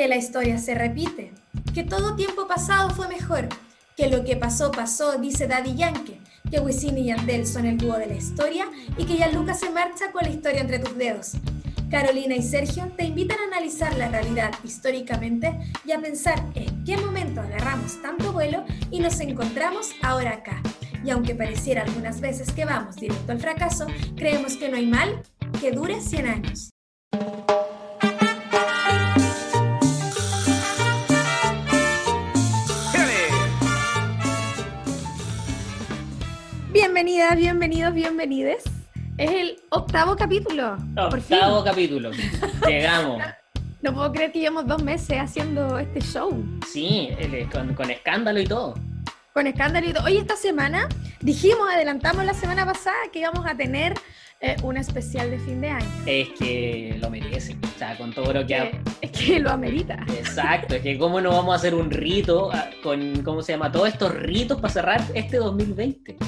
que la historia se repite, que todo tiempo pasado fue mejor, que lo que pasó pasó, dice Daddy Yankee, que Wisin y Yandel son el dúo de la historia y que ya Lucas se marcha con la historia entre tus dedos. Carolina y Sergio te invitan a analizar la realidad históricamente y a pensar en qué momento agarramos tanto vuelo y nos encontramos ahora acá. Y aunque pareciera algunas veces que vamos directo al fracaso, creemos que no hay mal que dure 100 años. Bienvenidas, bienvenidos, bienvenides. Es el octavo capítulo. Octavo capítulo. Llegamos. No puedo creer que llevamos dos meses haciendo este show. Sí, con, escándalo y todo. Con escándalo y todo. Hoy esta semana dijimos, adelantamos la semana pasada que íbamos a tener eh, un especial de fin de año. Es que lo merece, o sea, con todo lo que... ha... es que lo amerita. Exacto, es que cómo no vamos a hacer un rito ah, con, ¿cómo se llama? Todos estos ritos para cerrar este 2020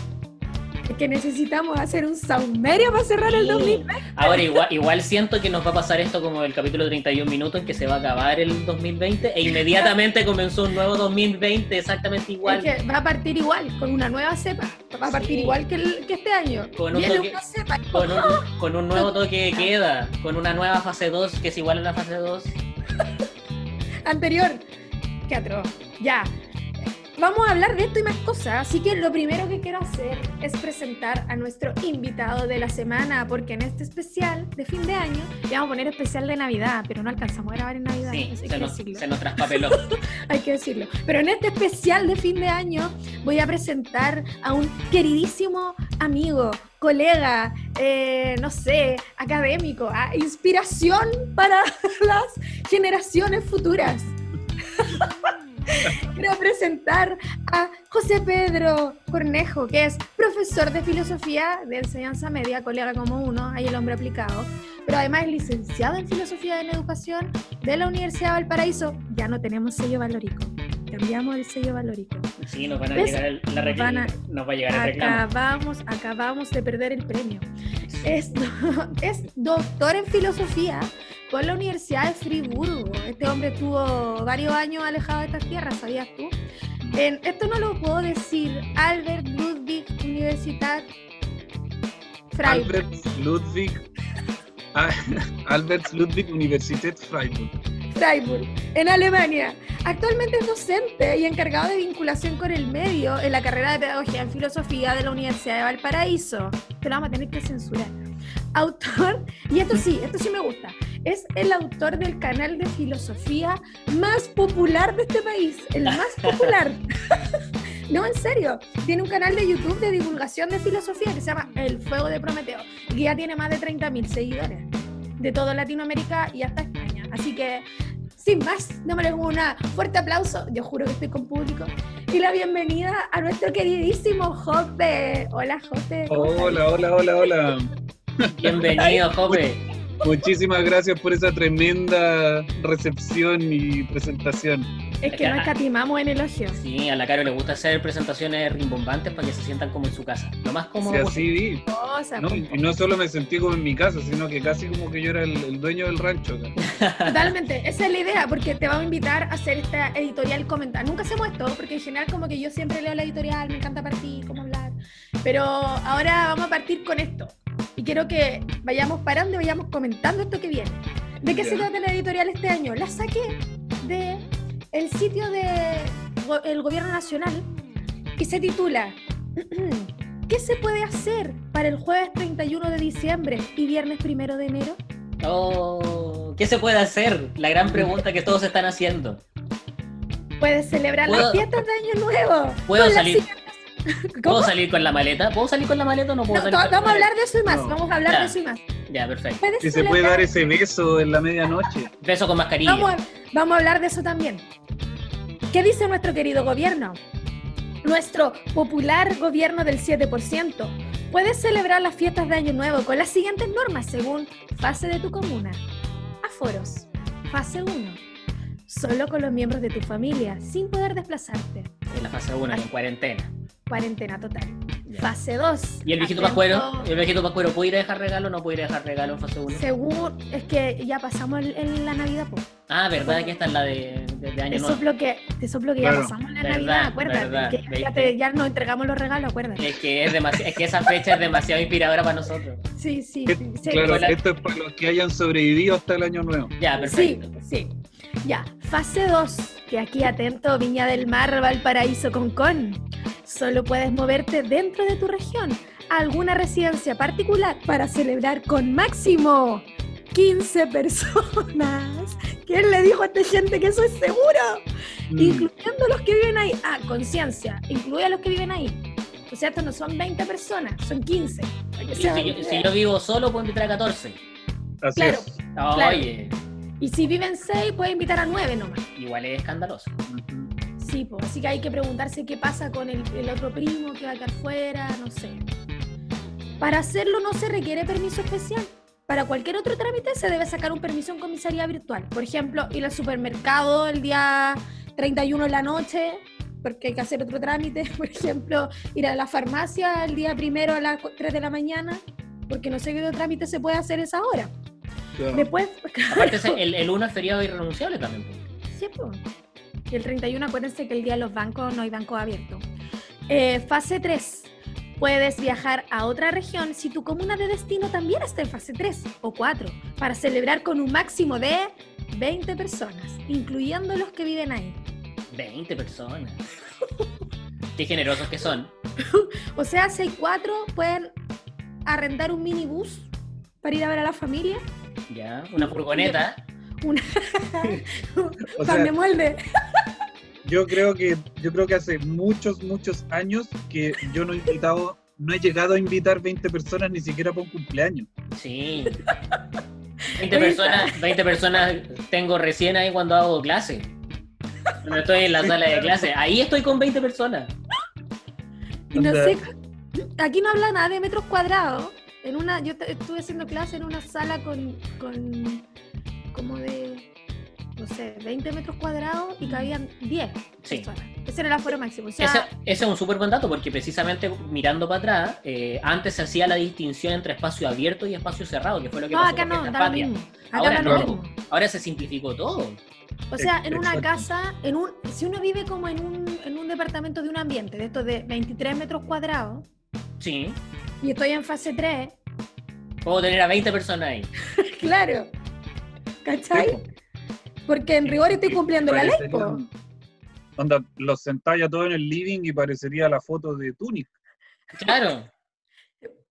que necesitamos hacer un saumerio para cerrar el 2020. Ahora, igual, igual siento que nos va a pasar esto como el capítulo 31 minutos en que se va a acabar el 2020 e inmediatamente comenzó un nuevo 2020 exactamente igual. Es que va a partir igual, con una nueva cepa. Va a partir igual que, este año. Con un, con, un, nuevo toque de queda, con una nueva fase 2 que es igual a la fase 2. Anterior. Qué atroz. Ya vamos a hablar de esto y más cosas. Así que lo primero que quiero hacer es presentar a nuestro invitado de la semana, porque en este especial de fin de año le vamos a poner especial de Navidad, pero no alcanzamos a grabar en Navidad. Sí, se, nos, se, nos, traspapeló. hay que decirlo. Pero en este especial de fin de año voy a presentar a un queridísimo amigo, colega, eh, no sé, académico, a inspiración para las generaciones futuras. Quiero presentar a José Pedro Cornejo, que es profesor de filosofía de enseñanza media, colega como uno, ahí el hombre aplicado, pero además es licenciado en filosofía de la educación de la Universidad de Valparaíso. Ya no tenemos sello valórico. Cambiamos el sello valórico. Sí, nos van a llegar el, la nos va a llegar el Acabamos, acabamos de perder el premio. Es, es doctor en filosofía por la Universidad de Friburgo. Este hombre estuvo varios años alejado de estas tierras, ¿sabías tú? En, esto no lo puedo decir. Albert Ludwig Universitat Freiburg. Albert Ludwig. Ah, Albert Ludwig Universität Freiburg. Freiburg, en Alemania. Actualmente es docente y encargado de vinculación con el medio en la carrera de Pedagogía en Filosofía de la Universidad de Valparaíso. Pero vamos a tener que censurar. Autor, y esto sí, esto sí me gusta es el autor del canal de filosofía más popular de este país, el más popular. no, en serio, tiene un canal de YouTube de divulgación de filosofía que se llama El Fuego de Prometeo, que ya tiene más de 30.000 seguidores de toda Latinoamérica y hasta España. Así que, sin más, démosle un fuerte aplauso, yo juro que estoy con público, y la bienvenida a nuestro queridísimo Jope. Hola, Jope. Hola, hola, hola, hola. Bienvenido, Jope. Muchísimas gracias por esa tremenda recepción y presentación. Es que no escatimamos en elogio. Sí, a la Caro le gusta hacer presentaciones rimbombantes para que se sientan como en su casa. Lo más cómodo. Sí, así vi. y no solo me sentí como en mi casa, sino que casi como que yo era el, dueño del rancho. Totalmente, esa es la idea, porque te vamos a invitar a hacer esta editorial comentar. Nunca hacemos esto, porque en general como que yo siempre leo la editorial, me encanta partir, cómo hablar. Pero ahora vamos a partir con esto y quiero que vayamos parando y vayamos comentando esto que viene. ¿De qué se trata la editorial este año? La saqué de el sitio del gobierno nacional y se titula ¿Qué se puede hacer para el jueves 31 de diciembre y viernes 1 de enero? Oh, ¿qué se puede hacer? La gran pregunta que todos están haciendo. Puedes celebrar las fiestas de Año Nuevo. Puedo salir. ¿Puedo salir con la maleta? ¿Puedo salir con la maleta o no puedo salir? vamos a hablar de eso y más. Vamos a hablar de eso y más. Ya, perfecto. Y se puede dar ese beso en la medianoche. Beso con mascarilla. Vamos vamos a hablar de eso también. ¿Qué dice nuestro querido gobierno? Nuestro popular gobierno del 7% puede celebrar las fiestas de Año Nuevo con las siguientes normas según fase de tu comuna. Aforos. Fase 1. Solo con los miembros de tu familia, sin poder desplazarte. En la fase 1, en cuarentena cuarentena total. Fase 2. ¿Y el viejito Pascuero? ¿El viejito Pascuero puede ir a dejar regalo o no puede ir a dejar regalo en fase 1? Según, es que ya pasamos en la Navidad. Ah, verdad, que esta es la de, de, año te nuevo. que, te soplo que ya pasamos la Navidad, acuérdate. que ya, te, ya, nos entregamos los regalos, acuérdate. Es que, es, es que esa fecha es demasiado inspiradora para nosotros. Sí, sí, sí. Claro, esto es para los que hayan sobrevivido hasta el año nuevo. Ya, perfecto. Sí, sí. Ya, fase 2, que aquí atento, Viña del Mar, Valparaíso, Concón. Solo puedes moverte dentro de tu región a alguna residencia particular para celebrar con máximo 15 personas. ¿Quién le dijo a esta gente que eso es seguro? Mm. Incluyendo los que viven ahí. Ah, conciencia, incluye a los que viven ahí. O sea, estos no son 20 personas, son 15. si, yo, vivo solo, puedo invitar a 14. Así es. Oye. Y si viven 6, puede invitar a 9 nomás. Igual es escandaloso. Sí, pues, así que hay que preguntarse qué pasa con el, otro primo que va a quedar fuera, no sé. Para hacerlo no se requiere permiso especial. Para cualquier otro trámite se debe sacar un permiso en comisaría virtual. Por ejemplo, ir al supermercado el día 31 de la noche, porque hay que hacer otro trámite. Por ejemplo, ir a la farmacia el día primero a las 3 de la mañana, porque no sé qué otro trámite se puede hacer esa hora. Después, Aparte, el, el 1 es feriado irrenunciable también. Sí, pues. Y el 31, acuérdense que el día de los bancos no hay banco abierto. Eh, fase 3. Puedes viajar a otra región si tu comuna de destino también está en fase 3 o 4 para celebrar con un máximo de 20 personas, incluyendo los que viven ahí. 20 personas. Qué generosos que son. o sea, si hay cuatro, pueden arrendar un minibús para ir a ver a la familia. Ya, una furgoneta. Una... de molde. Yo creo que yo creo que hace muchos muchos años que yo no he invitado no he llegado a invitar 20 personas ni siquiera para un cumpleaños. Sí. 20 personas, 20 personas tengo recién ahí cuando hago clase. Cuando estoy en la sala de clase, ahí estoy con 20 personas. Y no sé, aquí no habla nada de metros cuadrados. En una, yo estuve haciendo clase en una sala con, con como de no sé, 20 metros cuadrados y cabían 10 sí. Ese era el aforo máximo. ese, es un súper buen dato porque precisamente mirando para atrás, eh, antes se hacía la distinción entre espacio abierto y espacio cerrado, que fue lo que no, pasó acá no, da mismo. ahora, no, ahora se simplificó todo. O sea, en una casa, en un, si uno vive como en un, en un departamento de un ambiente, de estos de 23 metros cuadrados, sí. Y estoy en fase 3, puedo tener a 20 personas ahí. claro. ¿Cachai? Porque en rigor estoy cumpliendo la ley. Onda, los sentáis a todos en el living y parecería la foto de Tunic. Claro.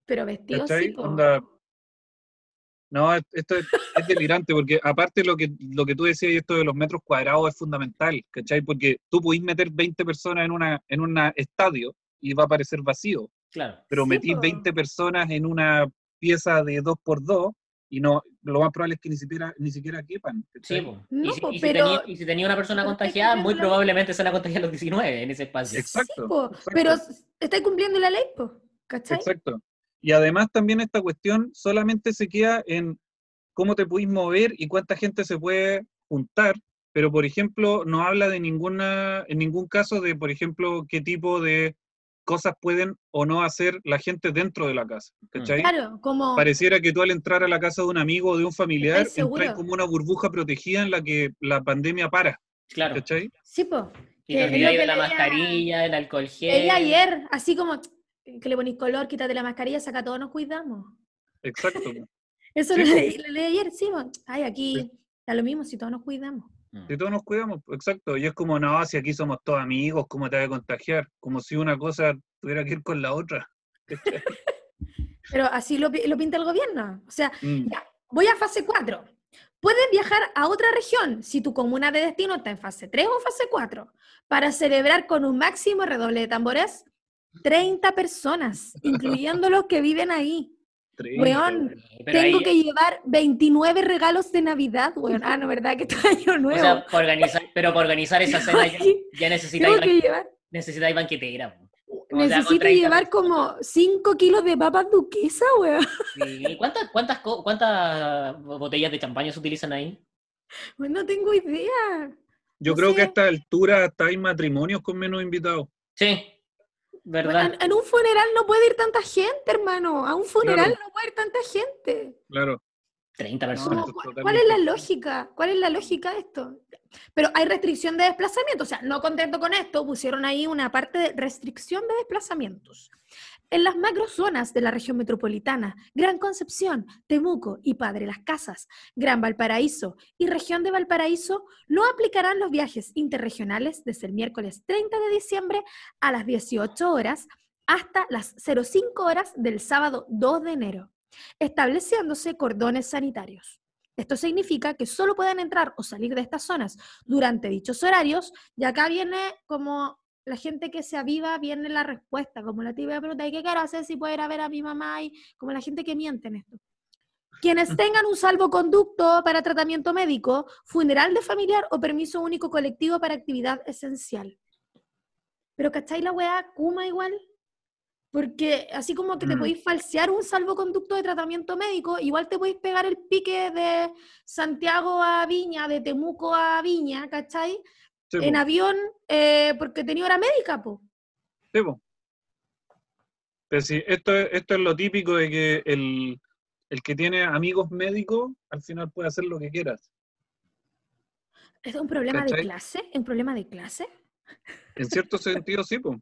Pero vestido sí, No, esto es, delirante, porque aparte lo que, lo que tú decías, esto de los metros cuadrados es fundamental, ¿cachai? Porque tú pudiste meter 20 personas en una en un estadio y va a parecer vacío. Claro. Pero metís 20 personas en una pieza de 2x2 y no lo más probable es que ni siquiera ni siquiera quepan. Sí, y, si, pero, tenía, tenía, una persona contagiada, muy probablemente se la contagia los 19 en ese espacio. Exacto. Pero está cumpliendo la ley, ¿cachai? Exacto. Y además también esta cuestión solamente se queda en cómo te puedes mover y cuánta gente se puede juntar, pero por ejemplo no habla de ninguna, en ningún caso de, por ejemplo, qué tipo de cosas pueden o no hacer la gente dentro de la casa. Mm. Claro, como... Pareciera que tú al entrar a la casa de un amigo o de un familiar, entras como una burbuja protegida en la que la pandemia para. Claro. ¿Cachai? Sí, pues. Y te de la mascarilla, el alcohol gel. Ella ayer, así como que le ponís color, quítate la mascarilla, saca todos nos cuidamos. Exacto. Eso lo, leí, ayer, sí, ay, aquí da lo mismo si todos nos cuidamos. Mm. Si todos nos cuidamos, exacto. Y es como, no, si aquí somos todos amigos, ¿cómo te va a contagiar? Como si una cosa tuviera que ir con la otra. Pero así lo, pinta el gobierno. O sea, mm. ya, voy a fase 4. Puedes viajar a otra región si tu comuna de destino está en fase 3 o fase 4 para celebrar con un máximo redoble de tambores 30 personas, incluyendo los que viven ahí. Weón, tengo que llevar 29 regalos de Navidad, weón. Ah, no, ¿verdad? Que está año nuevo. O sea, organizar, pero para organizar esa cena ya, ya necesitáis, ban necesitáis banquetera. Necesito llevar como 5 kilos de papas duquesa, weón. ¿Cuántas, cuántas, ¿Cuántas botellas de champaña se utilizan ahí? Pues no tengo idea. Yo creo que a esta altura hasta hay matrimonios con menos invitados. Sí. ¿Verdad? En, en un funeral no puede ir tanta gente, hermano. A un funeral Claro. no puede ir tanta gente. Claro. 30 No, personas. ¿Cuál, cuál es la lógica? ¿Cuál es la lógica de esto? Pero hay restricción de desplazamiento, o sea, no contento con esto, pusieron ahí una parte de restricción de desplazamientos. En las macrozonas de la región metropolitana, Gran Concepción, Temuco y Padre Las Casas, Gran Valparaíso y región de Valparaíso, no aplicarán los viajes interregionales desde el miércoles 30 de diciembre a las 18 horas hasta las 05 horas del sábado 2 de enero estableciéndose cordones sanitarios. Esto significa que solo pueden entrar o salir de estas zonas durante dichos horarios, y acá viene como la gente que se aviva, viene la respuesta, como la típica pregunta, ¿y qué quiero hacer si puedo ir a ver a mi mamá? Y como la gente que miente en esto. Quienes tengan un salvoconducto para tratamiento médico, funeral de familiar o permiso único colectivo para actividad esencial. Pero ¿cacháis la weá Kuma igual? Porque así como que te Mm. podéis falsear un salvoconducto de tratamiento médico, igual te podéis pegar el pique de Santiago a Viña, de Temuco a Viña, ¿cachai? Sí, En po, avión, eh, porque tenía hora médica, po. sí, po. Pero sí, esto, es- esto es lo típico de que el, el que tiene amigos médicos al final puede hacer lo que quieras. ¿Es un problema de clase? ¿Es un problema de clase? En cierto sentido, sí, pues.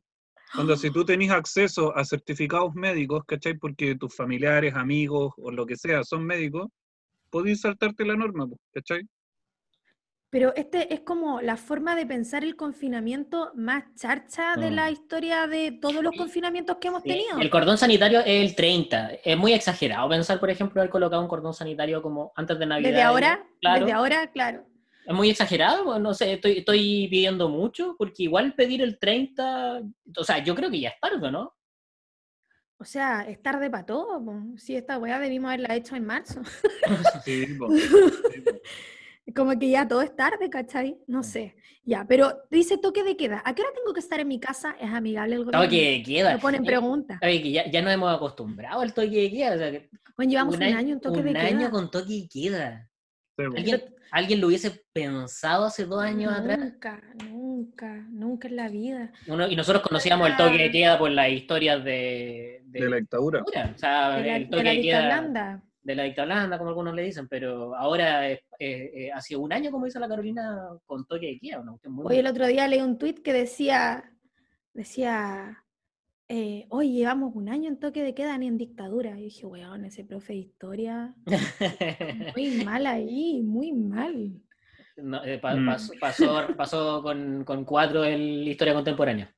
Cuando si tú tenés acceso a certificados médicos, ¿cachai? Porque tus familiares, amigos o lo que sea son médicos, podés saltarte la norma, ¿cachai? Pero este es como la forma de pensar el confinamiento más charcha de la Mm. historia de todos los confinamientos que hemos Sí, tenido. El cordón sanitario es el 30. Es muy exagerado pensar, por ejemplo, haber colocado un cordón sanitario como antes de Navidad. Desde ahora, Claro. desde ahora, claro. Es muy exagerado, pues, no sé, estoy, estoy pidiendo mucho, porque igual pedir el 30, o sea, yo creo que ya es tarde, ¿no? O sea, es tarde para todo. Sí, esta weá debimos haberla hecho en marzo. Sí, sí, po. Como que ya todo es tarde, ¿cachai? No sé. Ya, pero dice toque de queda. ¿A qué hora tengo que estar en mi casa? ¿Es amigable el gobierno? Toque de queda. Me ponen preguntas. Oye, que ya, ya nos hemos acostumbrado al toque de queda. O sea, que Bueno, llevamos un, año- año en toque un de año queda. con toque de queda. Sí. ¿Alguien, alguien lo hubiese pensado hace dos años atrás? Nunca, nunca, nunca en la vida. Uno- y nosotros conocíamos el toque de queda por las historias de, de, De la dictadura. O sea, De la, el de toque la de queda. De la dictadura blanda, como algunos le dicen, pero ahora es, eh, eh, hace un año, como dice la Carolina, con toque de queda. Una cuestión muy- Hoy el otro día leí un tuit que decía, decía, eh, hoy llevamos un año en toque de queda ni en dictadura. Y dije, weón, ese profe de historia, muy mal ahí, muy mal. No, eh, pa- Mm. pasó, pasó, pasó con, con cuatro en la historia contemporánea.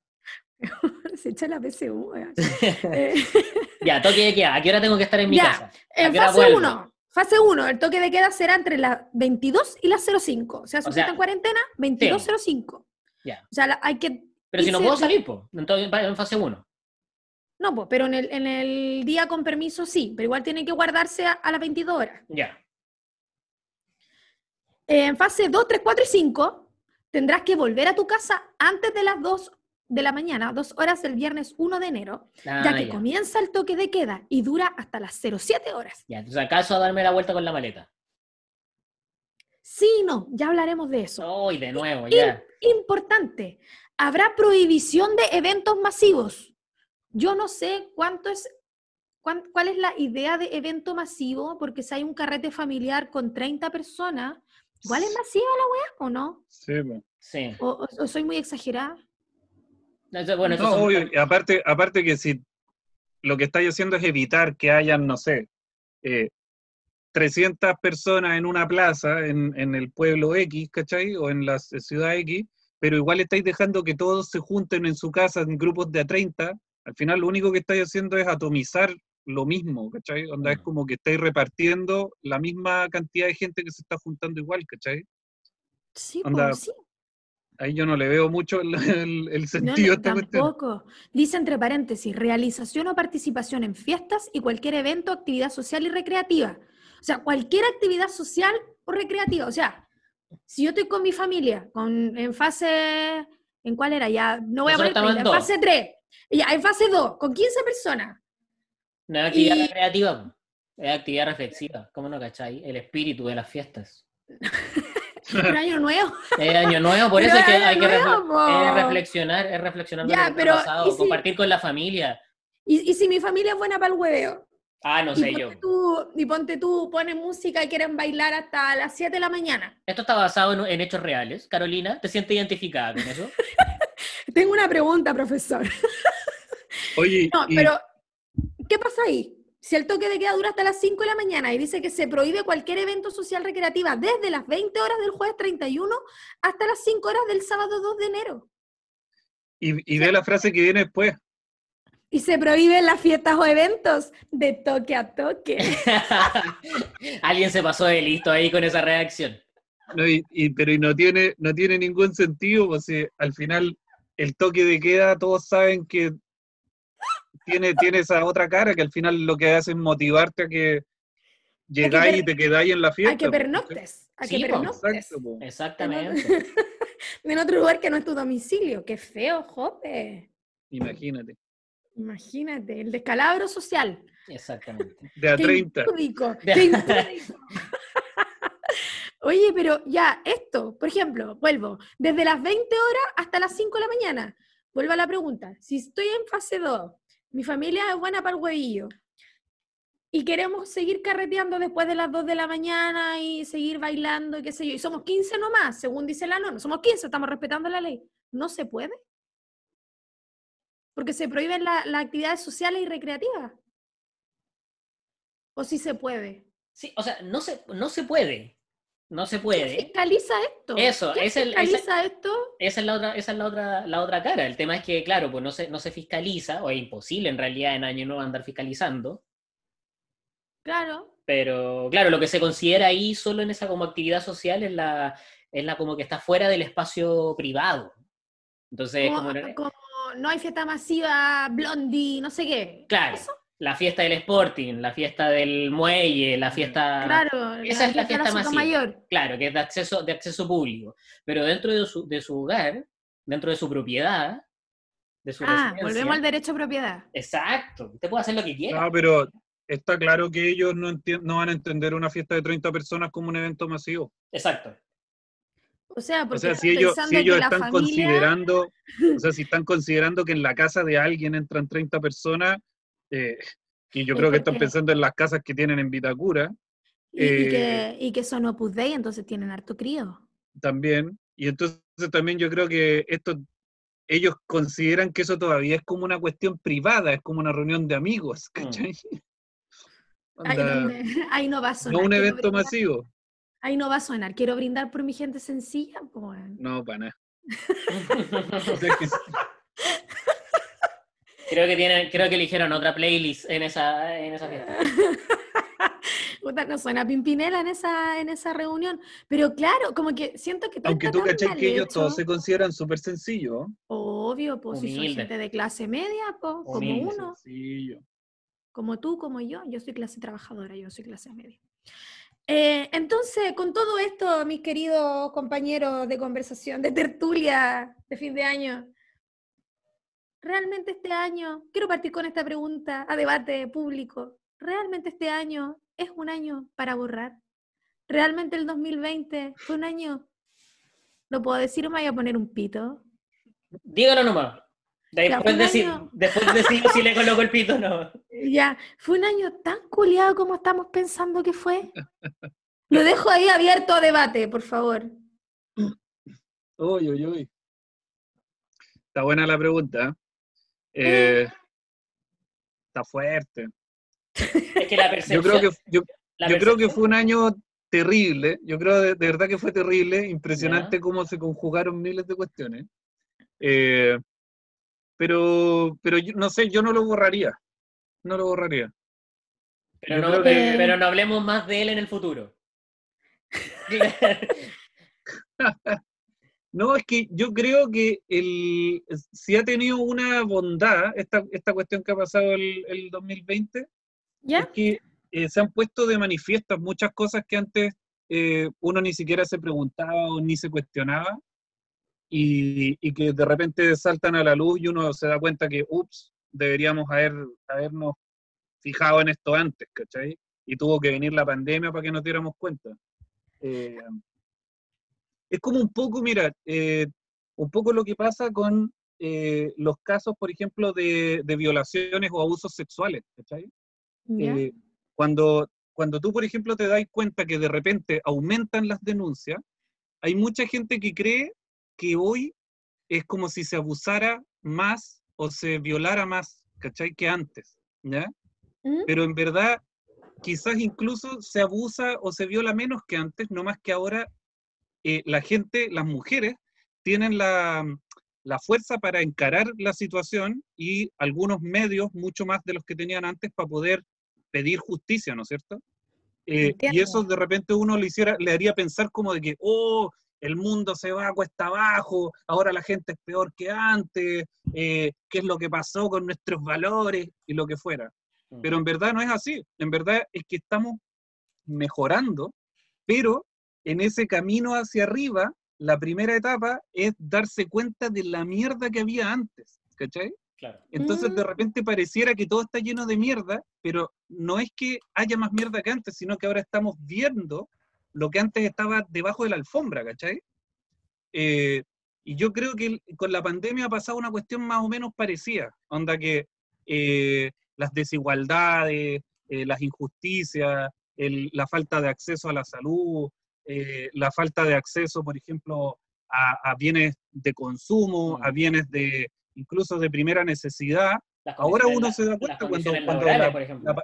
Se echa la weón. Eh, Ya, toque de queda. ¿A qué hora tengo que estar en mi Ya, casa? ¿A En fase vuelvo? 1, fase 1, el toque de queda será entre las 22 y las 05. O sea, si en cuarentena, 22.05. Ya. O sea, la- hay que... Pero si no puedo salir, pues, en fase 1. No, pues, pero en el, en el día con permiso sí, pero igual tiene que guardarse a, a las 22 horas. Ya. En fase 2, 3, 4 y 5, tendrás que volver a tu casa antes de las 2 de la mañana, 2 horas del viernes 1 de enero, Ah, ya que ya. comienza el toque de queda y dura hasta las 07 horas. Ya, entonces acaso a darme la vuelta con la maleta. Sí, no, ya hablaremos de eso. Uy, de nuevo, ya. Importante, habrá prohibición de eventos masivos. Yo no sé cuánto es, cuán- cuál es la idea de evento masivo, porque si hay un carrete familiar con 30 personas, igual es masiva la weá, ¿o no? Sí. Sí. ¿O, o- o soy muy exagerada? Bueno, No, son- obvio, y aparte, aparte que si lo que estáis haciendo es evitar que hayan, no sé, eh, 300 personas en una plaza en, en el pueblo X, ¿cachai? O en la ciudad X, pero igual estáis dejando que todos se junten en su casa en grupos de a 30, al final lo único que estáis haciendo es atomizar lo mismo, ¿cachai? Onda es Mm. como que estáis repartiendo la misma cantidad de gente que se está juntando igual, ¿cachai? Sí, Onda, pues, sí. Ahí yo no le veo mucho el, el- el No, sentido no, tampoco. Dice entre paréntesis, realización o participación en fiestas y cualquier evento, actividad social y recreativa. O sea, cualquier actividad social o recreativa. O sea, si yo estoy con mi familia, con, en fase, ¿en cuál era? Ya, no voy a poner estamos 30, en dos. fase 3. Ya, en fase 2, con 15 personas. No es actividad Y- recreativa, es actividad reflexiva. ¿Cómo no cachai? El espíritu de las fiestas. Pero año nuevo. Es año nuevo, por Pero eso es que hay que nuevo, refle- po. es reflexionar, es reflexionar Ya, sobre pero, el pasado, ¿y si- compartir con la familia. Y, y si mi familia es buena para el hueveo. Ah, no y, sé yo. Tú, y ponte tú, pones música y quieren bailar hasta las 7 de la mañana. Esto está basado en, en hechos reales. Carolina, ¿te sientes identificada con eso? Tengo una pregunta, profesor. Oye, No, y- pero ¿qué pasa ahí? Si el toque de queda dura hasta las 5 de la mañana y dice que se prohíbe cualquier evento social recreativa desde las 20 horas del jueves 31 hasta las 5 horas del sábado 2 de enero. y, y ve la frase que viene después. Y se prohíben las fiestas o eventos de toque a toque. Alguien se pasó de listo ahí con esa reacción. No, y, y- pero y no tiene, no tiene ningún sentido, si al final el toque de queda, todos saben que tiene, tiene esa otra cara, que al final lo que hace es motivarte a que llegáis y te quedáis en la fiesta. a que pernoctes. A Sí, que po, pernoctes. Exacto, po. Exactamente. En otro lugar que no es tu domicilio. Qué feo, jope. Imagínate. Imagínate, el descalabro social. Exactamente. De a Qué 30. impúdico, De- qué impúdico. Oye, pero ya, esto, por ejemplo, vuelvo, desde las 20 horas hasta las 5 de la mañana. Vuelvo a la pregunta. Si estoy en fase 2, mi familia es buena para el huevillo, y queremos seguir carreteando después de las 2 de la mañana y seguir bailando y qué sé yo, y somos 15 nomás, según dice la norma, somos 15, estamos respetando la ley. ¿No se puede? Porque se prohíben la- las actividades sociales y recreativas. ¿O sí se puede? Sí, o sea, no se, no se puede. No se ¿Quién puede. fiscaliza esto? Eso, ¿Quién es el- esa- fiscaliza esto? Esa es la otra, esa es la otra, la otra cara. El tema es que, claro, pues no se, no se fiscaliza, o es imposible en realidad en año nuevo andar fiscalizando. Claro. Pero, claro, lo que se considera ahí solo en esa como actividad social es la, es la como que está fuera del espacio privado. Entonces, Como, no hay fiesta masiva, blondie, no sé qué. claro, ¿Eso? La fiesta del Sporting, la fiesta del muelle, la fiesta... Claro, esa es la fiesta masiva. mayor. Claro, que es de acceso, de acceso público. Pero dentro de su, de su hogar, dentro de su propiedad, de su Ah, residencia... volvemos al derecho a propiedad. Exacto, usted puede hacer lo que quiera. No, pero está claro que ellos no, no van a entender una fiesta de 30 personas como un evento masivo. Exacto. O sea, porque O sea, si ellos, si ellos la están familia- considerando, o sea, si están considerando que en la casa de alguien entran 30 personas, eh, y yo creo que están pensando en las casas que tienen en Vitacura Y, y eh, que, y que son Opus Dei, entonces tienen harto crío. también, y entonces también yo creo que esto, ellos consideran que eso todavía es como una cuestión privada, es como una reunión de amigos, ¿cachai? Ahí, Onda, donde- ahí no va a sonar. no un evento brindar- masivo, Ahí no va a sonar. Quiero brindar por mi gente sencilla. pues. no, para nada. Creo que tienen, creo que eligieron otra playlist en esa, en esa fiesta. Puta, no suena Pimpinela en esa, en esa reunión. Pero claro, como que siento que aunque tú mal que ellos todos se consideran súper sencillos. Obvio, pues si son Humilde. gente de clase media, pues, como Humilde, uno, Sencillo. como tú, como yo. Yo soy clase trabajadora, yo soy clase media. Eh, entonces, con todo esto, mis queridos compañeros de conversación, de tertulia de fin de año, realmente este año, quiero partir con esta pregunta a debate público, ¿realmente este año es un año para borrar? ¿Realmente el 2020 fue un año? ¿Lo puedo decir o me voy a poner un pito? Dígalo nomás. Después, un decir, año. después decir si le coloco el pito o no. Ya, fue un año tan culiado como estamos pensando que fue. Lo dejo ahí abierto a debate, por favor. Uy, uy, uy. Está buena la pregunta. ¿Eh? Eh, está fuerte. Es que la Yo percepción. creo que, yo, yo creo que fue un año terrible. Yo creo de, de verdad que fue terrible. Impresionante cómo se conjugaron miles de cuestiones. Eh, pero, pero yo, no sé, yo no lo borraría. No lo borraría. Pero yo no, que- pero no hablemos más de él en el futuro. No, es que yo creo que el, si ha tenido una bondad esta, esta cuestión que ha pasado el, el 2020, es ¿Ya? que eh, se han puesto de manifiestas muchas cosas que antes eh, uno ni siquiera se preguntaba o ni se cuestionaba y, y que de repente saltan a la luz y uno se da cuenta que, ups, deberíamos haber, habernos fijado en esto antes, ¿cachai? Y tuvo que venir la pandemia para que nos diéramos cuenta. Eh, es como un poco, mira, eh, un poco lo que pasa con eh, los casos, por ejemplo, de, de violaciones o abusos sexuales, ¿cachai? Eh, cuando, cuando tú, por ejemplo, te das cuenta que de repente aumentan las denuncias, hay mucha gente que cree que hoy es como si se abusara más o se violara más, ¿cachai? Que antes, ¿ya? ¿Mm? Pero en verdad, quizás incluso se abusa o se viola menos que antes, no más que ahora eh, la gente, las mujeres, tienen la, la fuerza para encarar la situación y algunos medios, mucho más de los que tenían antes, para poder pedir justicia, ¿no es cierto? Eh, y eso de repente uno le, hiciera, le haría pensar como de que, oh, el mundo se va a cuesta abajo, ahora la gente es peor que antes, eh, qué es lo que pasó con nuestros valores y lo que fuera. Mm. Pero en verdad no es así, en verdad es que estamos mejorando, pero en ese camino hacia arriba, la primera etapa es darse cuenta de la mierda que había antes, ¿cachai? Claro. Entonces de Mm. repente pareciera que todo está lleno de mierda, pero no es que haya más mierda que antes, sino que ahora estamos viendo lo que antes estaba debajo de la alfombra, ¿cachai? Eh, y yo creo que con la pandemia ha pasado una cuestión más o menos parecida, onda que eh, las desigualdades, eh, las injusticias, el- la falta de acceso a la salud, eh, la falta de acceso, por ejemplo, a, a bienes de consumo, a Mm. bienes de incluso de primera necesidad. Ahora uno la- se da las cuenta cuando, cuando la- por ejemplo. la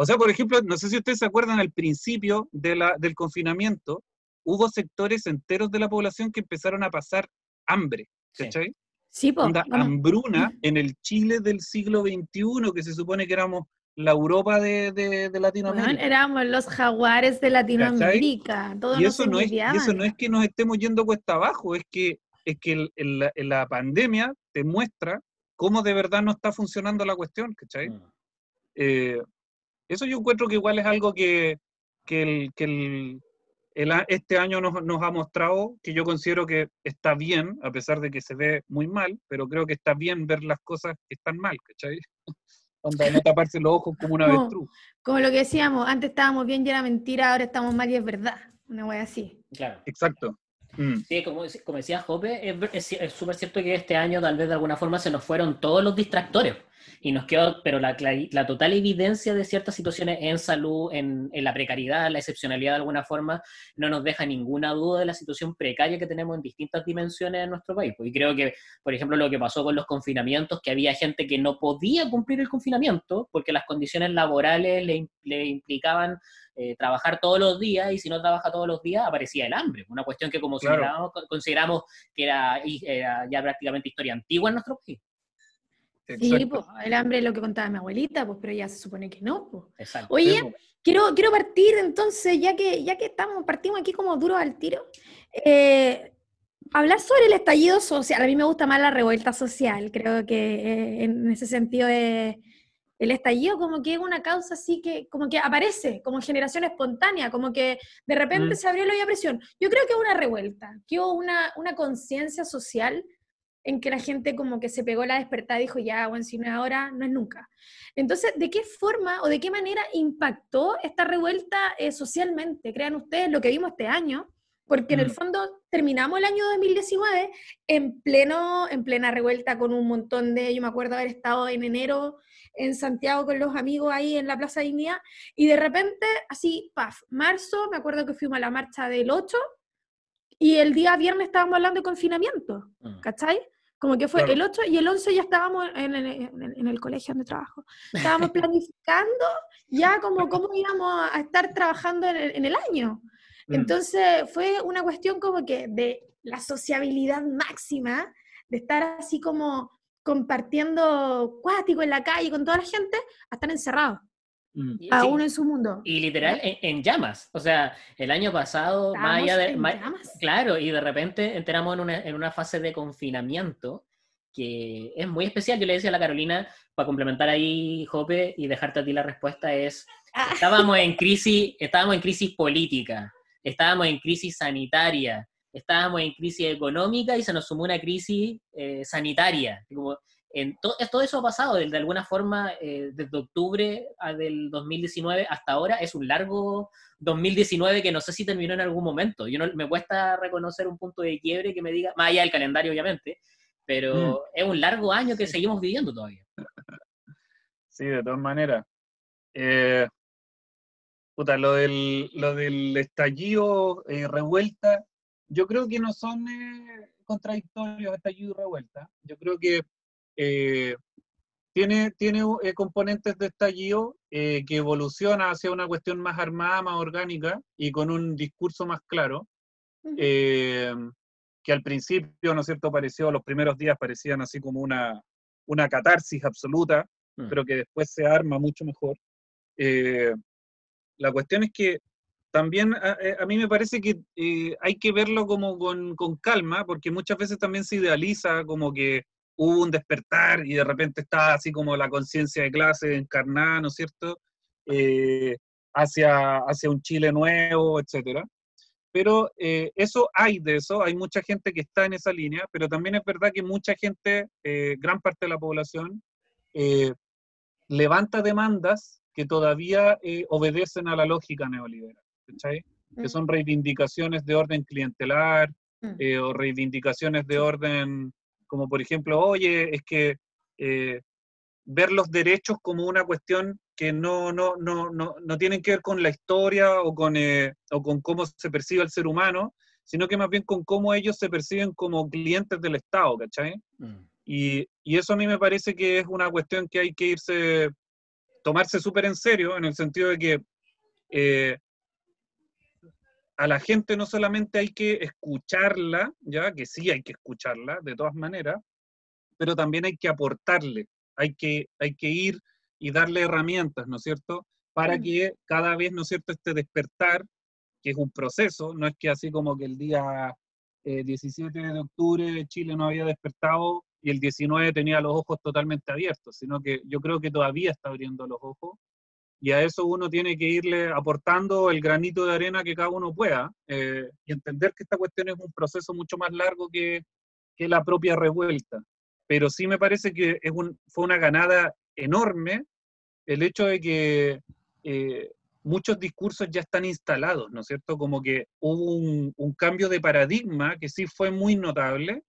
o sea, por ejemplo, no sé si ustedes se acuerdan al principio de la, del confinamiento, hubo sectores enteros de la población que empezaron a pasar hambre, Sí. ¿cachai? Sí, po, Onda, bueno, hambruna en el Chile del siglo XXI, que se supone que éramos la Europa de, de- de Latinoamérica. éramos los jaguares de Latinoamérica. Todos y nos eso no, es, y eso no es que nos estemos yendo cuesta abajo, es que, es que el- el- la, la pandemia te muestra cómo de verdad no está funcionando la cuestión, ¿cachai? Mm. Eh, eso yo encuentro que igual es algo que, que, el, que el- el este año nos, nos ha mostrado, que yo considero que está bien, a pesar de que se ve muy mal, pero creo que está bien ver las cosas que están mal, ¿cachai? Onda, no taparse los ojos como una No. avestruz. Como lo que decíamos, antes estábamos bien y era mentira, ahora estamos mal y es verdad. Una wea así. Claro. Exacto. Mm. Sí, como, como decía Jope, es ver- es es súper cierto que este año tal vez de alguna forma se nos fueron todos los distractores y nos quedó, pero la, total evidencia de ciertas situaciones en salud, en, en la precariedad, la excepcionalidad de alguna forma, no nos deja ninguna duda de la situación precaria que tenemos en distintas dimensiones en nuestro país. Y creo que, por ejemplo, lo que pasó con los confinamientos, que había gente que no podía cumplir el confinamiento porque las condiciones laborales le, le implicaban eh, trabajar todos los días y si no trabaja todos los días aparecía el hambre. Una cuestión que como Claro. consideramos, consideramos que era, era ya prácticamente historia antigua en nuestro país. Sí, Exacto. pues, el hambre es lo que contaba mi abuelita, pues, pero ya se supone que no. Pues. Exacto. Oye, Sí, quiero, quiero partir entonces, ya que, ya que estamos, partimos aquí como duros al tiro, eh, hablar sobre el estallido social. A mí me gusta más la revuelta social, creo que eh, en ese sentido de, el estallido como que es una causa así que como que aparece como generación espontánea, como que de repente Mm. se abrió la olla a presión. Yo creo que es una revuelta, que hubo una, una conciencia social en que la gente como que se pegó la despertada y dijo, ya, bueno, si no es ahora, no es nunca. Entonces, ¿de qué forma o de qué manera impactó esta revuelta eh, socialmente? Crean ustedes lo que vimos este año, porque en el Mm. fondo terminamos el año 2019 en, pleno, en plena revuelta con un montón de, yo me acuerdo haber estado en enero en Santiago con los amigos ahí en la Plaza Dignidad, y de repente, así, paf, marzo, me acuerdo que fuimos a la marcha del 8, y el día viernes estábamos hablando de confinamiento. Mm. ¿cachai? Como que fue Claro. el 8 y el 11 ya estábamos en el, en en el colegio donde trabajo. Estábamos planificando ya como cómo íbamos a estar trabajando en el, en el año. Mm. Entonces fue una cuestión como que de la sociabilidad máxima, de estar así como compartiendo cuático en la calle con toda la gente, a estar encerrados, Mm. Y- cada sí, uno en su mundo. Y literal, en, en llamas. O sea, el año pasado, más allá de. en más- llamas. Claro, y de repente entramos en una, en una fase de confinamiento que es muy especial. Yo le decía a la Carolina, para complementar ahí, Jope, y dejarte a ti la respuesta, es, Ah. estábamos en crisis, estábamos en crisis política, estábamos en crisis sanitaria, estábamos en crisis económica y se nos sumó una crisis eh, sanitaria. Como, en todo eso ha pasado de, alguna forma eh, desde octubre a del 2019 hasta ahora. Es un largo 2019 que no sé si terminó en algún momento. Yo no, me cuesta reconocer un punto de quiebre que me diga, más allá del calendario obviamente, pero mm. es un largo año que seguimos viviendo todavía. Sí, de todas maneras. Eh, puta, lo del, lo del estallido eh, revuelta, yo creo que no son eh, contradictorios estallido y revuelta. Yo creo que tiene, tiene componentes de estallido que evoluciona hacia una cuestión más armada, más orgánica y con un discurso más claro que al principio, ¿no es cierto?, pareció, los primeros días parecían así como una, una catarsis absoluta, mm. pero que después se arma mucho mejor. Eh, la cuestión es que también a, eh, mí me parece que eh, hay que verlo como con, con, calma, porque muchas veces también se idealiza como que hubo un despertar y de repente está así como la conciencia de clase encarnada, ¿no es cierto?, hacia, hacia un Chile nuevo, etcétera. Pero eh, eso hay de eso, hay mucha gente que está en esa línea, pero también es verdad que mucha gente, eh, gran parte de la población, eh, levanta demandas que todavía obedecen a la lógica neoliberal, ¿cachai? Que mm. son reivindicaciones de orden clientelar mm. o reivindicaciones de orden, como por ejemplo, oye, es que ver los derechos como una cuestión que no, no, no, no, no tienen que ver con la historia o con, eh, o con cómo se percibe el ser humano, sino que más bien con cómo ellos se perciben como clientes del Estado, ¿cachai? Mm. Y, y, eso a mí me parece que es una cuestión que hay que irse, tomarse súper en serio, en el sentido de que eh, a la gente no solamente hay que escucharla, ya que sí hay que escucharla de todas maneras, pero también hay que aportarle, hay que, hay que ir y darle herramientas, ¿no es cierto? Para mm. que cada vez, ¿no es cierto?, este despertar, que es un proceso, no es que así como que el día 17 eh, de octubre Chile no había despertado y el 19 tenía los ojos totalmente abiertos, sino que yo creo que todavía está abriendo los ojos y a eso uno tiene que irle aportando el granito de arena que cada uno pueda eh, y entender que esta cuestión es un proceso mucho más largo que, que la propia revuelta. Pero sí me parece que es un, fue una ganada enorme el hecho de que eh, muchos discursos ya están instalados, ¿no es cierto? Como que hubo un, cambio de paradigma que sí fue muy notable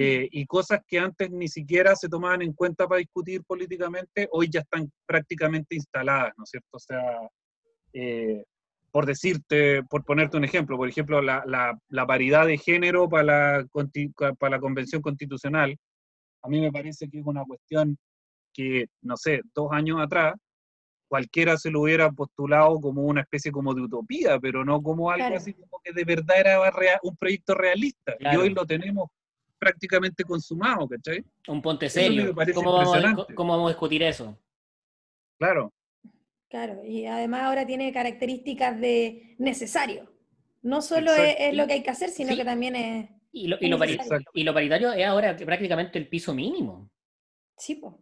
eh, y cosas que antes ni siquiera se tomaban en cuenta para discutir políticamente, hoy ya están prácticamente instaladas, ¿no es cierto? O sea, eh, por decirte, por ponerte un ejemplo, por ejemplo, la, la, paridad de género para la, para la Convención Constitucional, a mí me parece que es una cuestión que, no sé, dos años atrás, cualquiera se lo hubiera postulado como una especie como de utopía, pero no como algo así como que de verdad era un proyecto realista. Y hoy lo tenemos prácticamente consumado, ¿cachai? Un ponte serio. ¿Cómo vamos, ¿Cómo vamos a discutir eso? Claro. Claro, y además ahora tiene características de necesario. No solo es, lo que hay que hacer, sino que también es... Y lo, y, lo y lo, paritario es ahora prácticamente el piso mínimo. Sí, pues.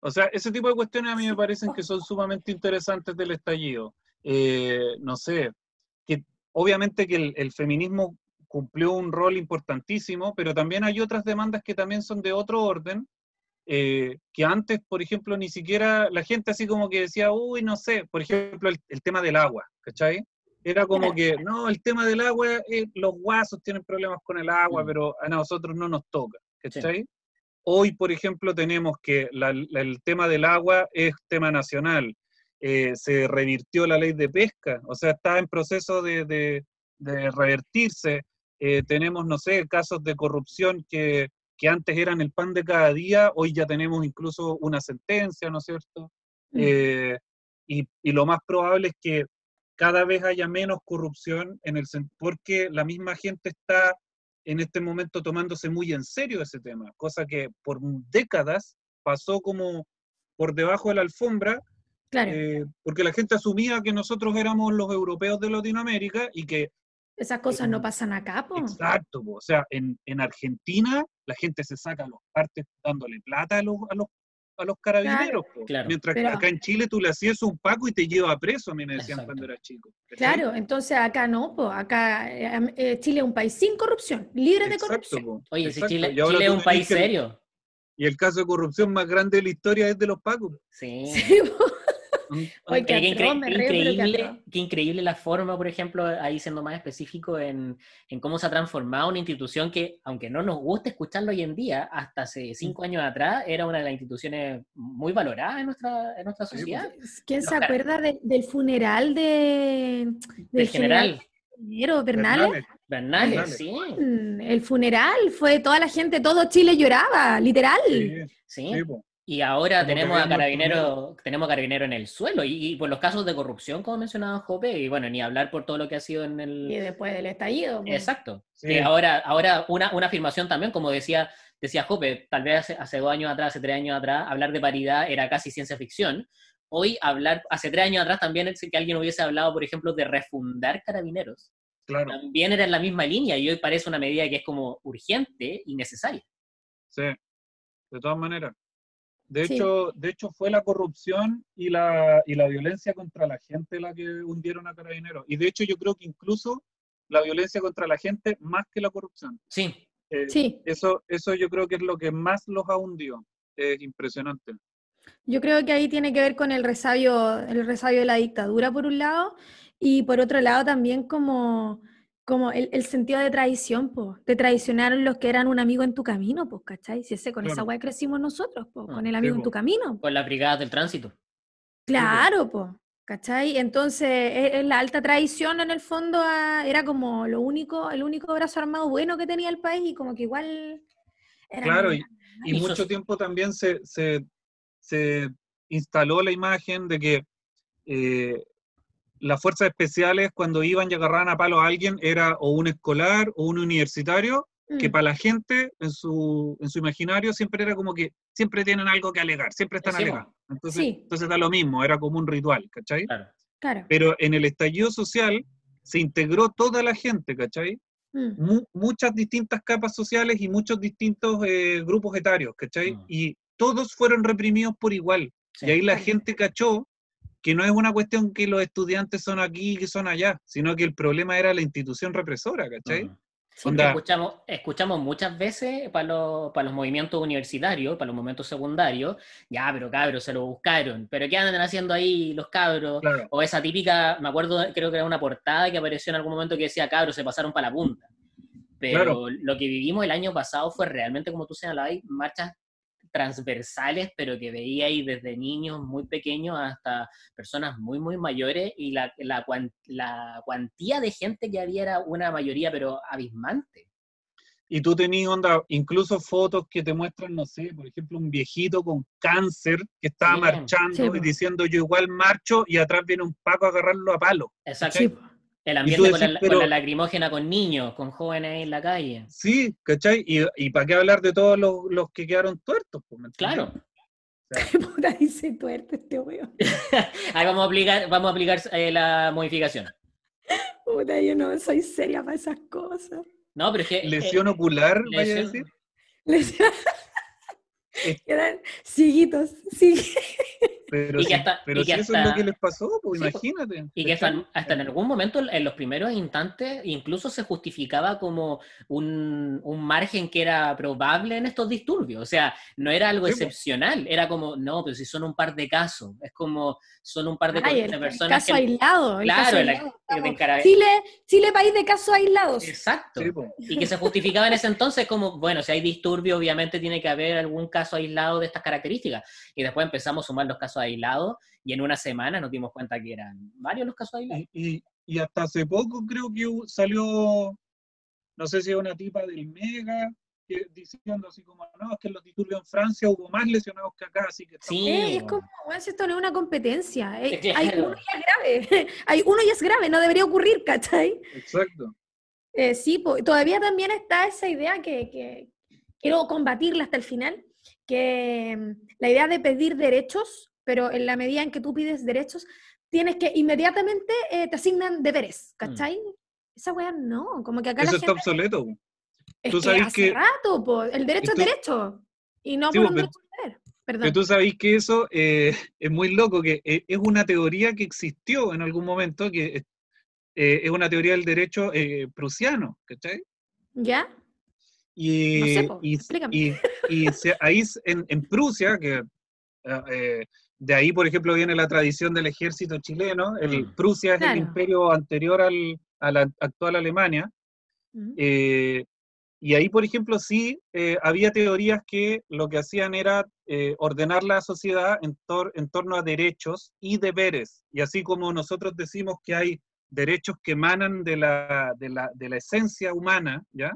O sea, ese tipo de cuestiones a mí me parecen que son sumamente interesantes del estallido. Eh, no sé, obviamente que el, feminismo cumplió un rol importantísimo, pero también hay otras demandas que también son de otro orden, eh, que antes, por ejemplo, ni siquiera la gente así como que decía, uy, no sé, por ejemplo, el, el tema del agua, ¿cachai? Era como que, no, el tema del agua, eh, los guasos tienen problemas con el agua, mm. pero a nosotros no nos toca, ¿cachai? Hoy, por ejemplo, tenemos que el tema del agua es tema nacional. Eh, se revirtió la ley de pesca, o sea, está en proceso de, revertirse. Eh, tenemos, no sé, casos de corrupción que, que, antes eran el pan de cada día, hoy ya tenemos incluso una sentencia, ¿no es cierto? Mm. y, y, lo más probable es que cada vez haya menos corrupción en el porque la misma gente está en este momento tomándose muy en serio ese tema, cosa que por décadas pasó como por debajo de la alfombra, eh, porque la gente asumía que nosotros éramos los europeos de Latinoamérica y que... Esas cosas no pasan acá, po. Exacto, o sea, en, en, Argentina la gente se saca los partes dándole plata a los, a los a los carabineros. po. Claro. Mientras que Pero- acá en Chile tú le hacías un paco y te lleva preso, a mí me decían Exacto. cuando era chico. Claro, entonces acá no, pues acá eh, am- eh, Chile es un país sin corrupción, libre de corrupción. po. Oye, si. Chile, es un país que- serio. Y el caso de corrupción más grande de la historia es de los pacos. Sí. Sí, po. Mm. Oye, qué increíble, qué increíble la forma, por ejemplo, ahí siendo más específico en, en cómo se ha transformado una institución que, aunque no nos guste escucharlo hoy en día, hasta hace cinco años atrás era una de las instituciones muy valoradas en nuestra, en nuestra Sí, sociedad. ¿Quién Los se acuerda de- del funeral de, del Del general Bernales? Bernales, Bernales. sí, Mm, El funeral fue toda la gente, todo Chile lloraba, literal. Sí, sí. sí, po. Y ahora Como tenemos a Carabinero, tenemos a Carabinero en el suelo. Y, y por los casos de corrupción, como mencionaba Jope, y bueno, ni hablar por todo lo que ha sido en el, Y después del estallido. pues. Exacto. Sí. Que ahora, ahora una, una afirmación también, como decía, decía Jope, tal vez hace, hace dos años atrás, hace tres años atrás, hablar de paridad era casi ciencia ficción. Hoy hablar, hace tres años atrás también es que alguien hubiese hablado, por ejemplo, de refundar carabineros. Claro, También era en la misma línea y hoy parece una medida que es como urgente y necesaria. sí. De todas maneras. De Sí. hecho, de hecho fue la corrupción y la, y la violencia contra la gente la que hundieron a Carabineros. Y de hecho yo creo que incluso la violencia contra la gente más que la corrupción. Sí, Eh, Sí, Eso, eso yo creo que es lo que más los ha hundido. Es impresionante. yo creo que ahí tiene que ver con el resabio, el resabio de la dictadura, por un lado, y por otro lado también como, como el, el sentido de traición, pues. Te traicionaron los que eran un amigo en tu camino, pues, ¿cachai? Si ese, con esa weá crecimos nosotros, pues, Ah, con el sí, amigo en tu camino. con las brigadas del tránsito. Claro, pues. ¿Cachai? Entonces, es, es la alta traición en el fondo a- era como lo único, el único brazo armado bueno que tenía el país y como que igual era Claro, Y Y mucho tiempo también se, se, se instaló la imagen de que eh, las fuerzas especiales cuando iban y agarraban a palo a alguien era o un escolar o un universitario, que Mm. para la gente en su, en su imaginario siempre era como que siempre tienen algo que alegar, siempre están Sí, alegando. Entonces, Sí. entonces da lo mismo, era como un ritual, ¿cachai? Claro. Claro. Pero en el estallido social se integró toda la gente, ¿cachai? Mm. mu- muchas distintas capas sociales y muchos distintos eh, grupos etarios, ¿cachai? Mm. Y todos fueron reprimidos por igual. Sí. Y ahí la Claro. gente cachó que no es una cuestión que los estudiantes son aquí y que son allá, sino que el problema era la institución represora, ¿cachai? Sí, Onda- Escuchamos, escuchamos muchas veces para los, para los movimientos universitarios, para los movimientos secundarios, ya, pero cabros, se lo buscaron, pero ¿qué andan haciendo ahí los cabros? Claro, O esa típica, me acuerdo, creo que era una portada que apareció en algún momento que decía, cabros, se pasaron para la punta. Pero Claro. lo que vivimos el año pasado fue realmente, como tú señalabas, marchas transversales, pero que veía ahí desde niños muy pequeños hasta personas muy, muy mayores, y la, la, cuan- la cuantía de gente que había era una mayoría, pero abismante. y tú tenías onda, incluso fotos que te muestran, no sé, por ejemplo, un viejito con cáncer que estaba Sí. marchando Sí, y diciendo yo igual marcho y atrás viene un paco a agarrarlo a palo. Exacto. Sí. El ambiente con, la, pero- con la lacrimógena con niños, con jóvenes ahí en la calle. Sí, ¿cachai? Y, y para qué hablar de todos los, los que quedaron tuertos. Claro. Qué puta dice tuerte este weón. Ahí vamos a aplicar, vamos a aplicar eh, la modificación. Puta, yo no soy seria para esas cosas. No, pero es que. Lesión eh, ocular, vaya a lesión- decir. Les... Quedan ciguitos, sí. Pero, Y que hasta- pero y que si eso es lo que les pasó, pues Sí, pues. imagínate. Y que hasta, hasta en algún momento, en los primeros instantes, incluso se justificaba como un, un margen que era probable en estos disturbios. O sea, no era algo Sí, po. excepcional, era como, no, pero si son un par de casos. Es como, son un par de, Ay, de el, el personas caso que. aislado. el Claro, caso el- aislado. encara- Chile, Chile, país de casos aislados. Exacto. Sí. Y que se justificaba en ese entonces como, bueno, si hay disturbio, obviamente tiene que haber algún caso aislado de estas características. Y después empezamos a sumar los casos aislados y en una semana nos dimos cuenta que eran varios los casos aislados. Y, y- y hasta hace poco creo que salió, no sé si es una tipa del Mega, que, diciendo así como, no, es que en los disturbios en Francia hubo más lesionados que acá, así que... estamos- Sí. Eh, es como, bueno, esto no es una competencia. eh, Hay uno y es grave. Hay uno y es grave, no debería ocurrir, ¿cachai? Exacto. Eh, sí, todavía también está esa idea que, que quiero combatirla hasta el final, que mm, la idea de pedir derechos, pero en la medida en que tú pides derechos, tienes que inmediatamente eh, te asignan deberes, ¿cachai? Esa weá no, como que acá Eso la está gente... obsoleto. Es tú que sabes hace que- rato, po, el derecho es Esto- derecho, y no Sí, por po, un pero- derecho es deber. Pero Perdón. tú sabéis que eso eh, es muy loco, que eh, es una teoría que existió en algún momento, que eh, es una teoría del derecho eh, prusiano, ¿cachai? ¿Ya? Y, No sé, po, y- explícame. y- y se- ahí en, en Prusia, que eh, eh, de ahí, por ejemplo, viene la tradición del ejército chileno, el, Mm. Prusia es Claro. el imperio anterior al, a la actual Alemania, Mm. eh, y ahí, por ejemplo, sí eh, había teorías que lo que hacían era eh, ordenar la sociedad en, tor- en torno a derechos y deberes. Y así como nosotros decimos que hay derechos que emanan de la, de la, de la esencia humana, ¿ya?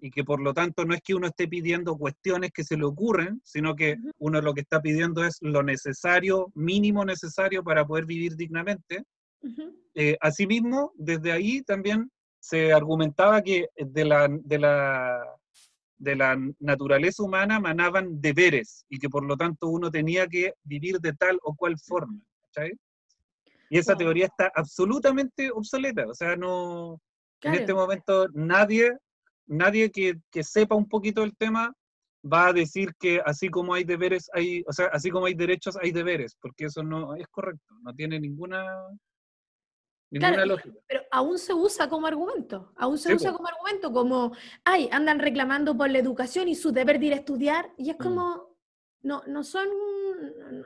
Y que por lo tanto no es que uno esté pidiendo cuestiones que se le ocurren, sino que uno lo que está pidiendo es lo necesario, mínimo necesario para poder vivir dignamente. Ujú. Eh, asimismo, desde ahí también se argumentaba que de la, de, la, de la naturaleza humana manaban deberes y que por lo tanto uno tenía que vivir de tal o cual forma. ¿cachai? Y esa teoría está absolutamente obsoleta, o sea, no, en este momento nadie, nadie que, que sepa un poquito el tema va a decir que así como hay deberes, hay, o sea, así como hay derechos, hay deberes, porque eso no es correcto, no tiene ninguna, ninguna Claro, lógica. Pero aún se usa como argumento, aún se Sí, usa como argumento, como, ay, andan reclamando por la educación y su deber de ir a estudiar, y es Mm. como, no, no son,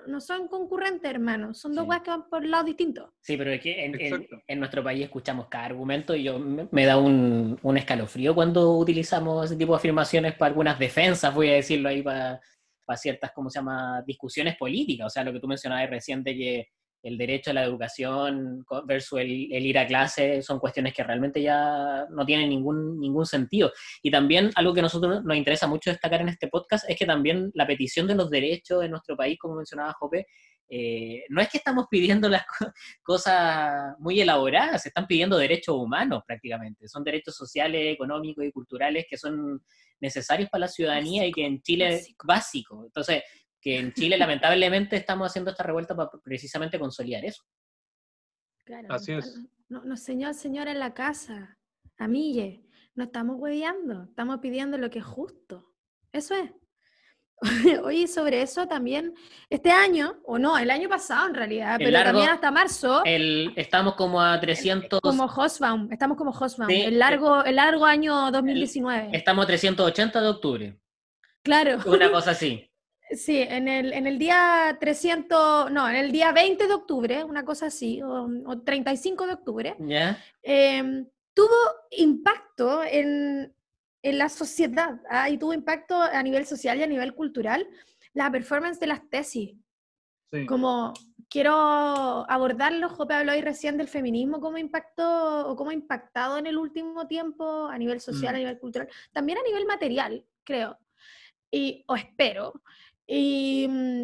no son concurrentes, hermanos, son dos Sí. weas que van por lados distintos. Sí, pero es que en, en- Exacto. en nuestro país escuchamos cada argumento y yo me, me da un, un escalofrío cuando utilizamos ese tipo de afirmaciones para algunas defensas, voy a decirlo ahí, para, para ciertas, ¿cómo se llama?, discusiones políticas. O sea, lo que tú mencionabas recién de que el derecho a la educación versus el, el ir a clase son cuestiones que realmente ya no tienen ningún, ningún sentido. Y también algo que a nosotros nos interesa mucho destacar en este podcast es que también la petición de los derechos en nuestro país, como mencionaba Jope, eh, no es que estamos pidiendo las co- cosas muy elaboradas, se están pidiendo derechos humanos prácticamente, son derechos sociales, económicos y culturales que son necesarios para la ciudadanía y que en Chile es básico. básico. Entonces, que en Chile lamentablemente estamos haciendo esta revuelta para precisamente consolidar eso. Claro, Así es. no- Nos el Señor en la casa, amigues, no estamos hueveando, estamos pidiendo lo que es justo. Eso es. Oye, sobre eso también, este año, o no, el año pasado en realidad, El pero largo- también hasta marzo, El, estamos como a 300, como Hosbaum, estamos como Hosbaum, Sí, el largo, el largo año 2019. estamos a 380 de octubre, Claro, una cosa así. Sí, en el, en el día 300, no, en el día 20 de octubre, una cosa así, o, o 35 de octubre, eh, tuvo impacto en, en la sociedad ¿ah? y tuvo impacto a nivel social y a nivel cultural la performance de las tesis. Sí. Como quiero abordarlo, Jope habló ahí recién del feminismo, cómo impactó o cómo ha impactado en el último tiempo a nivel social, Mm. a nivel cultural, también a nivel material, creo, y, o espero. Y, mm,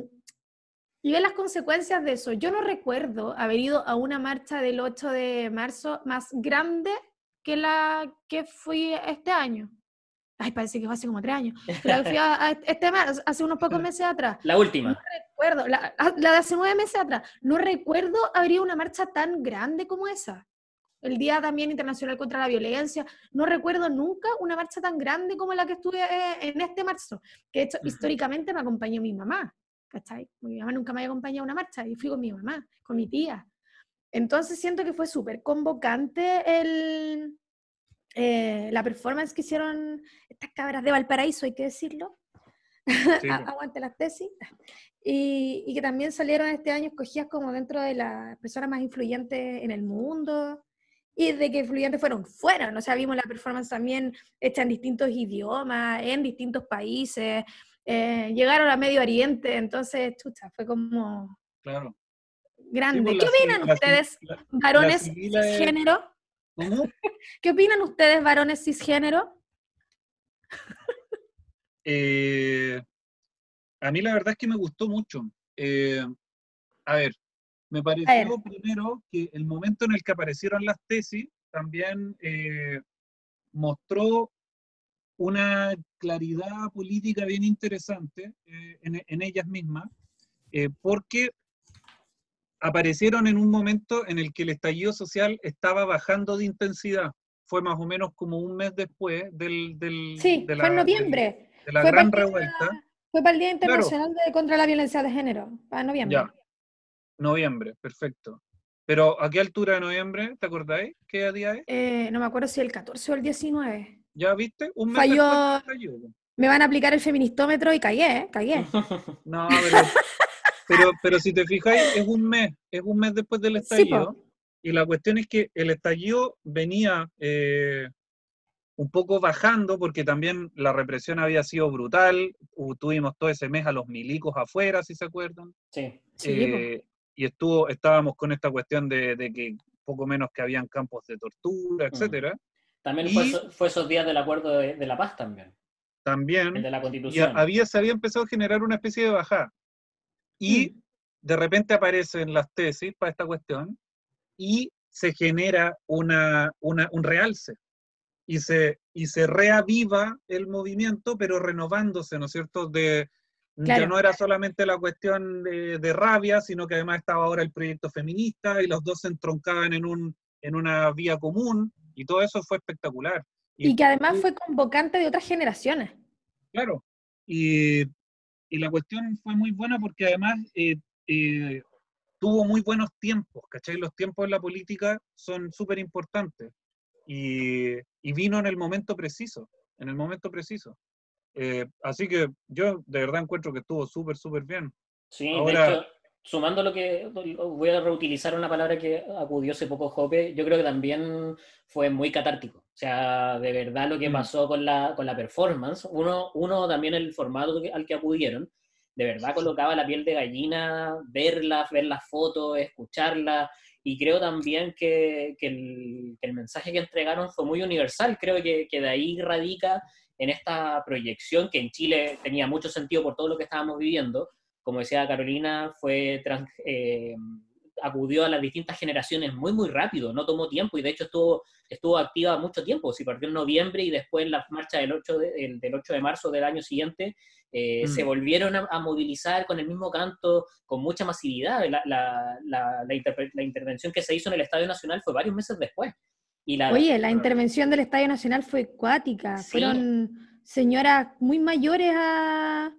y ver las consecuencias de eso. Yo no recuerdo haber ido a una marcha del 8 de marzo más grande que la que fui este año. Ay, parece que fue hace como tres años. Pero fui a, a este mar- hace unos pocos meses atrás. La última. recuerdo, la, la de hace nueve meses atrás, no recuerdo haber ido a una marcha tan grande como esa. El Día también Internacional contra la Violencia. No recuerdo nunca una marcha tan grande como la que estuve eh, en este marzo. Que de hecho, Ujú. históricamente me acompañó mi mamá. ¿Cachai? Mi mamá nunca me había acompañado a una marcha y fui con mi mamá, con mi tía. Entonces siento que fue súper convocante el, eh, la performance que hicieron estas cabras de Valparaíso, hay que decirlo. Sí. Aguante las tesis. Y, y que también salieron este año escogidas como dentro de las personas más influyentes en el mundo. Y de que influyentes fueron, fueron. O sea, vimos la performance también hecha en distintos idiomas, en distintos países. eh, llegaron a Medio Oriente, entonces, chucha, fue como Claro. grande. pues, ¿Qué opinan la ustedes, la- varones cisgénero? ¿Cómo? ¿Qué opinan ustedes, varones cisgénero? Eh, a mí la verdad es que me gustó mucho. Eh, a ver, me pareció primero que el momento en el que aparecieron las tesis también eh, mostró una claridad política bien interesante eh, en, en ellas mismas, eh, porque aparecieron en un momento en el que el estallido social estaba bajando de intensidad. Fue más o menos como un mes después del, del- Sí, de fue en noviembre. de la Fue gran revuelta. la- Fue para el Día Internacional de contra la Violencia de Género, para noviembre. Ya. Noviembre, perfecto. Pero ¿a qué altura de noviembre? ¿Te acordáis? ¿Qué día es? Eh, no me acuerdo si el 14 o el 19. ¿Ya viste? Un mes Falló-. Me van a aplicar el feministómetro y cagué, ¿eh? Cagué. No, pero, pero, pero si te fijáis, es un mes, es un mes después del Sí, estallido. po. y la cuestión es que el estallido venía eh, un poco bajando porque también la represión había sido brutal. Tuvimos todo ese mes a los milicos afuera, si se acuerdan. Sí. Sí, y estuvo, estábamos con esta cuestión de, de que poco menos que habían campos de tortura, Mm. etcétera. También Y- fue, fue esos días del acuerdo de, de la paz también, También. el de la y constitución. había, se había empezado a generar una especie de bajada. Y Mm. de repente aparecen las tesis para esta cuestión y se genera una, una- un realce. Y se, y se reaviva el movimiento, pero renovándose, ¿no es cierto? De, Ya Claro. no era solamente la cuestión de, de rabia, sino que además estaba ahora el proyecto feminista y los dos se entroncaban en, un, en una vía común y todo eso fue espectacular. Y que además fue convocante de otras generaciones. Claro. Y, y la cuestión fue muy buena porque además eh, eh, tuvo muy buenos tiempos, ¿cachai? Los tiempos en la política son súper importantes. Y, y vino en el momento preciso, en el momento preciso. Eh, así que yo de verdad encuentro que estuvo súper, súper bien. Sí, Ahora- de hecho, sumando lo que voy a reutilizar una palabra que acudió hace poco Jope, yo creo que también fue muy catártico. O sea, de verdad lo que Mm. pasó con la, con la performance, uno, uno también el formato al que acudieron, de verdad colocaba la piel de gallina, verla, ver las fotos, escucharla, y creo también que, que el, que el mensaje que entregaron fue muy universal. Creo que, que de ahí radica en esta proyección que en Chile tenía mucho sentido por todo lo que estábamos viviendo. Como decía Carolina, fue trans- eh, acudió a las distintas generaciones muy, muy rápido, no tomó tiempo y de hecho estuvo, estuvo activa mucho tiempo. Si partió en noviembre y después en la marcha del 8 de, el- del 8 de marzo del año siguiente, eh, Mm. se volvieron a, a movilizar con el mismo canto, con mucha masividad. La, la- la- la interpe- la intervención que se hizo en el Estadio Nacional fue varios meses después. Y la, Oye, la intervención del Estadio Nacional fue cuática. Sí. Fueron señoras muy mayores a,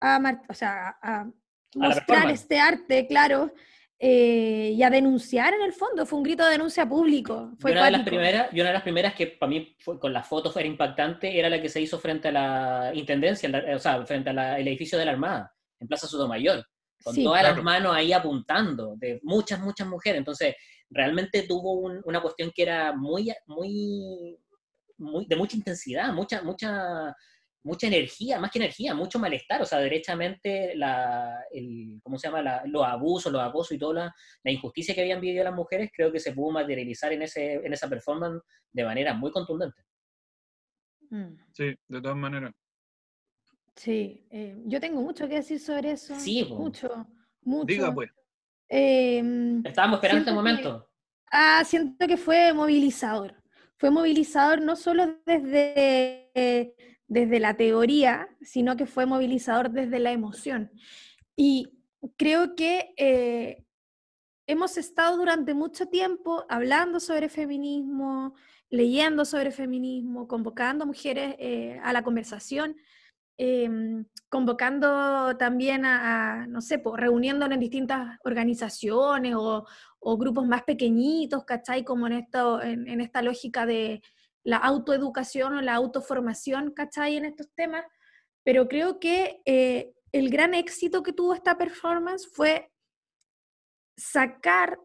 a, mar- o sea, a mostrar este arte, claro, eh, y a denunciar en el fondo. Fue un grito de denuncia público. Y Fue una, de las primeras, y una de las primeras que para mí fue- con las fotos era impactante era la que se hizo frente a la Intendencia, o sea, frente al edificio de la Armada, en Plaza Sotomayor, con Sí. todas Claro. las manos ahí apuntando, de muchas, muchas mujeres. Entonces, realmente tuvo un- una cuestión que era muy, muy, muy, de mucha intensidad, mucha, mucha, mucha energía, más que energía, mucho malestar. O sea, derechamente, la, el, ¿cómo se llama? La- los abusos, los acosos y toda la, la injusticia que habían vivido las mujeres, creo que se pudo materializar en, ese, en esa performance de manera muy contundente. Mm, Sí, de todas maneras. Sí, eh, yo tengo mucho que decir sobre eso. Sí, mucho, mucho. Diga pues. Em, Estábamos esperando este que- momento. Ah, siento que fue movilizador. Fue movilizador no solo desde, eh, desde la teoría, sino que fue movilizador desde la emoción. Y creo que eh, hemos estado durante mucho tiempo hablando sobre feminismo, leyendo sobre feminismo, convocando mujeres eh, a la conversación, em, convocando también a, a, no sé, pues, reuniéndonos en distintas organizaciones o, o grupos más pequeñitos, ¿cachai? Como en, esto, en, en esta lógica de la autoeducación o la autoformación, ¿cachai? En estos temas. Pero creo que eh, el gran éxito que tuvo esta performance fue sacar,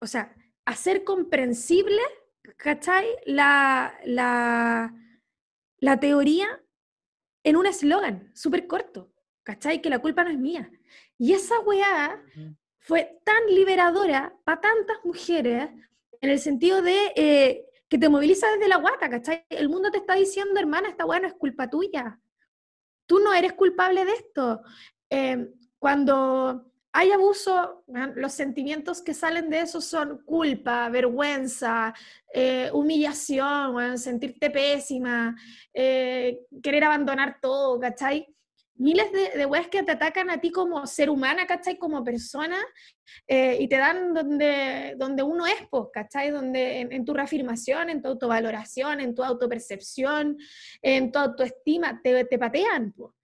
o sea, hacer comprensible, ¿cachai? La, la, la teoría en un eslogan súper corto, ¿cachai? Que la culpa no es mía. Y esa weá fue tan liberadora para tantas mujeres en el sentido de eh, que te moviliza desde la guata, ¿cachai? El mundo te está diciendo, hermana, esta weá no es culpa tuya. Tú no eres culpable de esto. Eh, cuando hay abuso, weón, los sentimientos que salen de eso son culpa, vergüenza, eh, humillación, weón, sentirte pésima, eh, querer abandonar todo, ¿cachai? Miles de, de weas que te atacan a ti como ser humana, ¿cachai? Como persona, eh, y te dan donde, donde uno es, pues, ¿cachai? Donde, en, en tu reafirmación, en tu autovaloración, en tu autopercepción, en tu autoestima, te, te patean, pues.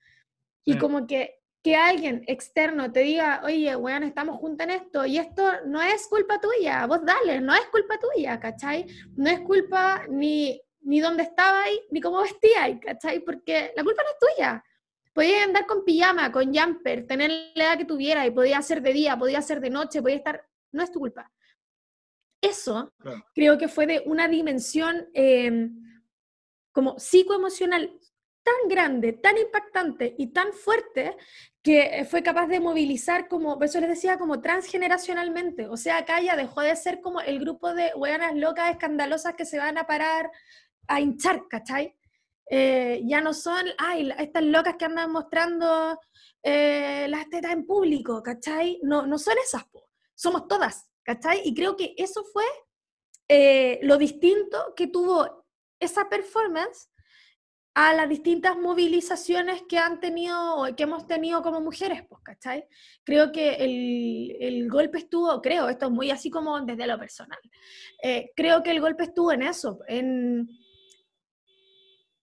Y como que, que alguien externo te diga, oye, weón, estamos juntos en esto, y esto no es culpa tuya, vos dale, no es culpa tuya, ¿cachai? No es culpa ni, ni dónde estabais, ni cómo vestíais, ¿cachai? Porque la culpa no es tuya. Podías andar con pijama, con jumper, tener la edad que tuviera, y podía ser de día, podía ser de noche, podía estar... No es tu culpa. Eso creo que fue de una dimensión eh, como psicoemocional tan grande, tan impactante y tan fuerte que fue capaz de movilizar como, por eso les decía, como transgeneracionalmente. O sea, acá ya dejó de ser como el grupo de hueonas locas, escandalosas que se van a parar a hinchar, ¿cachai? Eh, ya no son, ay, estas locas que andan mostrando eh, las tetas en público, ¿cachai? No, no son esas, somos todas, ¿cachai? Y creo que eso fue eh, lo distinto que tuvo esa performance a las distintas movilizaciones que han tenido, que hemos tenido como mujeres, pues, ¿cachai? Creo que el, el golpe estuvo, creo, esto es muy así como desde lo personal, creo que el golpe estuvo en eso, en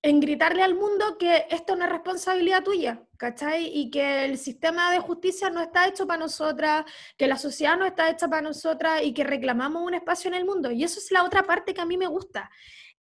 en gritarle al mundo que esto no es responsabilidad tuya, ¿cachai? Y que el sistema de justicia no está hecho para nosotras, que la sociedad no está hecha para nosotras y que reclamamos un espacio en el mundo. Y eso es la otra parte que a mí me gusta,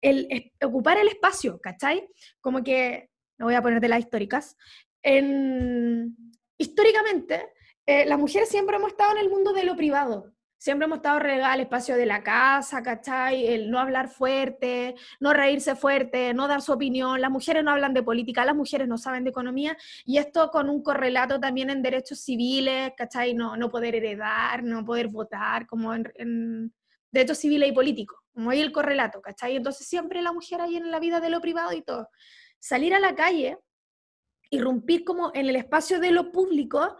el, ocupar el espacio, ¿cachai? Como que, me voy a poner de las históricas, en, históricamente eh, las mujeres siempre hemos estado en el mundo de lo privado, Siempre hemos estado regados al espacio de la casa, ¿cachai? El no hablar fuerte, no reírse fuerte, no dar su opinión. Las mujeres no hablan de política, las mujeres no saben de economía. Y esto con un correlato también en derechos civiles, ¿cachai? No, no poder heredar, no poder votar, como en, derechos civiles y políticos. Como ahí el correlato, ¿cachai? Entonces siempre la mujer ahí en la vida de lo privado y todo. Salir a la calle, irrumpir como en el espacio de lo público,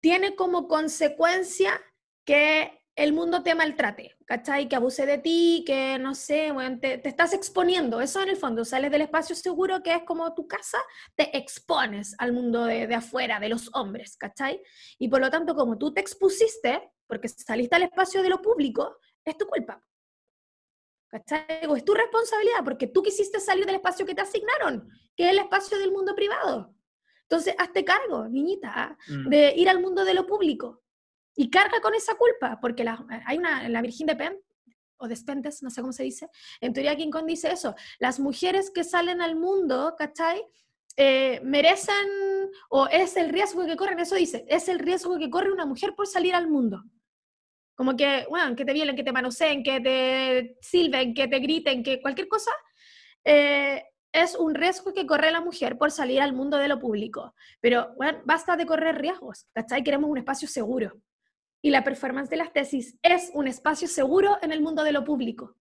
tiene como consecuencia que el mundo te maltrate, ¿cachai? Que abuse de ti, que no sé, bueno, te, estás exponiendo, eso en el fondo, sales del espacio seguro que es como tu casa, te expones al mundo de, de, afuera, de los hombres, ¿cachai? Y por lo tanto, como tú te expusiste, porque saliste al espacio de lo público, es tu culpa. ¿Cachai? O es tu responsabilidad, porque tú quisiste salir del espacio que te asignaron, que es el espacio del mundo privado. Entonces, hazte cargo, niñita, mm. de ir al mundo de lo público y carga con esa culpa, porque la, hay una, la Virgen de Pen, o de Spentes, no sé cómo se dice, en teoría King Kong dice eso, las mujeres que salen al mundo, ¿cachai? Eh, merecen, o es el riesgo que corren, eso dice, es el riesgo que corre una mujer por salir al mundo. Como que, bueno, que te violen, que te manoseen, que te silben, que te griten, que cualquier cosa, eh, es un riesgo que corre la mujer por salir al mundo de lo público. Pero, bueno, basta de correr riesgos, ¿cachai? Queremos un espacio seguro y la performance de las tesis es un espacio seguro en el mundo de lo público.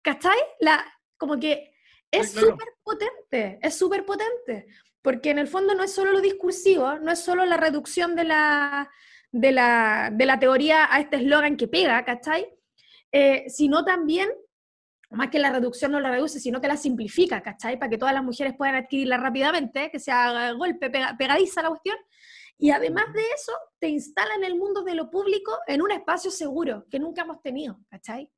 ¿Cachai? La, como que es súper potente, es súper potente, porque en el fondo no es solo lo discursivo, no es solo la reducción de la, de la, de la teoría a este eslogan que pega, ¿cachai? Eh, sino también, más que la reducción no la reduce, sino que la simplifica, ¿cachai? Para que todas las mujeres puedan adquirirla rápidamente, que sea golpe, pegadiza la cuestión, y además de eso, te instala en el mundo de lo público en un espacio seguro que nunca hemos tenido, ¿cachai?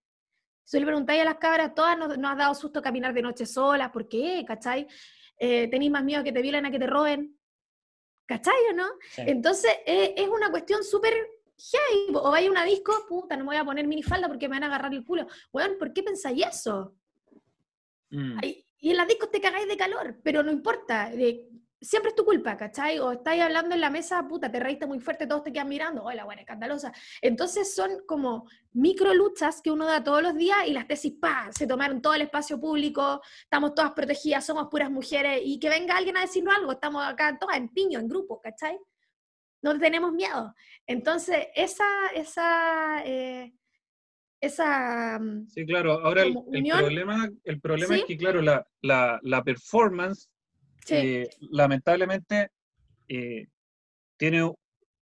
Si le preguntáis a las cabras, todas nos, nos, ha dado susto caminar de noche solas, ¿por qué? ¿cachai? Eh, ¿Tenéis más miedo que te violen a que te roben? ¿Cachai o no? Entonces, eh, es una cuestión súper hey, o vaya a una disco, puta, no me voy a poner minifalda porque me van a agarrar el culo. Bueno, ¿por qué pensáis eso? Mm. y en las discos te cagáis de calor, pero no importa. Eh, siempre es tu culpa, ¿cachai? O estáis hablando en la mesa, puta, te reíste muy fuerte, todos te quedan mirando, hola, buena, escandalosa. Entonces son como micro luchas que uno da todos los días y las tesis, pa, se tomaron todo el espacio público, estamos todas protegidas, somos puras mujeres y que venga alguien a decirnos algo, estamos acá todas en piño, en grupo, ¿cachai? No tenemos miedo. Entonces, esa, esa, eh, esa... Mm, sí, claro, ahora el, problema, el problema es que, claro, la, la, la performance eh, lamentablemente eh, tiene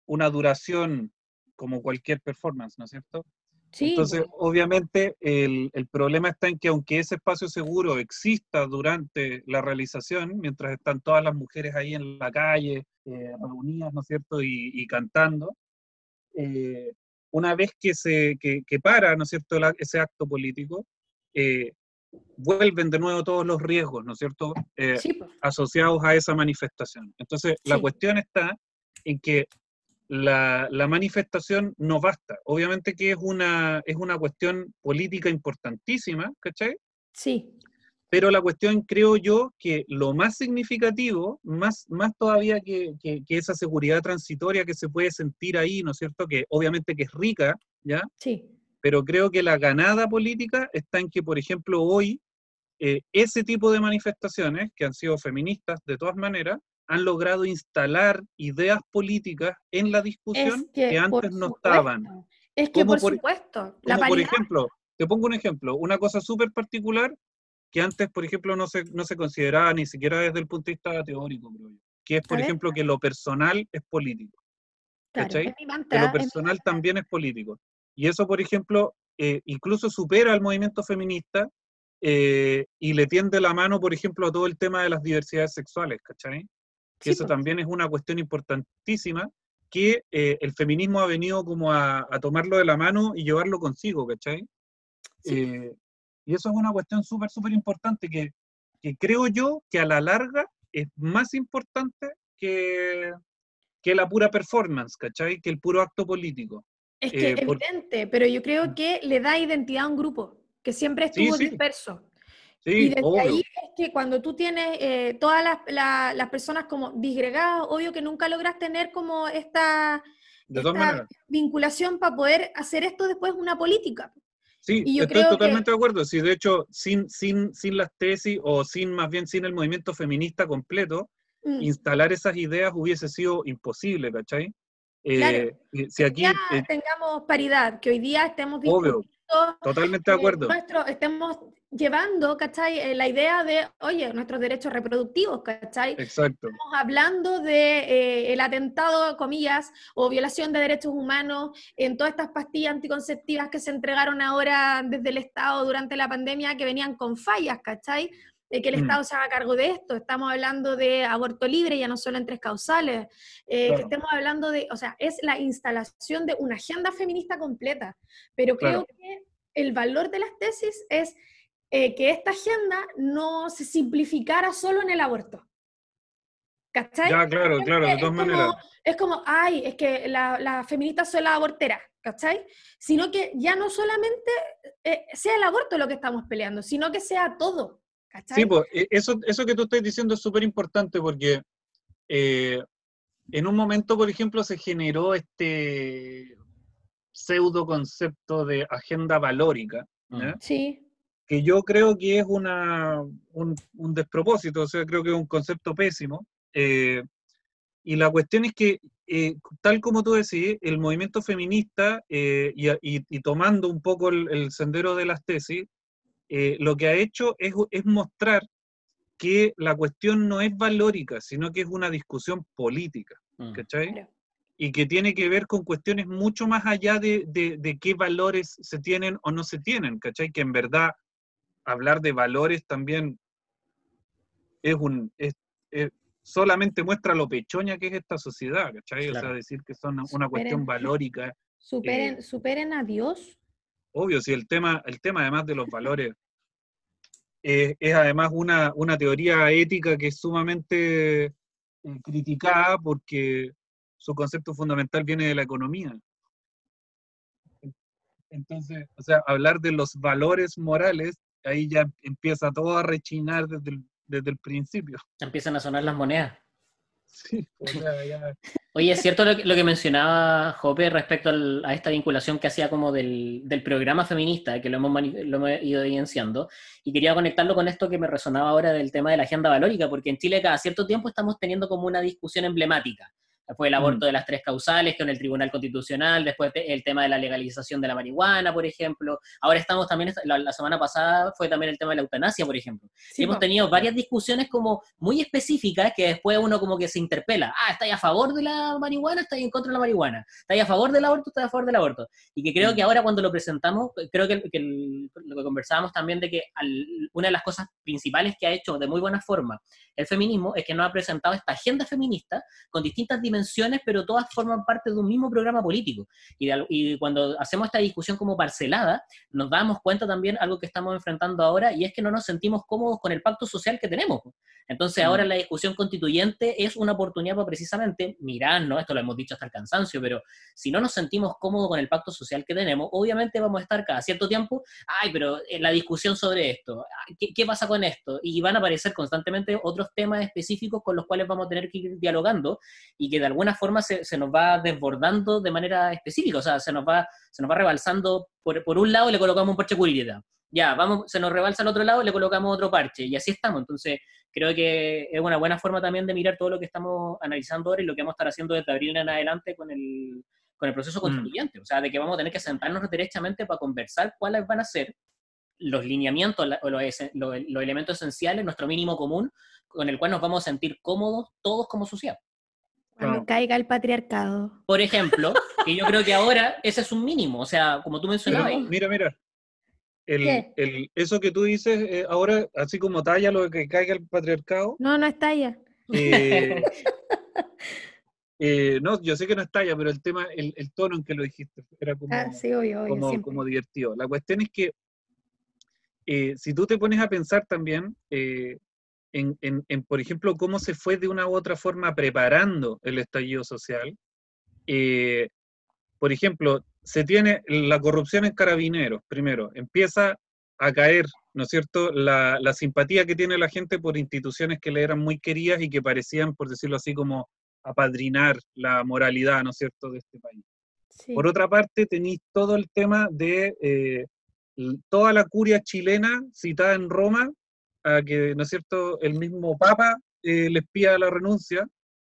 una duración como cualquier performance, ¿no es cierto? Sí. Entonces, obviamente, el, el, problema está en que aunque ese espacio seguro exista durante la realización, mientras están todas las mujeres ahí en la calle, eh, reunidas, ¿no es cierto?, y, cantando, una vez que se que, para, ¿no es cierto?, ese acto político, vuelven de nuevo todos los riesgos, ¿no es cierto?, eh, Sí, pues. asociados a esa manifestación. Entonces, la cuestión está en que la, la manifestación no basta. Obviamente que es una, es una cuestión política importantísima, ¿cachai? Sí, Pero la cuestión, creo yo, que lo más significativo, más, más todavía que, que- que esa seguridad transitoria que se puede sentir ahí, ¿no es cierto? Que obviamente que es rica, ¿ya? sí. Pero creo que la ganada política está en que, por ejemplo, hoy eh, ese tipo de manifestaciones, que han sido feministas de todas maneras, han logrado instalar ideas políticas en la discusión Es que, antes no estaban. Es que Como por, por- supuesto, la Como por ejemplo, te pongo un ejemplo, una cosa súper particular que antes, por ejemplo, no se, no se consideraba ni siquiera desde el punto de vista teórico, creo yo, que es, por ejemplo, que lo personal es político, claro, ¿cachai? es mi que lo es mi personal también es político. Y eso, por ejemplo, eh, incluso supera al movimiento feminista eh, y le tiende la mano, por ejemplo, a todo el tema de las diversidades sexuales, ¿cachai? Que Sí, eso pues. también es una cuestión importantísima que eh, el feminismo ha venido como a, a tomarlo de la mano y llevarlo consigo, ¿cachai? Sí. Y eso es una cuestión súper, súper importante que, que creo yo que a la larga es más importante que, que la pura performance, ¿cachai? Que el puro acto político. Es que eh, por- evidente, pero yo creo que le da identidad a un grupo que siempre Sí, estuvo sí. disperso. Sí, y desde obvio. ahí es que cuando tú tienes eh, todas las, la- las personas como disgregadas, obvio que nunca logras tener como esta, esta vinculación para poder hacer esto después una política. Sí, y yo estoy creo totalmente de acuerdo. Sí, de hecho, sin, sin, sin las tesis o sin, más bien, sin el movimiento feminista completo, Mm. instalar esas ideas hubiese sido imposible, ¿cachai? Eh, Claro. y si aquí, ya eh, tengamos paridad, que hoy día estemos Obvio. totalmente de eh, acuerdo. nuestro- estemos llevando, ¿cachai? Eh, la idea de, oye, nuestros derechos reproductivos, ¿cachai? Exacto. Estamos hablando de eh, el atentado, comillas, o violación de derechos humanos en todas estas pastillas anticonceptivas que se entregaron ahora desde el Estado durante la pandemia que venían con fallas, ¿cachai? De que el Mm. Estado se haga cargo de esto. Estamos hablando de aborto libre, ya no solo en tres causales. eh, Que Claro. estemos hablando de, o sea, es la instalación de una agenda feminista completa. Pero creo Claro. que el valor de las tesis es eh, que esta agenda no se simplificara solo en el aborto. ¿Cachai? Ya, claro, claro, de Es todas como- maneras. Es como, ay, es que las la feministas son las aborteras, ¿cachai? Sino que ya no solamente eh, sea el aborto lo que estamos peleando, sino que sea todo, ¿cachai? Sí, pues e- eso, eso que tú estás diciendo es súper importante porque eh, en un momento, por ejemplo, se generó este pseudo concepto de agenda valórica. Mm. Sí, que yo creo que es una, un, un despropósito, o sea, creo que es un concepto pésimo. eh, y la cuestión es que, eh, tal como tú decís, el movimiento feminista, eh, y, y- y tomando un poco el, el sendero de las tesis, eh, lo que ha hecho es, es mostrar que la cuestión no es valórica, sino que es una discusión política, Mm. ¿cachai? Claro. Y que tiene que ver con cuestiones mucho más allá de, de- de qué valores se tienen o no se tienen, ¿cachai? Que en verdad hablar de valores también es un... es- es- solamente muestra lo pechoña que es esta sociedad, ¿cachai? O Claro. sea, decir que son una Superen- cuestión valórica, superen, Eh, superen a Dios. Obvio, si el tema, el tema además de los valores eh, es además una, una teoría ética que es sumamente eh, criticada porque su concepto fundamental viene de la economía. Entonces, o sea, hablar de los valores morales, ahí ya empieza todo a rechinar desde el, desde el principio. Empiezan a sonar las monedas. Sí, o sea, ya- Oye, es cierto lo que, lo que mencionaba Jope respecto al- a esta vinculación que hacía como del, programa feminista, que lo hemos, lo hemos ido evidenciando, y quería conectarlo con esto que me resonaba ahora del tema de la agenda valórica, porque en Chile cada cierto tiempo estamos teniendo como una discusión emblemática. Fue el aborto de las tres causales con el Tribunal Constitucional, después el tema de la legalización de la marihuana, por ejemplo. Ahora estamos también, la, la semana pasada fue también el tema de la eutanasia, por ejemplo. Sí, y hemos tenido varias discusiones como muy específicas que después uno como que se interpela. Ah, ¿estáis a favor de la marihuana? ¿Estáis en contra de la marihuana? ¿Estáis a favor del aborto? ¿Estáis a favor del aborto? Y que creo que ahora cuando lo presentamos, creo que, que el- lo que conversábamos también de que al- una de las cosas principales que ha hecho de muy buena forma el feminismo es que nos ha presentado esta agenda feminista con distintas dimensiones dimensiones, pero todas forman parte de un mismo programa político. Y, y, cuando hacemos esta discusión como parcelada, nos damos cuenta también algo que estamos enfrentando ahora, y es que no nos sentimos cómodos con el pacto social que tenemos. Entonces ahora la discusión constituyente es una oportunidad para precisamente mirar, ¿no? Esto lo hemos dicho hasta el cansancio, pero si no nos sentimos cómodos con el pacto social que tenemos, obviamente vamos a estar cada cierto tiempo, ay, pero eh, la discusión sobre esto, ¿qué, qué pasa con esto? Y van a aparecer constantemente otros temas específicos con los cuales vamos a tener que ir dialogando y que de alguna forma se, se nos va desbordando de manera específica, o sea, se nos va, se nos va rebalsando, por, por un lado le colocamos un parche curirita, ya, vamos, se nos rebalsa al otro lado, le colocamos otro parche, y así estamos. Entonces, creo que es una buena forma también de mirar todo lo que estamos analizando ahora y lo que vamos a estar haciendo desde abril en adelante con el, con el proceso mm. constituyente. O sea, de que vamos a tener que sentarnos derechamente para conversar cuáles van a ser los lineamientos o los, los, elementos esenciales, nuestro mínimo común, con el cual nos vamos a sentir cómodos todos como sociedad. Cuando caiga el patriarcado. Por ejemplo, que yo creo que ahora ese es un mínimo, o sea, como tú mencionabas. mira, mira, el, eso que tú dices eh, ahora, así como talla lo que caiga el patriarcado. No, no es talla. Eh, eh, no, yo sé que no es talla, pero el tema, el, tono en que lo dijiste era como, ah, sí, obvio, como, como, divertido. La cuestión es que si tú te pones a pensar también en, en, en, por ejemplo, cómo se fue de una u otra forma preparando el estallido social, por ejemplo, se tiene la corrupción en carabineros, primero, empieza a caer, ¿no es cierto?, la, simpatía que tiene la gente por instituciones que le eran muy queridas y que parecían, por decirlo así, como apadrinar la moralidad, ¿no es cierto?, de este país. Por otra parte, tenéis todo el tema de eh, toda la curia chilena citada en Roma, a que, ¿no es cierto?, el mismo Papa eh, les pida la renuncia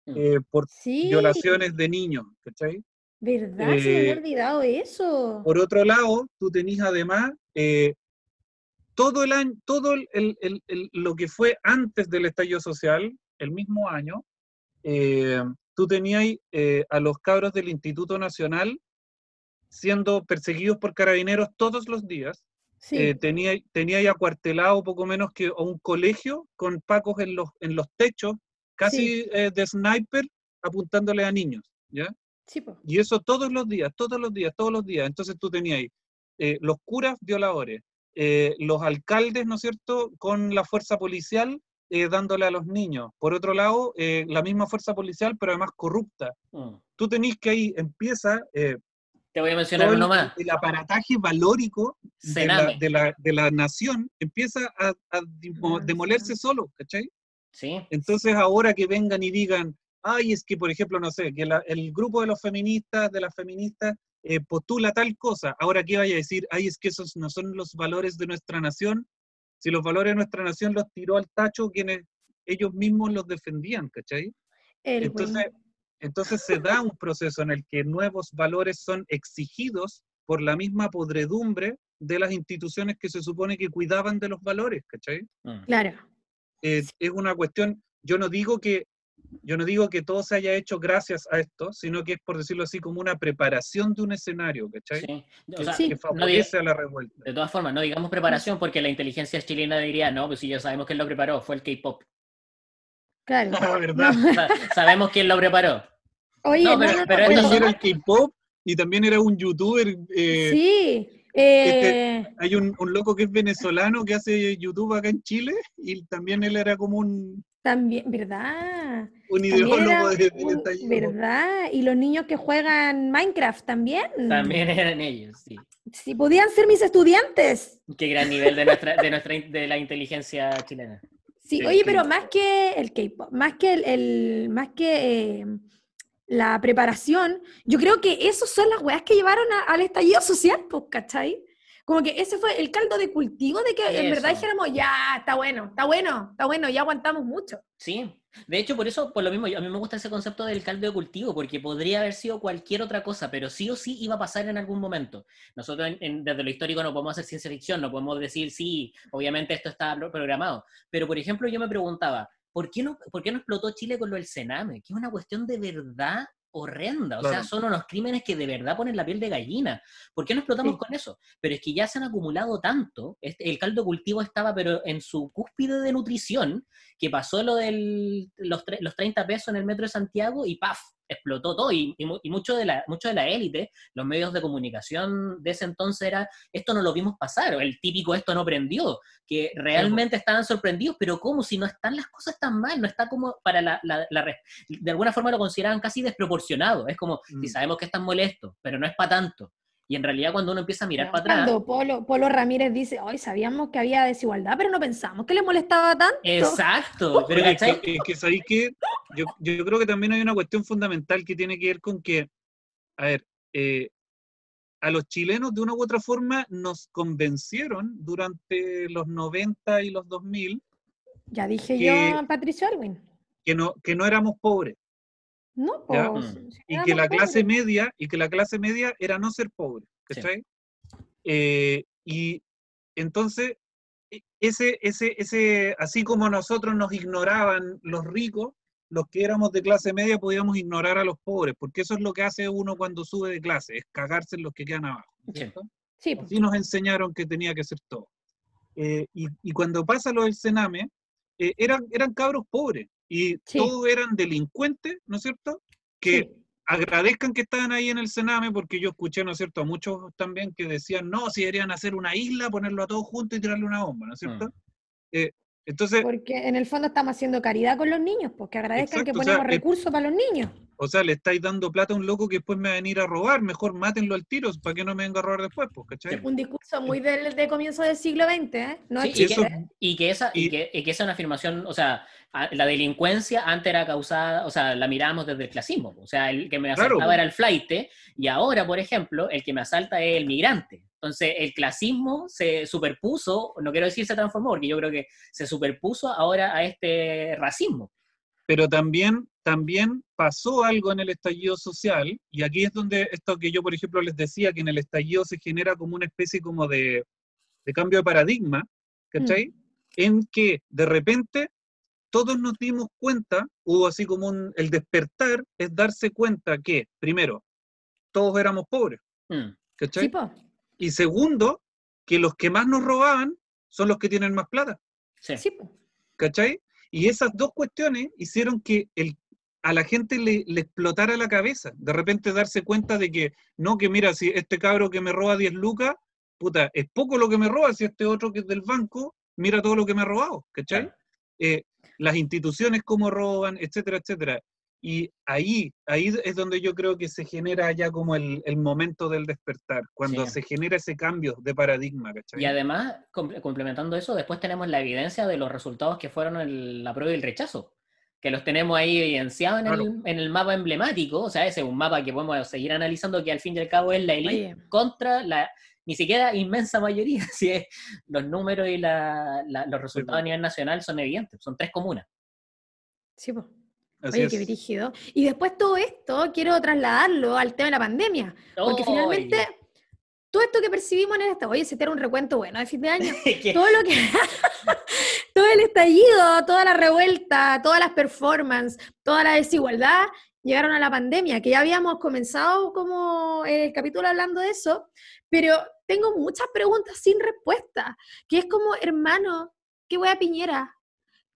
mm. eh, por violaciones de niños, ¿cachai? ¿Verdad? Se me había eh, olvidado eso. Por otro lado, tú tenés además eh, todo el año, todo lo que fue antes del estallido social, el mismo año, eh, tú tenías a los cabros del Instituto Nacional siendo perseguidos por carabineros todos los días. Sí. tenía, tenía acuartelado poco menos que un colegio con pacos en los, en los techos, casi de sniper, apuntándole a niños. ¿ya? Y eso todos los días, todos los días, todos los días. Entonces tú tenías ahí eh, los curas violadores, eh, los alcaldes, ¿no es cierto?, con la fuerza policial eh, dándole a los niños. Por otro lado, la misma fuerza policial, pero además corrupta. Mm. Tú tenés que ahí empieza... Te voy a mencionar uno más. El aparataje valórico de la, de la, nación empieza a, a ah, demolerse solo, ¿cachai? Sí. Entonces ahora que vengan y digan, ay, es que, por ejemplo, no sé, que el grupo de los feministas, de las feministas, eh, postula tal cosa, ahora qué vaya a decir, ay, es que esos no son los valores de nuestra nación, si los valores de nuestra nación los tiró al tacho quienes ellos mismos los defendían, ¿cachai? entonces, entonces se da un proceso en el que nuevos valores son exigidos por la misma podredumbre de las instituciones que se supone que cuidaban de los valores, ¿cachai? Mm. Claro. Eh, es una cuestión, yo no digo que yo no digo que todo se haya hecho gracias a esto, sino que es, por decirlo así, como una preparación de un escenario, ¿cachai? que, favorece a la revuelta. De todas formas, no digamos preparación porque la inteligencia chilena diría, no, pues si ya sabemos quién lo preparó, fue el K-pop. Claro. ¿verdad? sabemos quién lo preparó. Oye, no, pero, era el K-pop y también era un youtuber. Eh, sí. Este, eh, hay un, un, loco que es venezolano que hace YouTube acá en Chile y también él era como un, también, ¿verdad? Un ideólogo de, ¿Verdad? Y los niños que juegan Minecraft también. También eran ellos, sí. Sí, podían ser mis estudiantes. Qué gran nivel de nuestra, de nuestra de la inteligencia chilena. Sí, oye, pero más que el K-pop, más que el, más que eh, la preparación, yo creo que esos son las weas que llevaron al estallido social, pues, ¿cachai? Como que ese fue el caldo de cultivo de que en verdad dijéramos, ya, está bueno, está bueno, está bueno, ya aguantamos mucho. Sí, de hecho, por eso, por lo mismo, a mí me gusta ese concepto del caldo de cultivo, porque podría haber sido cualquier otra cosa, pero sí o sí iba a pasar en algún momento. Nosotros desde lo histórico no podemos hacer ciencia ficción, no podemos decir, sí, obviamente esto está programado. Pero, por ejemplo, yo me preguntaba, ¿por qué no, por qué no explotó Chile con lo del Sename? Que es una cuestión de verdad horrenda. O sea, son unos crímenes que de verdad ponen la piel de gallina. ¿Por qué no explotamos con eso? Pero es que ya se han acumulado tanto, este, el caldo cultivo estaba pero en su cúspide de nutrición, que pasó lo de los, los 30 pesos en el metro de Santiago y ¡paf! Explotó todo y, mucho, de la, mucho de la élite, los medios de comunicación de ese entonces era, esto no lo vimos pasar, el típico esto no prendió, que realmente estaban sorprendidos, pero ¿cómo? Si no están las cosas tan mal, no está como para la, la, de alguna forma lo consideraban casi desproporcionado, es como, si mm. sabemos que están molestos, pero no es para tanto. Y en realidad cuando uno empieza a mirar para atrás... Cuando Polo, Polo Ramírez dice, hoy sabíamos que había desigualdad, pero no pensamos que le molestaba tanto. Exacto. Pero es que, que, que yo, yo, creo que también hay una cuestión fundamental que tiene que ver con que, a ver, eh, a los chilenos de una u otra forma nos convencieron durante los 90 y los 2000. Ya dije yo, Patricio Alwin. Que no, que no éramos pobres. No, pues, mm. y que la clase media, y que la clase media era no ser pobre, eh, y entonces, e, ese, ese, ese, así como nosotros nos ignoraban los ricos, los que éramos de clase media podíamos ignorar a los pobres, porque eso es lo que hace uno cuando sube de clase, es cagarse en los que quedan abajo. ¿cierto? Sí. Pues. Así nos enseñaron que tenía que ser todo. Eh, y, y, cuando pasa lo del Sename, eh, eran, eran cabros pobres, y todos eran delincuentes, ¿no es cierto? Que agradezcan que estaban ahí en el Sename, porque yo escuché, ¿no es cierto?, a muchos también que decían, no, si deberían hacer una isla, ponerlo a todos juntos y tirarle una bomba, ¿no es cierto? Mm. Eh, entonces, porque en el fondo estamos haciendo caridad con los niños, porque agradezcan que ponemos recursos para los niños. O sea, le estáis dando plata a un loco que después me va a venir a robar, mejor mátenlo al tiro para que no me venga a robar después, pues, ¿cachai? Un discurso muy del de comienzo del siglo XX, ¿eh? No y, que, y, que, esa, y, que, esa es una afirmación, o sea, la delincuencia antes era causada, o sea, la mirábamos desde el clasismo, o sea, el que me asaltaba era el flight, y ahora, por ejemplo, el que me asalta es el migrante. Entonces, el clasismo se superpuso, no quiero decir se transformó, porque yo creo que se superpuso ahora a este racismo. Pero también también pasó algo en el estallido social, y aquí es donde esto que yo, por ejemplo, les decía, que en el estallido se genera como una especie como de, cambio de paradigma, ¿cachai? Mm. En que de repente todos nos dimos cuenta, hubo así como un, el despertar, es darse cuenta que, primero, todos éramos pobres, mm. ¿cachai? Y segundo, que los que más nos robaban son los que tienen más plata. Sí. ¿Cachai? Y esas dos cuestiones hicieron que el a la gente le, explotara la cabeza. De repente darse cuenta de que, no, que mira, si este cabro que me roba 10 lucas, puta, es poco lo que me roba, si este otro que es del banco, mira todo lo que me ha robado, ¿cachai? Eh, las instituciones cómo roban, etcétera, etcétera. Y ahí, ahí es donde yo creo que se genera ya como el, momento del despertar, cuando se genera ese cambio de paradigma, ¿cachai? Y además, complementando eso, después tenemos la evidencia de los resultados que fueron el, la prueba y el rechazo que los tenemos ahí evidenciados en, el, mapa emblemático, o sea, ese es un mapa que podemos seguir analizando, que al fin y al cabo es la élite contra la, ni siquiera inmensa mayoría, si es, los números y los resultados a nivel nacional son evidentes, son tres comunas. Sí, pues. Oye, qué. Y después todo esto quiero trasladarlo al tema de la pandemia, porque finalmente todo esto que percibimos en esta, oye, se te era un recuento bueno de fin de año, todo lo que, todo el estallido, toda la revuelta, todas las performances, toda la desigualdad, llegaron a la pandemia, que ya habíamos comenzado como el capítulo hablando de eso, pero tengo muchas preguntas sin respuesta, que es como, hermano, ¿qué wea Piñera?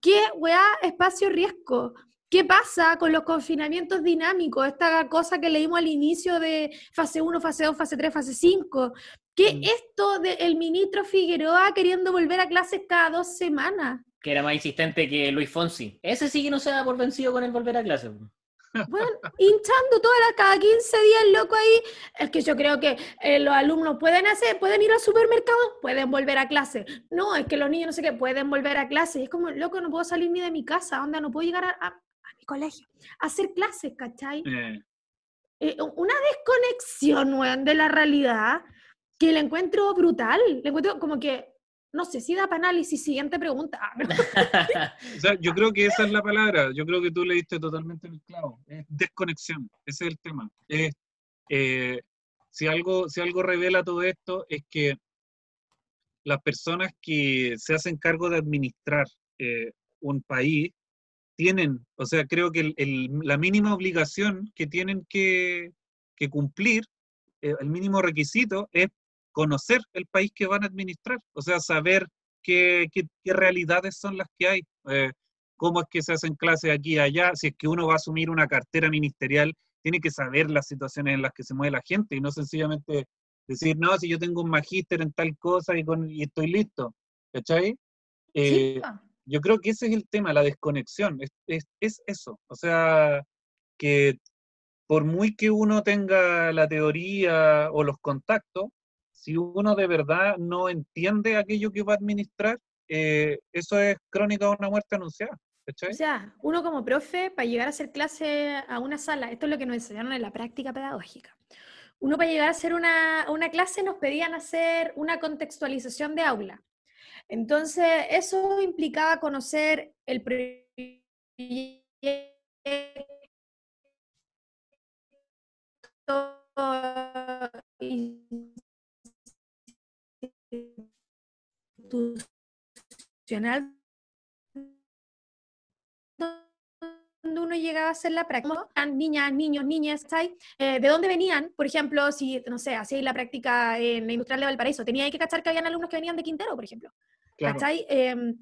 ¿Qué wea espacio riesgo? ¿Qué pasa con los confinamientos dinámicos? Esta cosa que leímos al inicio de fase 1, fase 2, fase 3, fase 5. ¿Qué mm. esto del ministro Figueroa queriendo volver a clases cada dos semanas? Que era más insistente que Luis Fonsi. Ese sí que no se da por vencido con el volver a clases. Bueno, hinchando todas las, cada 15 días, loco, ahí. Es que yo creo que eh, los alumnos pueden hacer, pueden ir al supermercado, pueden volver a clase. No, es que los niños no sé qué, pueden volver a clase. Y es como, loco, no puedo salir ni de mi casa, onda, no puedo llegar a, colegio, hacer clases, ¿cachai? Eh. Eh, una desconexión, weón, de la realidad que la encuentro brutal. Le encuentro como que, no sé si da para análisis. Siguiente pregunta. Ah, o sea, yo creo que esa es la palabra. Yo creo que tú le diste totalmente el clavo. Es desconexión. Ese es el tema. Eh, si, algo, si algo revela todo esto es que las personas que se hacen cargo de administrar un país tienen, o sea, creo que la mínima obligación que tienen que, cumplir, eh, el mínimo requisito es conocer el país que van a administrar, o sea, saber qué, realidades son las que hay. Eh, cómo es que se hacen clases aquí y allá, si es que uno va a asumir una cartera ministerial, tiene que saber las situaciones en las que se mueve la gente y no sencillamente decir, no, si yo tengo un magíster en tal cosa y, con, y estoy listo, ¿cachai? Eh, yo creo que ese es el tema, la desconexión, es, es, eso, o sea, que por muy que uno tenga la teoría o los contactos, si uno de verdad no entiende aquello que va a administrar, eh, eso es crónica de una muerte anunciada. O sea, uno como profe, para llegar a hacer clase a una sala, esto es lo que nos enseñaron en la práctica pedagógica. Uno para llegar a hacer una, una clase nos pedían hacer una contextualización de aula. Entonces, eso implicaba conocer el proyecto institucional donde uno llegaba a hacer la práctica, niñas, niños, niñas, eh, ¿De dónde venían? Por ejemplo, si, no sé, hacía la práctica en la Industrial de Valparaíso, tenía que cachar que habían alumnos que venían de Quintero, por ejemplo. ¿Cachai? Em,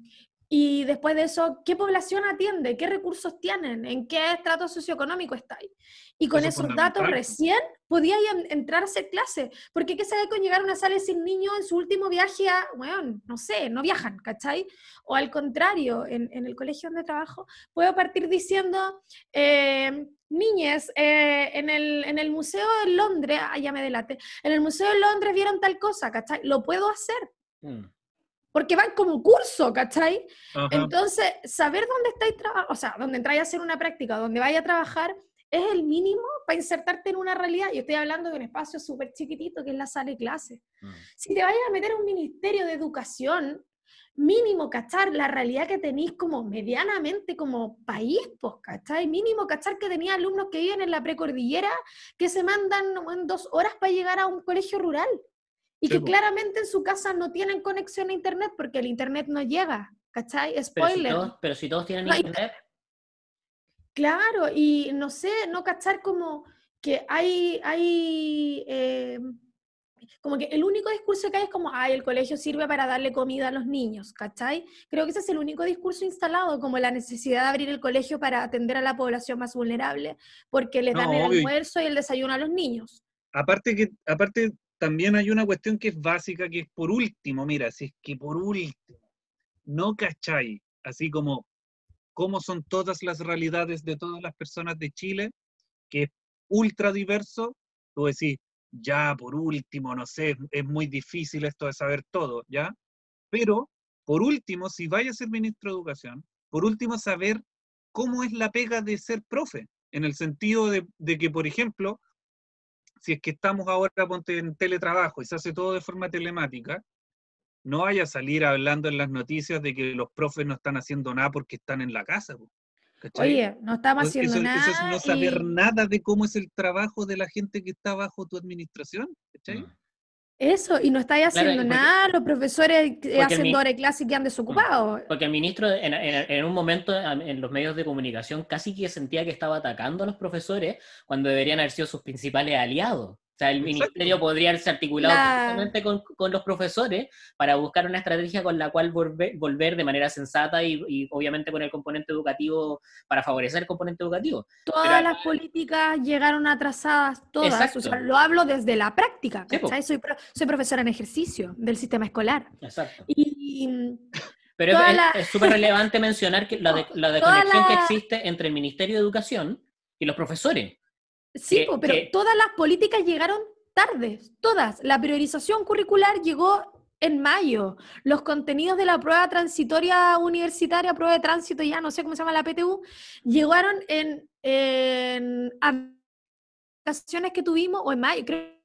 y después de eso, ¿qué población atiende? ¿Qué recursos tienen? ¿En qué estrato socioeconómico estáis? Y con esos datos recién podía entrar a hacer clase. Porque ¿qué sabe con llegar a una sala sin niños en su último viaje a, bueno, no sé, no viajan, ¿cachai? O al contrario, en, el colegio donde trabajo, puedo partir diciendo, eh, niñes, eh, en, el, en, el, Museo de Londres, ah, ya me delate, en el Museo de Londres vieron tal cosa, ¿cachai? Lo puedo hacer. Mm porque van como curso, ¿cachai? Entonces, saber dónde estáis trabajando, o sea, dónde entráis a hacer una práctica, dónde vaya a trabajar, es el mínimo para insertarte en una realidad. Yo estoy hablando de un espacio súper chiquitito que es la sala de clase. Mm. Si te vayas a meter a un ministerio de educación, mínimo cachar la realidad que tenéis como medianamente como país, pues, ¿cachai? Mínimo cachar que tenía alumnos que viven en la precordillera que se mandan en dos horas para llegar a un colegio rural y que claramente en su casa no tienen conexión a internet porque el internet no llega, ¿cachai? Spoiler. Pero si todos, tienen internet. Claro, y no sé, no cachar como que hay, hay eh, como que el único discurso que hay es como, ay, el colegio sirve para darle comida a los niños, ¿cachai? Creo que ese es el único discurso instalado, como la necesidad de abrir el colegio para atender a la población más vulnerable, porque les dan el almuerzo y el desayuno a los niños. Aparte que, aparte también hay una cuestión que es básica, que es por último, mira, si es que por último no cachai, así como cómo son todas las realidades de todas las personas de Chile, que es ultra diverso, tú decís, ya por último, no sé, es muy difícil esto de saber todo, ¿ya? Pero, por último, si vaya a ser ministro de Educación, por último, saber cómo es la pega de ser profe, en el sentido de, de que, por ejemplo, si es que estamos ahora ponte en teletrabajo y se hace todo de forma telemática, no vaya a salir hablando en las noticias de que los profes no están haciendo nada porque están en la casa. Oye, no estamos haciendo nada. Eso es no saber nada de cómo es el trabajo de la gente que está bajo tu administración. ¿cachai? Eso, y no estáis haciendo nada, los profesores haciendo hora de clase que han desocupados. Porque el ministro, en, un momento, en los medios de comunicación, casi que sentía que estaba atacando a los profesores cuando deberían haber sido sus principales aliados sea, el ministerio podría haberse articulado con, los profesores para buscar una estrategia con la cual volver, de manera sensata y, obviamente con el componente educativo para favorecer el componente educativo. Todas las políticas llegaron atrasadas, todas. O sea, lo hablo desde la práctica. soy, soy profesora en ejercicio del sistema escolar. Exacto. pero es súper relevante mencionar que la, de, la conexión que existe entre el Ministerio de Educación y los profesores. Sí, pero todas las políticas llegaron tarde, todas. La priorización curricular llegó en mayo. Los contenidos de la prueba transitoria universitaria, prueba de tránsito, ya no sé cómo se llama la PTU, llegaron en, en que tuvimos, o en mayo, creo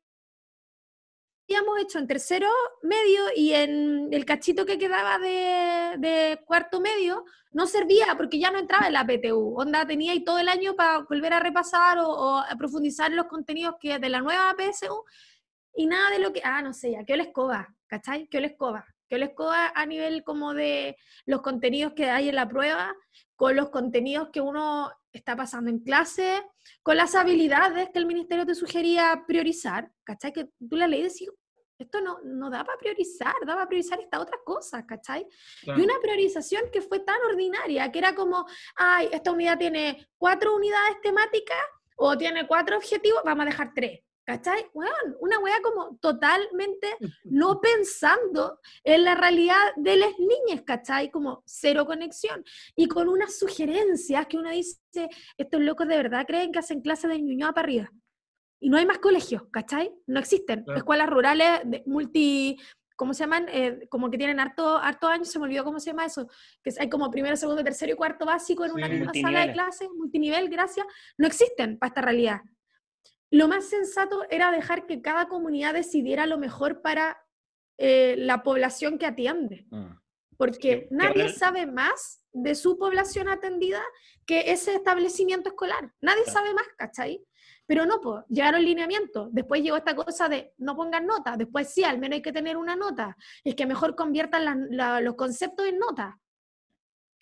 habíamos hecho en tercero medio y en el cachito que quedaba de, cuarto medio no servía porque ya no entraba en la PTU. Onda tenía ahí todo el año para volver a repasar o, a profundizar los contenidos que de la nueva PSU y nada de lo que, ah, no sé, ya, que la escoba, ¿cachai? Que la escoba. Que la escoba a nivel como de los contenidos que hay en la prueba, con los contenidos que uno está pasando en clase, con las habilidades que el ministerio te sugería priorizar, ¿cachai? Que tú la ley decís, esto no, no da para priorizar, da para priorizar esta otra cosa, ¿cachai? Y una priorización que fue tan ordinaria, que era como, ay, esta unidad tiene cuatro unidades temáticas o tiene cuatro objetivos, vamos a dejar tres. ¿Cachai? Bueno, una wea como totalmente no pensando en la realidad de las niñas, ¿cachai? Como cero conexión. Y con unas sugerencias que uno dice, estos locos de verdad creen que hacen clases de Ñuñoa para arriba. Y no hay más colegios, ¿cachai? No existen. Escuelas rurales de multi, ¿cómo se llaman? Eh, como que tienen harto, harto años, se me olvidó cómo se llama eso, que hay como primero, segundo, tercero y cuarto básico en una misma sala de clases, multinivel, gracias, no existen para esta realidad. Lo más sensato era dejar que cada comunidad decidiera lo mejor para eh, la población que atiende. Mm. Porque nadie sabe más de su población atendida que ese establecimiento escolar. Nadie sabe más, ¿cachai? Pero no, pues, llegaron lineamientos. Después llegó esta cosa de no pongan nota. Después sí, al menos hay que tener una nota. Es que mejor conviertan los conceptos en nota.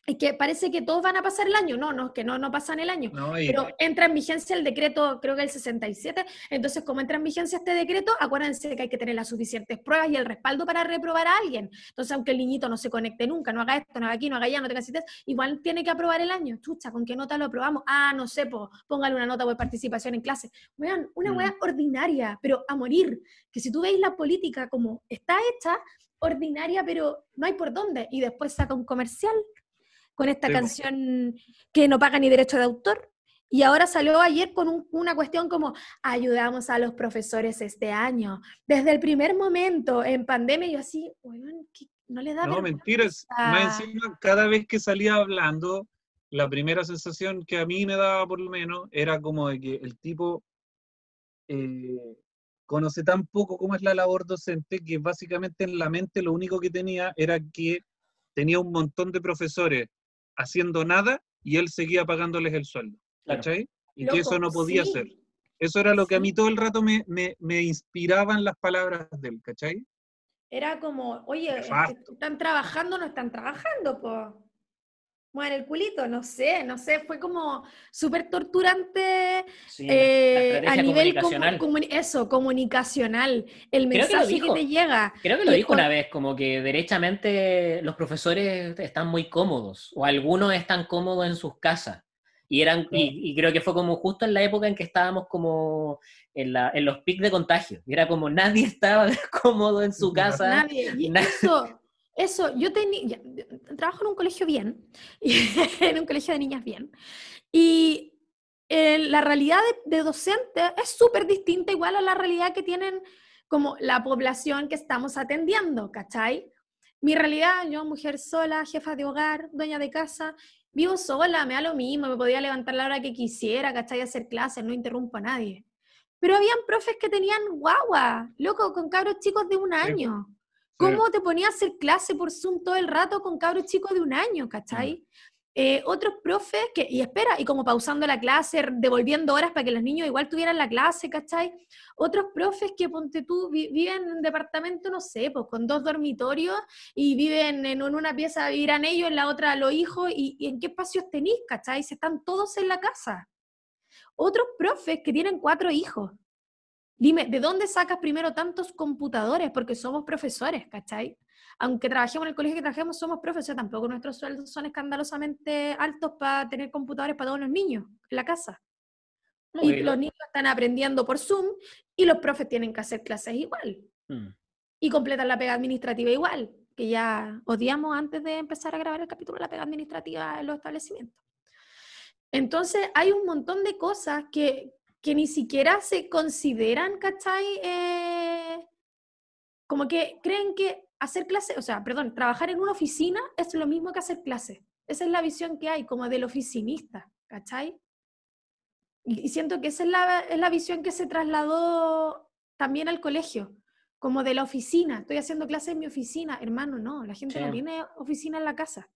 Es que parece que todos van a pasar el año. No, no, que no, no pasan el año. Pero entra en vigencia el decreto, creo que el 67. Entonces, como entra en vigencia este decreto, acuérdense que hay que tener las suficientes pruebas y el respaldo para reprobar a alguien. Entonces, aunque el niñito no se conecte nunca, no haga esto, no haga aquí, no haga allá, no tenga citas, igual tiene que aprobar el año. Chucha, ¿con qué nota lo aprobamos? Ah, no sé, po, póngale una nota por participación en clase. Vean, una mm. weá ordinaria, pero a morir. Que si tú veis la política como está hecha, ordinaria, pero no hay por dónde. Y después saca un comercial con esta canción que no paga ni derecho de autor. Y ahora salió ayer con una cuestión como ayudamos a los profesores este año. Desde el primer momento en pandemia, yo así, no le da. No, mentiras. Más encima, cada vez que salía hablando, la primera sensación que a mí me daba por lo menos era como de que el tipo eh, conoce tan poco cómo es la labor docente que básicamente en la mente lo único que tenía era que tenía un montón de profesores haciendo nada y él seguía pagándoles el sueldo. ¿Cachai? Y que eso no podía ser. Eso era lo que a mí todo el rato me, me, me inspiraban las palabras de él, ¿cachai? Era como, oye, están trabajando o no están trabajando, pues bueno, el culito, no sé, no sé, fue como súper torturante eh, a nivel comunicacional. eso, comunicacional, el mensaje que, te llega. Creo que lo dijo una vez, como que derechamente los profesores están muy cómodos, o algunos están cómodos en sus casas. Y, eran, y, creo que fue como justo en la época en que estábamos como en, la, en los pics de contagio. Y era como nadie estaba cómodo en su casa. Nadie. Y eso, eso, yo tenía, trabajo en un colegio bien, en un colegio de niñas bien, y eh, la realidad de, de docente es súper distinta igual a la realidad que tienen como la población que estamos atendiendo, ¿cachai? Mi realidad, yo mujer sola, jefa de hogar, dueña de casa, vivo sola, me da lo mismo, me podía levantar la hora que quisiera, ¿cachai? Hacer clases, no interrumpo a nadie. Pero habían profes que tenían guagua, loco, con cabros chicos de un año. ¿Cómo te ponías a hacer clase por Zoom todo el rato con cabros chicos de un año, cachai? Mm. Eh, otros profes que, y espera, y como pausando la clase, devolviendo horas para que los niños igual tuvieran la clase, ¿cachai? Otros profes que, ponte tú, viven en un departamento, no sé, pues con dos dormitorios y viven en una pieza, vivirán ellos, en la otra los hijos, y, y en qué espacios tenéis, ¿cachai? Si están todos en la casa. Otros profes que tienen cuatro hijos, Dime, ¿de dónde sacas primero tantos computadores? Porque somos profesores, ¿cachai? Aunque trabajemos en el colegio que trabajemos, somos profesores, tampoco nuestros sueldos son escandalosamente altos para tener computadores para todos los niños en la casa. y los niños están aprendiendo por Zoom y los profes tienen que hacer clases igual. Mm. Y completar la pega administrativa igual, que ya odiamos antes de empezar a grabar el capítulo la pega administrativa en los establecimientos. Entonces, hay un montón de cosas que, que ni siquiera se consideran, ¿cachai? Eh, como que creen que hacer clase, o sea, perdón, trabajar en una oficina es lo mismo que hacer clase. Esa es la visión que hay, como del oficinista, ¿cachai? Y, siento que esa es la, es la visión que se trasladó también al colegio, como de la oficina. Estoy haciendo clase en mi oficina, hermano, no, la gente no tiene oficina en la casa.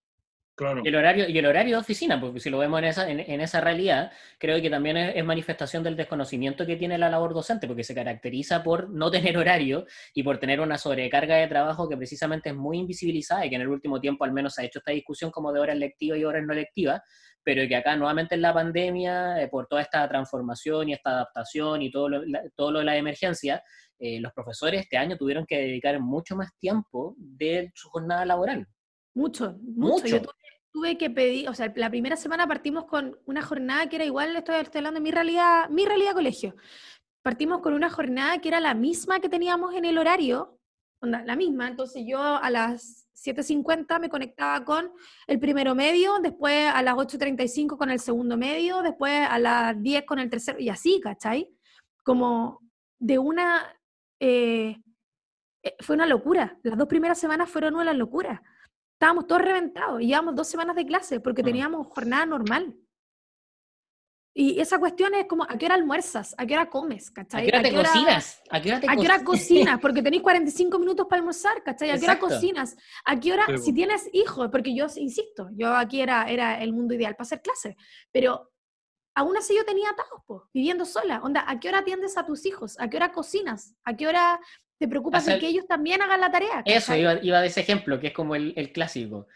Y, el horario, y el horario de oficina, porque si lo vemos en esa, en, esa realidad, creo que también es, manifestación del desconocimiento que tiene la labor docente, porque se caracteriza por no tener horario y por tener una sobrecarga de trabajo que precisamente es muy invisibilizada y que en el último tiempo al menos se ha hecho esta discusión como de horas lectivas y horas no lectivas, pero que acá nuevamente en la pandemia, eh, por toda esta transformación y esta adaptación y todo lo, todo lo de la emergencia, eh, los profesores este año tuvieron que dedicar mucho más tiempo de su jornada laboral. Mucho, mucho. Yo tuve, que pedir, o sea, la primera semana partimos con una jornada que era igual, estoy, estoy hablando de mi realidad, mi realidad colegio. Partimos con una jornada que era la misma que teníamos en el horario, la misma, entonces yo a las 7.50 me conectaba con el primero medio, después a las 8.35 con el segundo medio, después a las 10 con el tercero, y así, ¿cachai? Como de una... Eh, eh, fue una locura. Las dos primeras semanas fueron una locura. Estábamos todos reventados, llevamos dos semanas de clase porque teníamos jornada normal. Y esa cuestión es como, ¿a qué hora almuerzas? ¿A qué hora comes? ¿A qué hora te cocinas? ¿A qué hora, te ¿A qué hora cocinas? Porque tenéis 45 minutos para almorzar, ¿cachai? ¿A qué hora cocinas? ¿A qué hora, si tienes hijos? Porque yo, insisto, yo aquí era, era el mundo ideal para hacer clases, pero aún así yo tenía atajos, viviendo sola. Onda, ¿a qué hora atiendes a tus hijos? ¿A qué hora cocinas? ¿A qué hora te preocupas de que ellos también hagan la tarea? Eso, iba, iba, de ese ejemplo, que es como el, el clásico.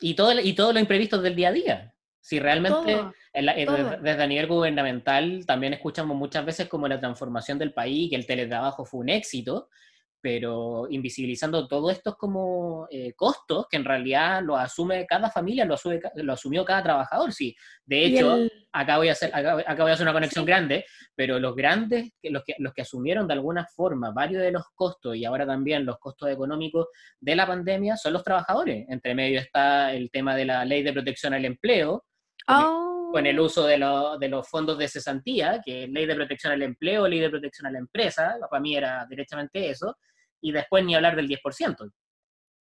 Y todo, y todo lo imprevisto del día a día. Si realmente, desde a nivel gubernamental, también escuchamos muchas veces como la transformación del país, que el teletrabajo fue un éxito, pero invisibilizando todo esto como eh, costos que en realidad lo asume cada familia, lo, lo asumió cada trabajador. Sí, de hecho, acá, voy a hacer, acá, voy a hacer una conexión grande, pero los grandes, los que, los que asumieron de alguna forma varios de los costos y ahora también los costos económicos de la pandemia son los trabajadores. Entre medio está el tema de la ley de protección al empleo, con, el, oh. uso de, de, los fondos de cesantía, que es ley de protección al empleo, ley de protección a la empresa, para mí era directamente eso, y después ni hablar del 10%.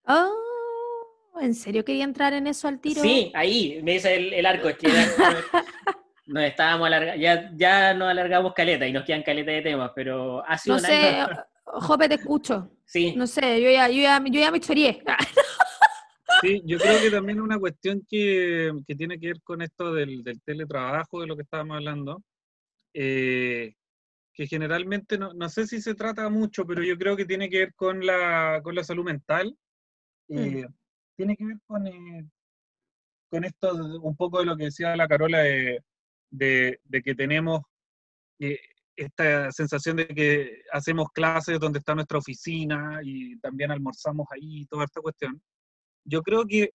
Oh, ¿en serio quería entrar en eso al tiro? Sí, ahí, me dice el, arco, es que nos estábamos alargando, ya, ya nos alargamos caleta y nos quedan caleta de temas, pero ha sido no sé, Jope, te escucho. Sí. No sé, yo ya, yo ya, yo ya me chorié. Sí, yo creo que también una cuestión que, que tiene que ver con esto del, del, teletrabajo, de lo que estábamos hablando, eh, que generalmente, no, no, sé si se trata mucho, pero yo creo que tiene que ver con la, con la salud mental. Mm. Eh, tiene que ver con, eh, con esto, un poco de lo que decía la Carola, de, de, de que tenemos esta sensación de que hacemos clases donde está nuestra oficina y también almorzamos ahí, toda esta cuestión yo creo que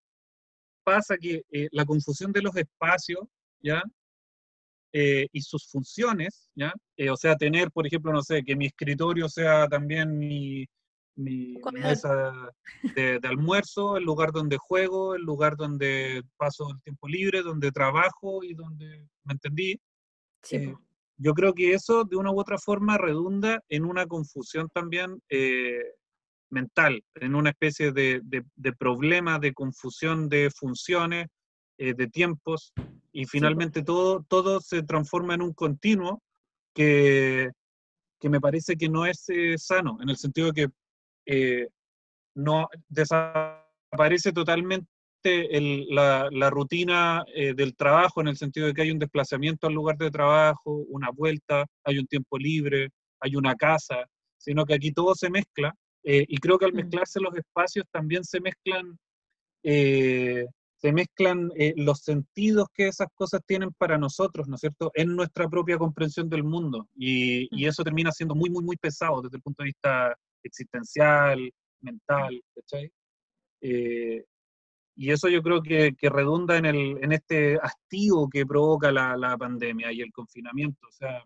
pasa que eh, la confusión de los espacios, ¿ya? Eh, y sus funciones, ¿ya? Eh, o sea, tener, por ejemplo, no sé, que mi escritorio sea también mi, mi mesa de, almuerzo, el lugar donde juego, el lugar donde paso el tiempo libre, donde trabajo y donde, ¿me entendí? Sí. yo creo que eso de una u otra forma redunda en una confusión también mental, en una especie de, de, problema de confusión de funciones, eh, de tiempos, y finalmente todo, todo se transforma en un continuo que, que me parece que no es eh, sano, en el sentido de que eh, no desaparece totalmente la, la, rutina del trabajo, en el sentido de que hay un desplazamiento al lugar de trabajo, una vuelta, hay un tiempo libre, hay una casa, sino que aquí todo se mezcla y creo que al mm. mezclarse los espacios también se mezclan, se mezclan eh, los sentidos que esas cosas tienen para nosotros, ¿no es cierto?, en nuestra propia comprensión del mundo. Y, y, eso termina siendo muy, muy, muy pesado desde el punto de vista existencial, mental, ¿cachai? y eso yo creo que, que redunda en, el, en este hastío que provoca la, la pandemia y el confinamiento. O sea,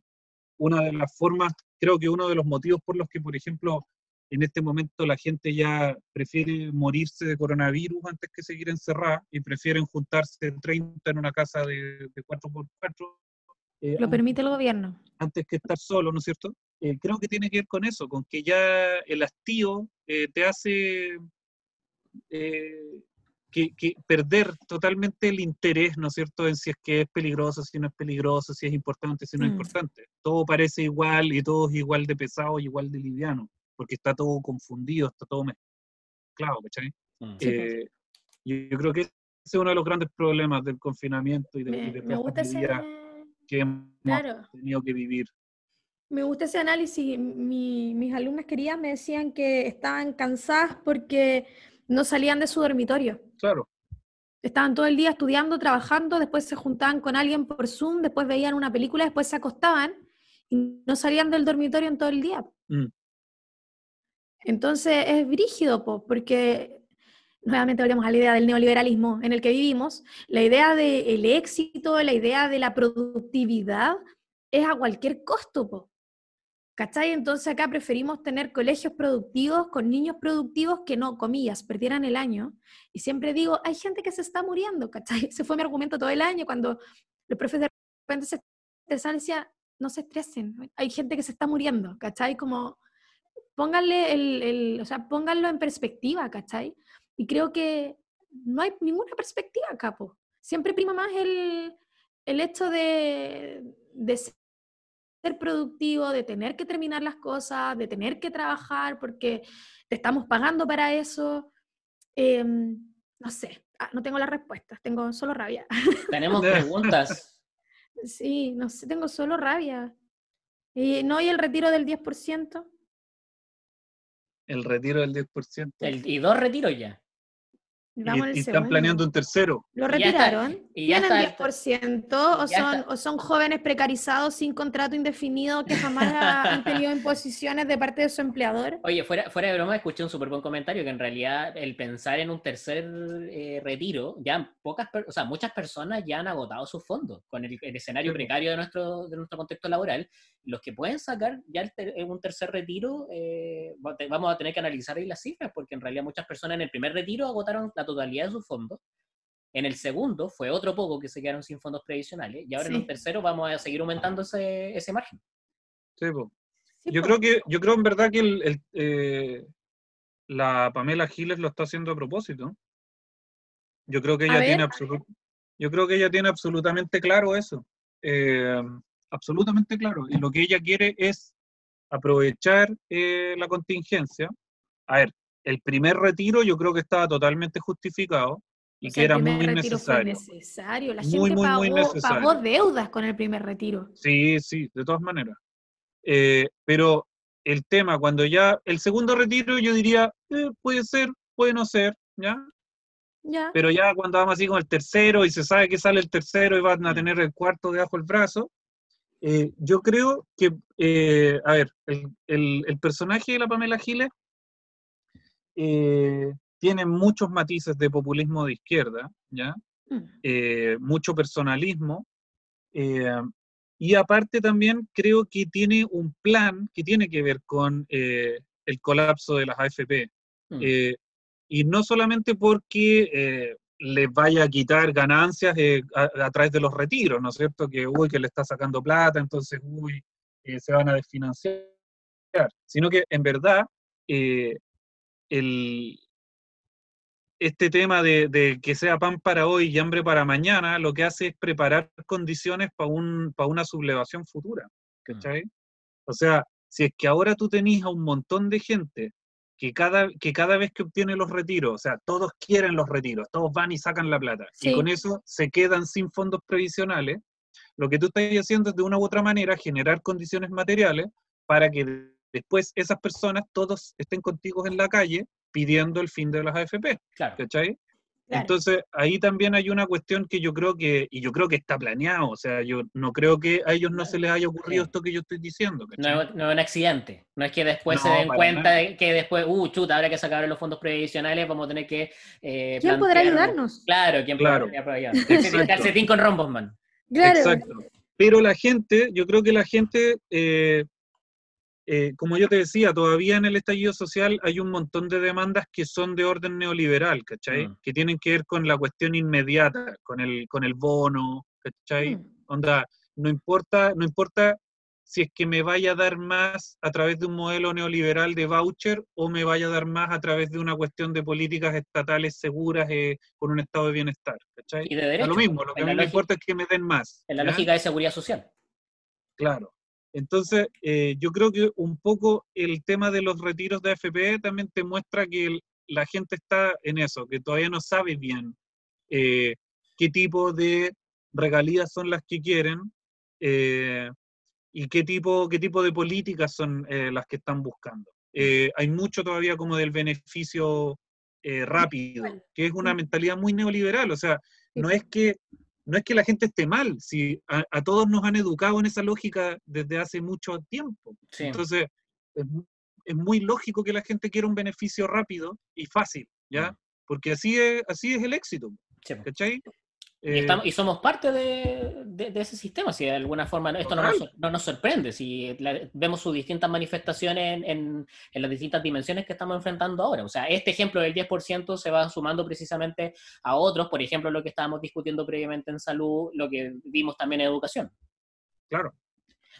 una de las formas, creo que uno de los motivos por los que, por ejemplo, en este momento la gente ya prefiere morirse de coronavirus antes que seguir encerrada y prefieren juntarse 30 en una casa de, 4x4. Eh, Lo permite el gobierno. Antes que estar solo, ¿no es cierto? Eh, creo que tiene que ver con eso, con que ya el hastío eh, te hace que, perder totalmente el interés, ¿no es cierto?, en si es que es peligroso, si no es peligroso, si es importante, si no es mm. importante. Todo parece igual y todo es igual de pesado y igual de liviano porque está todo confundido, está todo mezclado, ¿cachai? Mm. Eh, yo creo que ese es uno de los grandes problemas del confinamiento y de, me, de que hemos tenido que vivir. Me gusta ese análisis. mis alumnas queridas me decían que estaban cansadas porque no salían de su dormitorio. Claro. Estaban todo el día estudiando, trabajando, después se juntaban con alguien por Zoom, después veían una película, después se acostaban y no salían del dormitorio en todo el día. Mm. Entonces es brígido, po, porque nuevamente volvemos a la idea del neoliberalismo en el que vivimos, la idea del éxito, la idea de la productividad es a cualquier costo, po. ¿Cachai? Entonces acá preferimos tener colegios productivos con niños productivos que no, comillas, perdieran el año. Y siempre digo, hay gente que se está muriendo, ¿cachai? Ese fue mi argumento todo el año cuando los profes de repente se estresaban decía, no se estresen, hay gente que se está muriendo, ¿cachai? Como pónganle el, el, o sea, pónganlo en perspectiva, ¿cachai? Y creo que no hay ninguna perspectiva, capo. Siempre prima más el, el hecho de, de ser productivo, de tener que terminar las cosas, de tener que trabajar porque te estamos pagando para eso. Em, no sé, ah, no tengo las respuestas, tengo solo rabia. Tenemos preguntas. sí, no sé, tengo solo rabia. ¿Y no hay el retiro del 10%? El retiro del 10%. El, y dos retiros ya. Y, están planeando un tercero. ¿Lo retiraron? y ya ¿Tienen 10% o son, o son jóvenes precarizados sin contrato indefinido que jamás han tenido imposiciones de parte de su empleador? Oye, fuera, fuera de broma, escuché un súper buen comentario que en realidad el pensar en un tercer eh, retiro, ya pocas, o sea, muchas personas ya han agotado sus fondos con el, escenario precario de nuestro, de nuestro contexto laboral. Los que pueden sacar ya un tercer retiro, eh, vamos a tener que analizar ahí las cifras, porque en realidad muchas personas en el primer retiro agotaron la totalidad de sus fondos. En el segundo fue otro poco que se quedaron sin fondos previsionales y ahora en el tercero vamos a seguir aumentando ese, ese margen. Sí, yo creo que yo creo en verdad que el, eh, la Pamela Giles lo está haciendo a propósito. Yo creo que ella tiene yo creo que ella tiene absolutamente claro eso. Eh, absolutamente claro. Y lo que ella quiere es aprovechar eh, la contingencia. A ver, el primer retiro yo creo que estaba totalmente justificado y que era muy necesario. necesario. La gente pagó, deudas con el primer retiro. Sí, sí, de todas maneras. Eh, pero el tema, cuando ya el segundo retiro, yo diría, eh, puede ser, puede no ser, ¿ya? Ya. Pero ya cuando vamos así con el tercero y se sabe que sale el tercero y van a mm. tener el cuarto debajo del brazo, eh, yo creo que, a ver, el, el, personaje de la Pamela Giles eh, tiene muchos matices de populismo de izquierda, ¿ya? Mm. Eh, mucho personalismo, eh, y aparte también creo que tiene un plan que tiene que ver con el colapso de las AFP. Mm. y no solamente porque les vaya a quitar ganancias a, través de los retiros, ¿no es cierto? Que, uy, que le está sacando plata, entonces, uy, se van a desfinanciar, sino que en verdad el, este tema de, que sea pan para hoy y hambre para mañana, lo que hace es preparar condiciones para un, una sublevación futura. Mm. ¿Cachai? O sea, si es que ahora tú tenés a un montón de gente que cada, que cada vez que obtiene los retiros, o sea, todos quieren los retiros, todos van y sacan la plata, y con eso se quedan sin fondos previsionales, lo que tú estás haciendo es de una u otra manera generar condiciones materiales para que después esas personas todos estén contigo en la calle pidiendo el fin de las AFP. Claro. ¿Cachai? Entonces, ahí también hay una cuestión que yo creo que, y yo creo que está planeado, o sea, yo no creo que a ellos no se les haya ocurrido esto que yo estoy diciendo. No, no, es un accidente, no es que después se den cuenta de que después, uh, chuta, habrá que sacar los fondos previsionales, vamos a tener que... Eh, ¿Quién podrá ayudarnos? Claro, ¿quién claro. podrá ayudarnos? Calcetín con rombos, man. Claro. Exacto. Pero la gente, yo creo que la gente eh, eh, como yo te decía, todavía en el estallido social hay un montón de demandas que son de orden neoliberal, ¿cachai? Mm. Que tienen que ver con la cuestión inmediata, con el, con el bono, ¿cachai? Mm. Onda, no importa, no importa si es que me vaya a dar más a través de un modelo neoliberal de voucher o me vaya a dar más a través de una cuestión de políticas estatales seguras eh, con un estado de bienestar, ¿cachai? Y de derecho, lo mismo, lo que a mí me importa es que me den más. En la lógica de seguridad social. Claro. Entonces, eh, yo creo que un poco el tema de los retiros de AFP también te muestra que la gente está en eso, que todavía no sabe bien eh, qué tipo de regalías son las que quieren eh, y qué tipo, qué tipo de políticas son las que están buscando. hay mucho todavía como del beneficio rápido, que es una mentalidad muy neoliberal, o sea, no es que no es que la gente esté mal, si a, todos nos han educado en esa lógica desde hace mucho tiempo. Entonces, es muy lógico que la gente quiera un beneficio rápido y fácil, ¿ya? Mm. Porque así es, así es el éxito, Sí. ¿cachai? Y, Eh, estamos- y somos parte de, de- de ese sistema, si de alguna forma esto no nos, no nos sorprende, si la- vemos sus distintas manifestaciones en, en- en las distintas dimensiones que estamos enfrentando ahora. O sea, este ejemplo del 10% se va sumando precisamente a otros, por ejemplo, lo que estábamos discutiendo previamente en salud, lo que vimos también en educación. claro.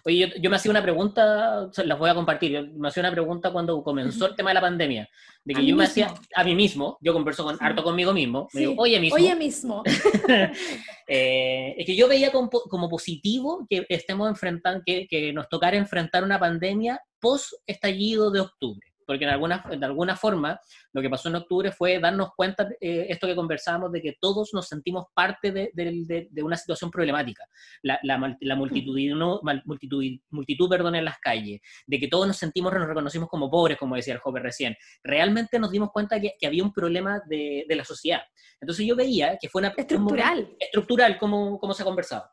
Oye, yo, yo me hacía una pregunta, las voy a compartir, yo me hacía una pregunta cuando comenzó el tema de la pandemia, de que yo me hacía a mí mismo, yo converso con, Sí. harto conmigo mismo, me Sí. digo, oye mismo, Oye mismo. Eh, es que yo veía como, como positivo que estemos enfrentando, que, que nos tocara enfrentar una pandemia post estallido de octubre. Porque en alguna, de alguna forma lo que pasó en octubre fue darnos cuenta, eh, esto que conversábamos, de que todos nos sentimos parte de, de- de- de una situación problemática. La, la, la multitud, multitud, multitud perdón, en las calles, de que todos nos sentimos, nos reconocimos como pobres, como decía el joven recién. Realmente nos dimos cuenta que, que había un problema de, de la sociedad. Entonces yo veía que fue una... Estructural. estructural, como, como se ha conversado.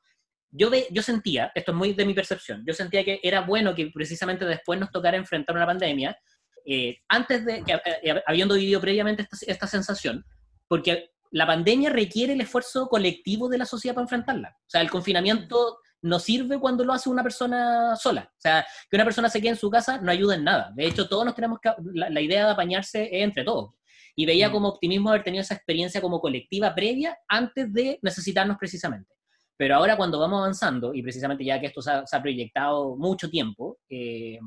Yo, ve, yo sentía, esto es muy de mi percepción, yo sentía que era bueno que precisamente después nos tocara enfrentar una pandemia, eh, antes de, que, eh, habiendo vivido previamente esta, esta sensación, porque la pandemia requiere el esfuerzo colectivo de la sociedad para enfrentarla. O sea, el confinamiento no sirve cuando lo hace una persona sola. O sea, que una persona se quede en su casa no ayuda en nada. De hecho, todos nos tenemos que... La, la idea de apañarse es entre todos. Y veía Mm. como optimismo haber tenido esa experiencia como colectiva previa antes de necesitarnos precisamente. Pero ahora cuando vamos avanzando, y precisamente ya que esto se ha, se ha proyectado mucho tiempo, eh,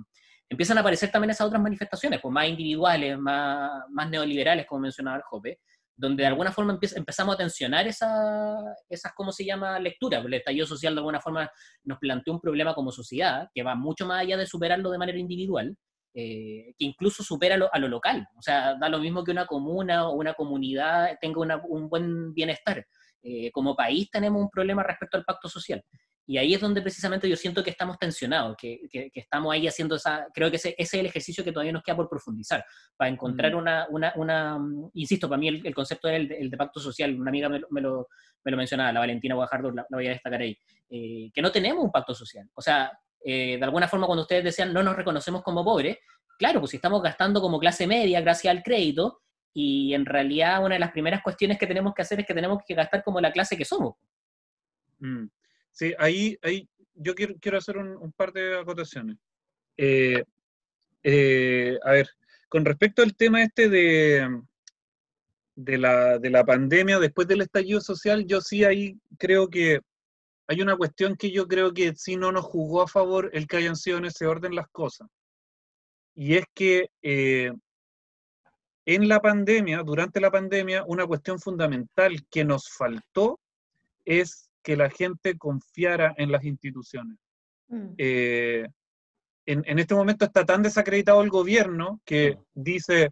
empiezan a aparecer también esas otras manifestaciones, pues más individuales, más, más neoliberales, como mencionaba el Jope, donde de alguna forma empezamos a tensionar esa, esas, ¿cómo se llama?, lecturas. El estallido social de alguna forma nos planteó un problema como sociedad que va mucho más allá de superarlo de manera individual, eh, que incluso supera lo- a lo local. O sea, da lo mismo que una comuna o una comunidad tenga una- un buen bienestar. Eh, como país tenemos un problema respecto al pacto social. Y ahí es donde precisamente yo siento que estamos tensionados, que, que- que estamos ahí haciendo esa, creo que ese, ese es el ejercicio que todavía nos queda por profundizar, para encontrar Mm. una, una, una, insisto, para mí el, el concepto es el de, el de pacto social, una amiga me lo, me lo, me lo mencionaba, la Valentina Guajardo, la, la voy a destacar ahí, eh, que no tenemos un pacto social. O sea, eh, de alguna forma cuando ustedes decían no nos reconocemos como pobres, claro, pues si estamos gastando como clase media gracias al crédito, y en realidad una de las primeras cuestiones que tenemos que hacer es que tenemos que gastar como la clase que somos. Mm. Sí, ahí, ahí yo quiero, quiero hacer un, un par de acotaciones. Eh, eh, a ver, con respecto al tema este de, de, la, de la pandemia, después del estallido social, yo sí ahí creo que hay una cuestión que yo creo que sí no nos jugó a favor el que hayan sido en ese orden las cosas. Y es que eh, en la pandemia, durante la pandemia, una cuestión fundamental que nos faltó es que la gente confiara en las instituciones. Mm. Eh, en, en este momento está tan desacreditado el gobierno que dice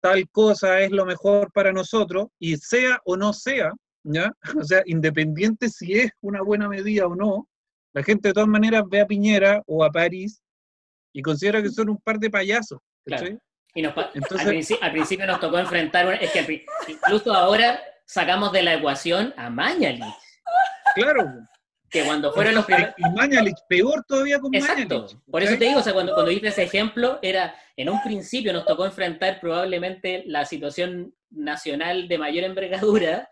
tal cosa es lo mejor para nosotros y sea o no sea, ¿ya? O sea, independiente si es una buena medida o no, la gente de todas maneras ve a Piñera o a París y considera que son un par de payasos. Claro. Y nos, Entonces- al, principio, al principio nos tocó enfrentar, una- es que al incluso ahora sacamos de la ecuación a Mañalich, Claro. que cuando fueron los primeros... Y Mañalich, peor todavía con Exacto. Mañalich. Por eso te digo, o sea, cuando, cuando diste ese ejemplo, era, en un principio nos tocó enfrentar probablemente la situación nacional de mayor envergadura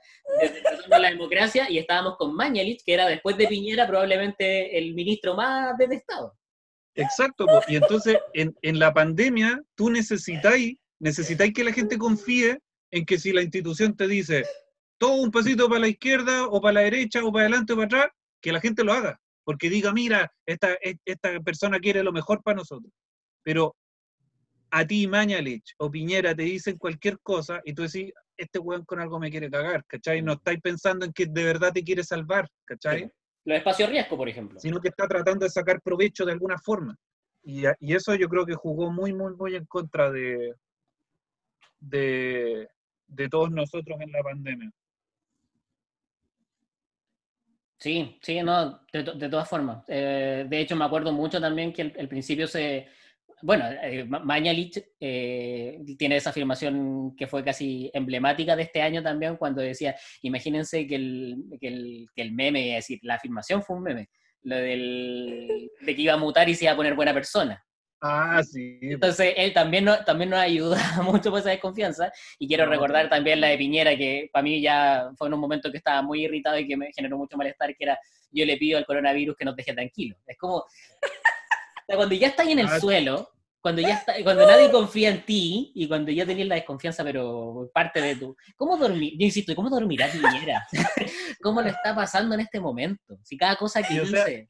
a la democracia y estábamos con Mañalich, que era después de Piñera probablemente el ministro más detestado. Exacto, po. y entonces en, en la pandemia tú necesitáis, necesitáis que la gente confíe en que si la institución te dice todo un pasito para la izquierda o para la derecha o para adelante o para atrás, que la gente lo haga, porque diga, mira, esta, esta persona quiere lo mejor para nosotros. Pero a ti, Mañalich o Piñera, te dicen cualquier cosa y tú decís, este weón con algo me quiere cagar, ¿cachai? No estáis pensando en que de verdad te quiere salvar, ¿cachai? Los espacios riesgo, por ejemplo. sino que está tratando de sacar provecho de alguna forma. Y, y eso yo creo que jugó muy, muy, muy en contra de, de, de todos nosotros en la pandemia. Sí, sí, no, de, de todas formas. Eh, de hecho, me acuerdo mucho también que al, principio se... Bueno, eh, Ma- Mañalich eh, tiene esa afirmación que fue casi emblemática de este año también, cuando decía, imagínense que el, que el, que el meme, es decir, la afirmación fue un meme, lo del, de que iba a mutar y se iba a poner buena persona. Ah, sí. Entonces, él también, no, también nos ayuda mucho por esa desconfianza. Y quiero recordar también la de Piñera, que para mí ya fue en un momento que estaba muy irritado y que me generó mucho malestar, que era, yo le pido al coronavirus que nos deje tranquilos. Es como, o sea, cuando ya estás en el Ah. suelo, cuando ya está, cuando nadie confía en ti y cuando ya tenías la desconfianza, pero parte de tu... ¿Cómo dormir? Yo insisto, ¿cómo dormirá Piñera? ¿Cómo lo está pasando en este momento? Si cada cosa que Y, o sea, dice...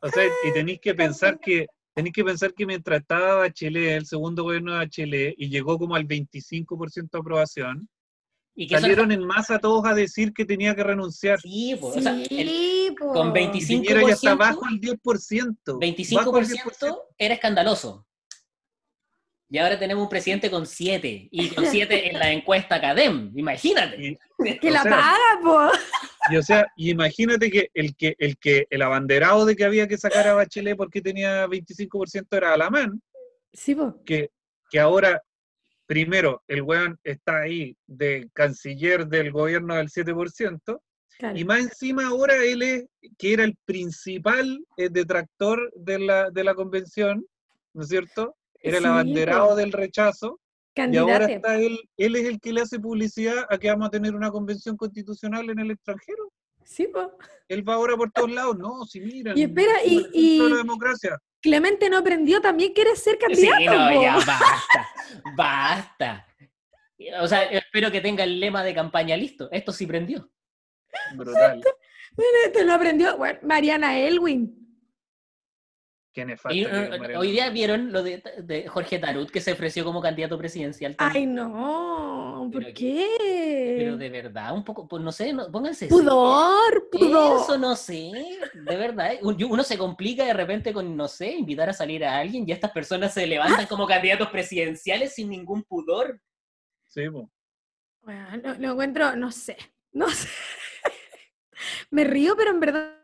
O sea, y tenéis que pensar que tenéis que pensar que mientras estaba Bachelet, el segundo gobierno de Bachelet, y llegó como al 25% de aprobación, Y que salieron en masa todos a decir que tenía que renunciar. Sí, pues, o sea, el- Sí, po. con Y 25 Piñera ya está 25%, bajo el 10%. bajo el 25% era escandaloso. Y ahora tenemos un presidente con 7, y con 7 en la encuesta Academ, imagínate. Y, Que la sea, paga, po. Y, o sea, imagínate que el que el que el abanderado de que había que sacar a Bachelet porque tenía 25% era Alamán, Sí, po. que, que ahora, primero, el weón está ahí de canciller del gobierno del 7%, Claro. y más encima ahora él es, que era el principal eh, detractor de la, de la convención, ¿no es cierto? Era el Sí, abanderado po. del rechazo, y ahora Candidate. está él, él es el que le hace publicidad a que vamos a tener una convención constitucional en el extranjero. Sí, po. Él va ahora por todos lados, no, si miran. Y espera, y- y- la democracia. Clemente no aprendió, también quiere ser Sí, candidato. no, po. ya basta, basta. O sea, espero que tenga el lema de campaña listo. Esto sí prendió. Brutal. Bueno, este lo aprendió bueno, Mariana Elwin. Qué nefasto Y, que eh, hoy día vieron lo de, de Jorge Tarut, que se ofreció como candidato presidencial. también. Ay, no, ¿por Pero- qué? Pero de verdad, un poco, pues no sé, no, pónganse. Pudor, pudor. Eso no sé, de verdad. un- Uno se complica de repente con, no sé, invitar a salir a alguien y estas personas se levantan como candidatos presidenciales sin ningún pudor. Sí, po. Bueno, lo, lo encuentro, no sé, no sé. Me río, pero en verdad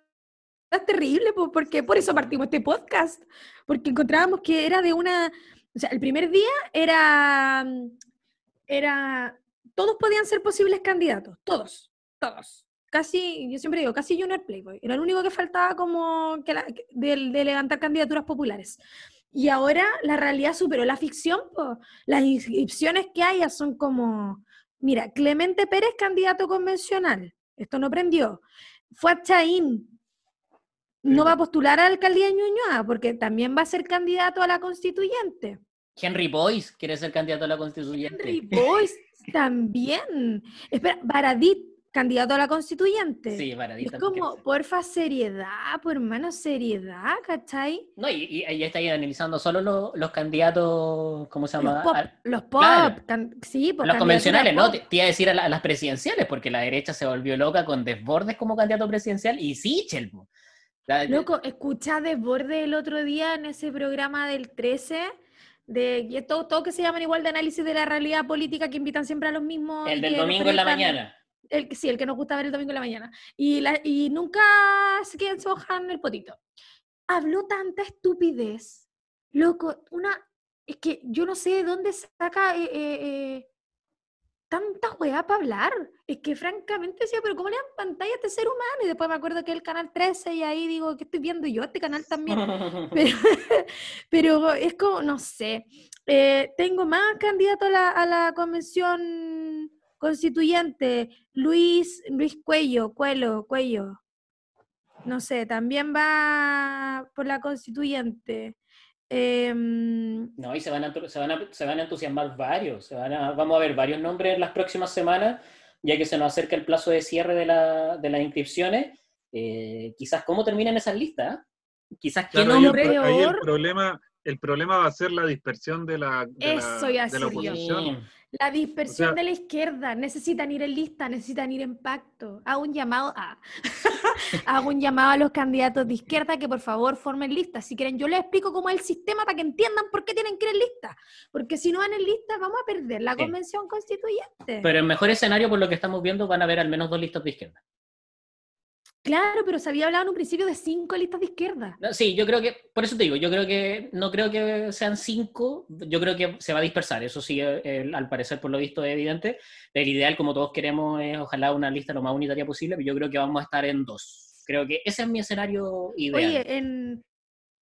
es terrible, po, porque por eso partimos este podcast, porque encontrábamos que era de una, o sea, el primer día era, era, todos podían ser posibles candidatos, todos, todos. Casi, yo siempre digo, casi Junior Playboy. Era el único que faltaba como que la- de, de levantar candidaturas populares. Y ahora la realidad superó la ficción, po. Las inscripciones que hay son como, mira, Clemente Pérez, candidato convencional. Esto no prendió. Fue a Chaín. No va a postular a la alcaldía de Ñuñoa porque también va a ser candidato a la constituyente. Henry Boyce quiere ser candidato a la constituyente. Henry Boyce también. Espera, Baradit, candidato a la constituyente. Sí, Y Baradit es como, porfa, seriedad, por hermano, seriedad, ¿cachai? No, y, y ahí está ahí analizando solo los, los candidatos, ¿cómo se llama? Los pop, los pop, claro. can- sí, los convencionales, ¿no? Te, te iba a decir a, la- a las presidenciales, porque la derecha se volvió loca con Desbordes como candidato presidencial y Sichel. po. La- Loco, escucha Desborde el otro día en ese programa del 13, de todo, todo que se llaman igual de análisis de la realidad política que invitan siempre a los mismos. el del domingo en la mañana. El, sí, el que nos gusta ver el domingo en la mañana. Y, la, y nunca se quedan se mojan el potito. Habló tanta estupidez. Loco, una. Es que yo no sé de dónde saca eh, eh, eh, tanta weá para hablar. Es que francamente decía, pero ¿cómo le dan pantalla a este ser humano? Y después me acuerdo que el canal 13 y ahí digo, ¿qué estoy viendo yo? Este canal también. Pero, pero es como, no sé. Eh, tengo más candidato a la, a la convención constituyente. Luis, Luis Cuello, Cuello, Cuello. No sé, también va por la constituyente. Em, No, y se van, a, se, van a, se van a entusiasmar varios. Se van a- vamos a ver varios nombres en las próximas semanas, ya que se nos acerca el plazo de cierre de, la- de las inscripciones. Eh, quizás cómo terminan esas listas. Quizás qué Claro, ahí el, nombre. pro- ahí el peor? problema, el problema va a ser la dispersión de la, de la- Eso iba a de la oposición. La dispersión sea- de la izquierda, necesitan ir en lista, necesitan ir en pacto. Hago un llamado a, hago un llamado a los candidatos de izquierda que por favor formen listas. Si quieren, yo les explico cómo es el sistema para que entiendan por qué tienen que ir en lista. Porque si no van en lista, vamos a perder la Sí. convención constituyente. Pero en mejor escenario, por lo que estamos viendo, van a haber al menos dos listas de izquierda. Claro, pero se había hablado en un principio de cinco listas de izquierda. No, Sí, yo creo que, por eso te digo, yo creo que, no creo que sean cinco, yo creo que se va a dispersar, eso sí, eh, al parecer, por lo visto, es evidente. El ideal, como todos queremos, es ojalá una lista lo más unitaria posible, pero yo creo que vamos a estar en dos. Creo que ese es mi escenario ideal. Oye, en,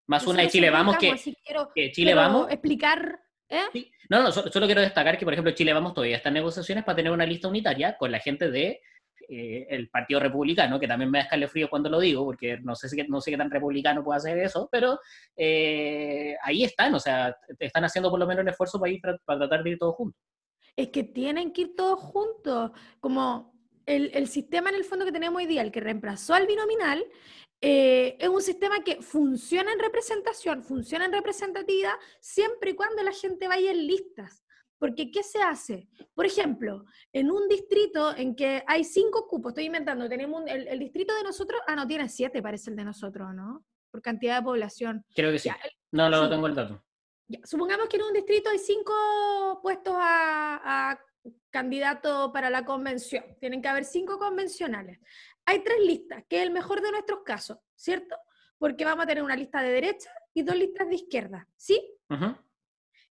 Más una de Chile Vamos, que, así quiero- que Chile quiero Vamos. explicar. ¿eh? Sí. No, no, solo, solo quiero destacar que, por ejemplo, Chile Vamos todavía está en negociaciones para tener una lista unitaria con la gente de eh, el Partido Republicano, que también me da escalofrío cuando lo digo, porque no sé, si, no sé qué tan republicano puede hacer eso, pero eh, ahí están, o sea, están haciendo por lo menos el esfuerzo para, ir, para tratar de ir todos juntos. Es que tienen que ir todos juntos. Como el, el sistema en el fondo que tenemos hoy día, el que reemplazó al binominal, eh, es un sistema que funciona en representación, funciona en representatividad, siempre y cuando la gente vaya en listas. Porque, ¿qué se hace? Por ejemplo, en un distrito en que hay cinco cupos, estoy inventando, tenemos un- el, el distrito de nosotros, ah, no, tiene siete, parece el de nosotros, ¿no? Por cantidad de población. Creo que sí. Ya, el- No, no, no sí. tengo el dato. ya, supongamos que en un distrito hay cinco puestos a, a candidato para la convención. Tienen que haber cinco convencionales. Hay tres listas, que es el mejor de nuestros casos, ¿cierto? Porque vamos a tener una lista de derecha y dos listas de izquierda, ¿sí? Ujú.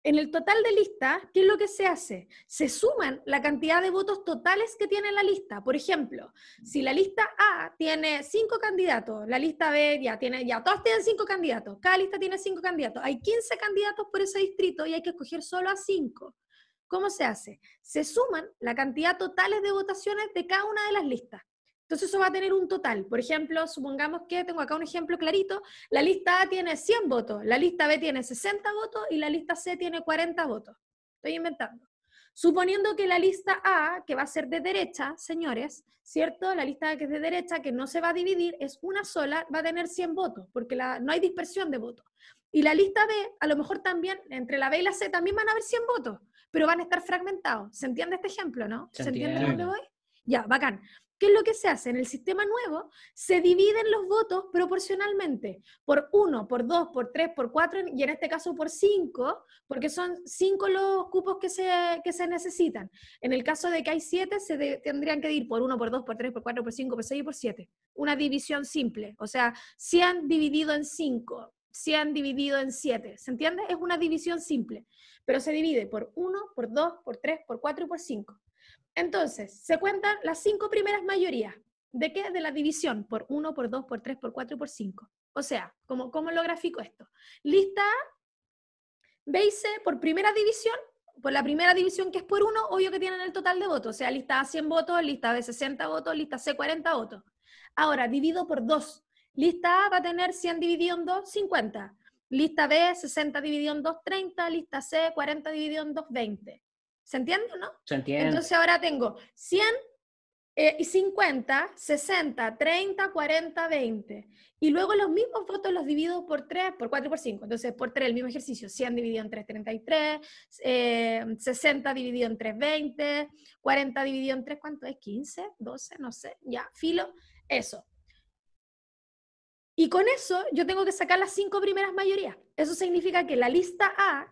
En el total de listas, ¿qué es lo que se hace? Se suman la cantidad de votos totales que tiene la lista. Por ejemplo, si la lista A tiene cinco candidatos, la lista B ya tiene, ya todas tienen cinco candidatos, cada lista tiene cinco candidatos. Hay 15 candidatos por ese distrito y hay que escoger solo a cinco. ¿Cómo se hace? Se suman la cantidad totales de votaciones de cada una de las listas. Entonces eso va a tener un total. Por ejemplo, supongamos que tengo acá un ejemplo clarito. La lista A tiene 100 votos, la lista B tiene 60 votos y la lista C tiene 40 votos. Estoy inventando. Suponiendo que la lista A, que va a ser de derecha, señores, ¿cierto? La lista que es de derecha, que no se va a dividir, es una sola, va a tener 100 votos, porque la- no hay dispersión de votos. Y la lista B, a lo mejor también, entre la B y la C, también van a haber 100 votos, pero van a estar fragmentados. ¿Se entiende este ejemplo, no? Se entiende entiende. dónde voy? Ya, bacán. ¿Qué es lo que se hace? En el sistema nuevo se dividen los votos proporcionalmente por 1, por 2, por 3, por 4 y en este caso por 5, porque son 5 los cupos que se, que se necesitan. En el caso de que hay 7, se de- tendrían que ir por 1, por 2, por 3, por 4, por 5, por 6 y por 7. Una división simple, o sea, 100 dividido en 5, 100 dividido en 7, ¿se entiende? Es una división simple, pero se divide por 1, por 2, por 3, por 4 y por 5. Entonces, se cuentan las cinco primeras mayorías. ¿De qué? De la división por 1, por 2, por 3, por 4 y por 5. O sea, ¿cómo, cómo lo grafico esto? Lista A, B y C por primera división, por la primera división que es por 1, obvio que tienen el total de votos. O sea, lista A 100 votos, lista B 60 votos, lista C 40 votos. Ahora, divido por 2. Lista A va a tener 100 dividido en 2, 50. Lista B, 60 dividido en 2, 30. Lista C, 40 dividido en 2, 20. ¿Se entiende o no? Se entiende. Entonces ahora tengo 100 eh, y 50, 60, 30, 40, 20. Y luego los mismos votos los divido por 3, por 4 y por 5. Entonces por 3 el mismo ejercicio. 100 dividido en 3, 33. eh, 60 dividido en 3, 20. 40 dividido en 3, ¿cuánto es? 15, 12, no sé. Ya, filo. Eso. Y con eso yo tengo que sacar las cinco primeras mayorías. Eso significa que la lista A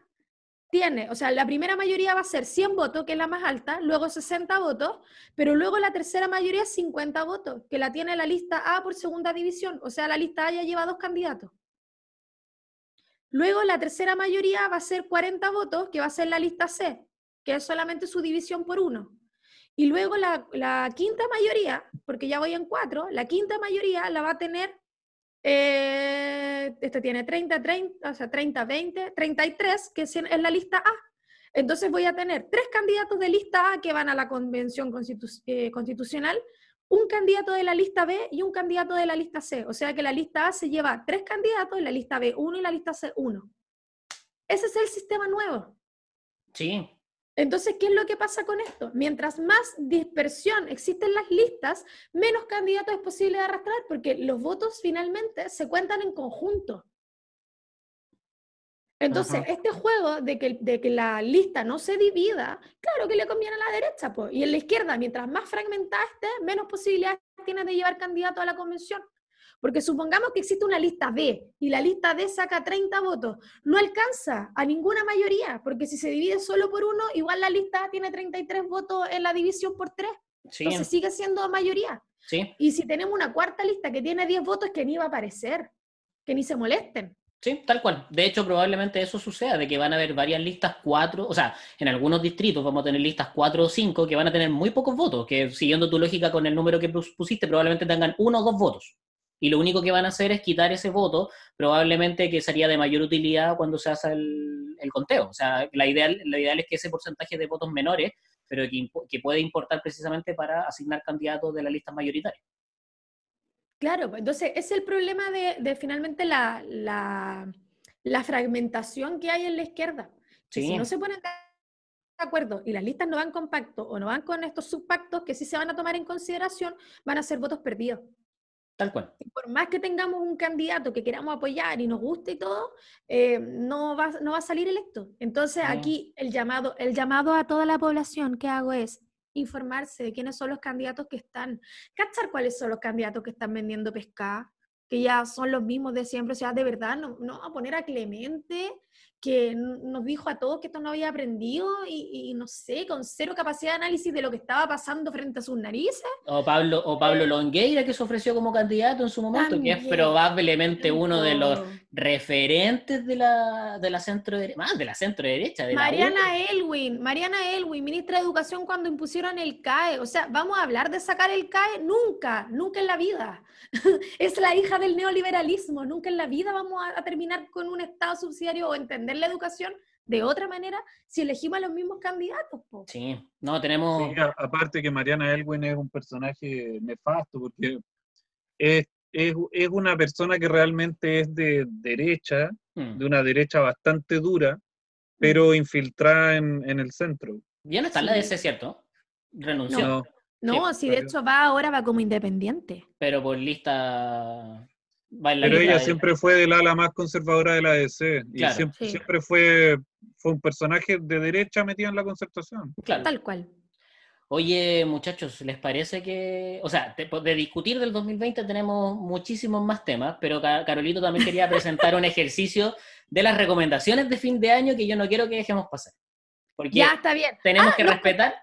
tiene, o sea, la primera mayoría va a ser 100 votos, que es la más alta, luego 60 votos, pero luego la tercera mayoría es 50 votos, que la tiene la lista A por segunda división, o sea, la lista A ya lleva dos candidatos. Luego la tercera mayoría va a ser 40 votos, que va a ser la lista C, que es solamente su división por uno. Y luego la, la quinta mayoría, porque ya voy en cuatro, la quinta mayoría la va a tener eh, este tiene 30, 30, o sea, 30, 20, 33, que es la lista A. Entonces voy a tener tres candidatos de lista A que van a la convención eh, constitucional, un candidato de la lista B y un candidato de la lista C. O sea que la lista A se lleva tres candidatos, la lista B uno y la lista C uno. Ese es el sistema nuevo. Sí, Entonces, ¿qué es lo que pasa con esto? Mientras más dispersión existe en las listas, menos candidatos es posible de arrastrar porque los votos finalmente se cuentan en conjunto. Entonces, Ajá. este juego de que, de que la lista no se divida, claro que le conviene a la derecha, pues, y en la izquierda, mientras más fragmentada esté, menos posibilidades tiene de llevar candidato a la convención. Porque supongamos que existe una lista B y la lista D saca 30 votos, no alcanza a ninguna mayoría, porque si se divide solo por uno, igual la lista A tiene 33 votos en la división por 3, sí, entonces sigue siendo mayoría. sí, Y si tenemos una cuarta lista que tiene 10 votos, que ni va a aparecer, que ni se molesten. sí, tal cual. De hecho, probablemente eso suceda, de que van a haber varias listas cuatro, o sea, en algunos distritos vamos a tener listas cuatro o cinco que van a tener muy pocos votos, que siguiendo tu lógica con el número que pus- pusiste, probablemente tengan uno o dos votos. Y lo único que van a hacer es quitar ese voto, probablemente que sería de mayor utilidad cuando se hace el, el conteo. O sea, la ideal, lo ideal es que ese porcentaje de votos menores, pero que, que puede importar precisamente para asignar candidatos de las listas mayoritarias. Claro, pues, entonces es el problema de, de finalmente la, la, la fragmentación que hay en la izquierda. Sí. Si no se ponen de acuerdo y las listas no van con pacto o no van con estos subpactos que sí se van a tomar en consideración, van a ser votos perdidos. Tal cual. Y por más que tengamos un candidato que queramos apoyar y nos guste y todo, eh, no, va, no va a salir electo. Entonces aquí el llamado, el llamado a toda la población que hago es informarse de quiénes son los candidatos que están, cachar cuáles son los candidatos que están vendiendo pescado, que ya son los mismos de siempre, o sea, de verdad, no, no a poner a Clemente, que nos dijo a todos que esto no había aprendido y, y no sé, con cero capacidad de análisis de lo que estaba pasando frente a sus narices. O Pablo, o Pablo Longueira, que se ofreció como candidato en su momento, que es probablemente uno de los referentes de la, de la centro derecha, más de la centro derecha, de la. Mariana Elwin, Mariana Elwin, ministra de Educación cuando impusieron el CAE. O sea, ¿vamos a hablar de sacar el CAE? Nunca, nunca en la vida. es la hija del neoliberalismo. Nunca en la vida vamos a, a terminar con un Estado subsidiario o entender la educación de otra manera si elegimos a los mismos candidatos. po. Sí, no, tenemos... Sí, a- aparte que Mariana Elwin es un personaje nefasto porque es, es, es una persona que realmente es de derecha, Mm. de una derecha bastante dura, pero infiltrada en, en el centro. Ya no está en la Sí. DC, ¿cierto? Renunció, No, No, Sí, si de hecho va ahora, va como independiente. pero por lista... pero ella de- siempre fue del ala más conservadora de la DC y siempre, Sí. siempre fue, fue un personaje de derecha metido en la concertación. Claro. Tal cual. Oye, muchachos, ¿les parece que, o sea, de, de discutir del 2020 tenemos muchísimos más temas, pero Ca- Carolito también quería presentar un ejercicio de las recomendaciones de fin de año que yo no quiero que dejemos pasar. Porque Ya está bien. tenemos Ah, que respetar.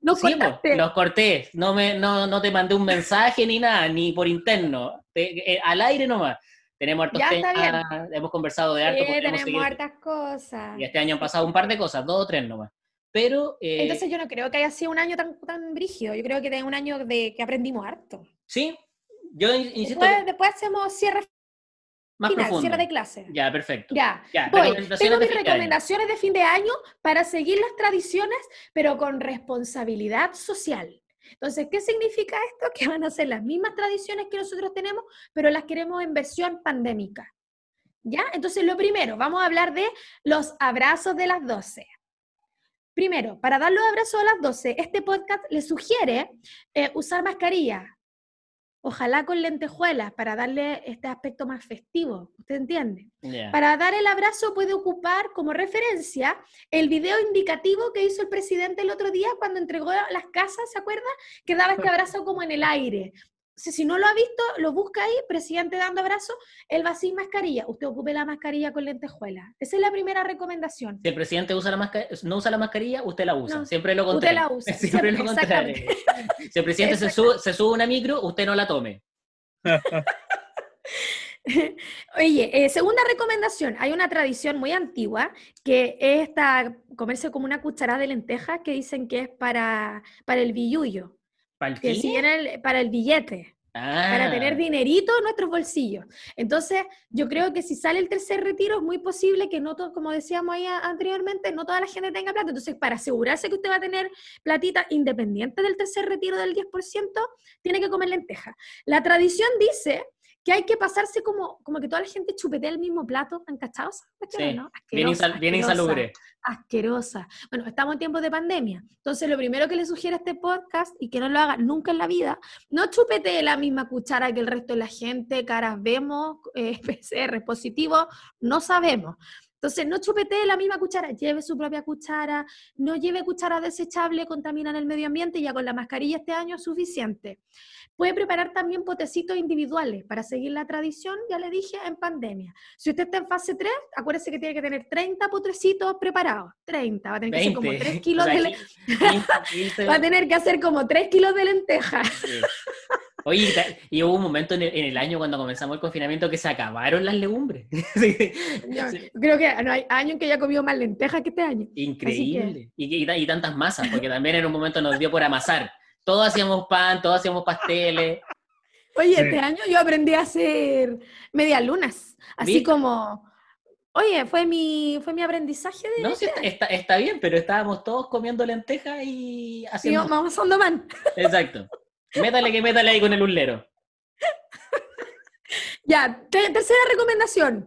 Nos Sí, cortaste. los corté, no, me, no, no te mandé un mensaje ni nada, ni por interno, Te- eh, al aire nomás. Tenemos hartos temas, hemos conversado de harto, Sí, tenemos seguir- hartas cosas. y este año han pasado un par de cosas, dos o tres nomás. Pero eh, Entonces yo no creo que haya sido un año tan, tan brígido. Yo creo que es un año de que aprendimos harto. sí, yo in- insisto, Después, después hacemos cierre más final, profundo. cierre de clase. Ya, perfecto. Ya, Ya, voy. Tengo mis de recomendaciones de fin de año para seguir las tradiciones, pero con responsabilidad social. Entonces, ¿qué significa esto? Que van a ser las mismas tradiciones que nosotros tenemos, pero las queremos en versión pandémica. ¿Ya? Entonces, lo primero, vamos a hablar de los abrazos de las 12. Primero, para dar los abrazos a las 12, este podcast le sugiere eh, usar mascarilla, ojalá con lentejuelas, para darle este aspecto más festivo. ¿Usted entiende? Para dar el abrazo puede ocupar como referencia el video indicativo que hizo el presidente el otro día cuando entregó las casas, ¿se acuerda? Que daba este abrazo como en el aire. Si, si no lo ha visto, lo busca ahí, presidente dando abrazo, él va sin mascarilla. Usted ocupe la mascarilla con lentejuela. Esa es la primera recomendación. Si el presidente usa la no usa la mascarilla, usted la usa. No, Siempre lo usted contrario. la usa, Siempre lo contrario. Si el presidente se sube, se sube a una micro, usted no la tome. Oye, eh, segunda recomendación, hay una tradición muy antigua que es esta, comerse como una cucharada de lentejas que dicen que es para, para el billullo, ¿Para el que si el- para el billete, para Ah, tener dinerito en nuestros bolsillos. Entonces, yo creo que si sale el tercer retiro es muy posible que no, to- como decíamos ahí anteriormente, no toda la gente tenga plata. Entonces, para asegurarse que usted va a tener platita independiente del tercer retiro del 10%, tiene que comer lentejas. La tradición dice que hay que pasarse como, como que toda la gente chupetea el mismo plato. ¿Han cachado Sí, no? bien, insal- insalubre. asquerosa. Bueno, estamos en tiempos de pandemia. Entonces, lo primero que le sugiero a este podcast, y que no lo haga nunca en la vida, no chupete la misma cuchara que el resto de la gente, caras vemos, eh, PCR positivo, no sabemos. Entonces, no chupete la misma cuchara, lleve su propia cuchara, no lleve cuchara desechable, contaminan el medio ambiente, ya con la mascarilla este año es suficiente. Puede preparar también potecitos individuales para seguir la tradición, ya le dije, en pandemia. Si usted está en fase 3, acuérdese que tiene que tener 30 potrecitos preparados. 30, va a tener que hacer como 20. 3 kilos de le- 15, 15. va a tener que hacer como 3 kilos de lentejas. Sí. Oye, y y hubo un momento en el, en el año cuando comenzamos el confinamiento que se acabaron las legumbres. Sí, Creo que no hay año en que haya comido más lentejas que este año. Increíble. Y, y ta- y tantas masas, porque también en un momento nos dio por amasar. Todos hacíamos pan, todos hacíamos pasteles. Oye, Sí. este año yo aprendí a hacer medias lunas. Así ¿Viste? como, oye, fue mi, fue mi aprendizaje de No, sí, está, está, está bien, pero estábamos todos comiendo lentejas y haciendo... vamos haciendo man. Exacto. Métale que métale ahí con el urlero. Ya, te- tercera recomendación.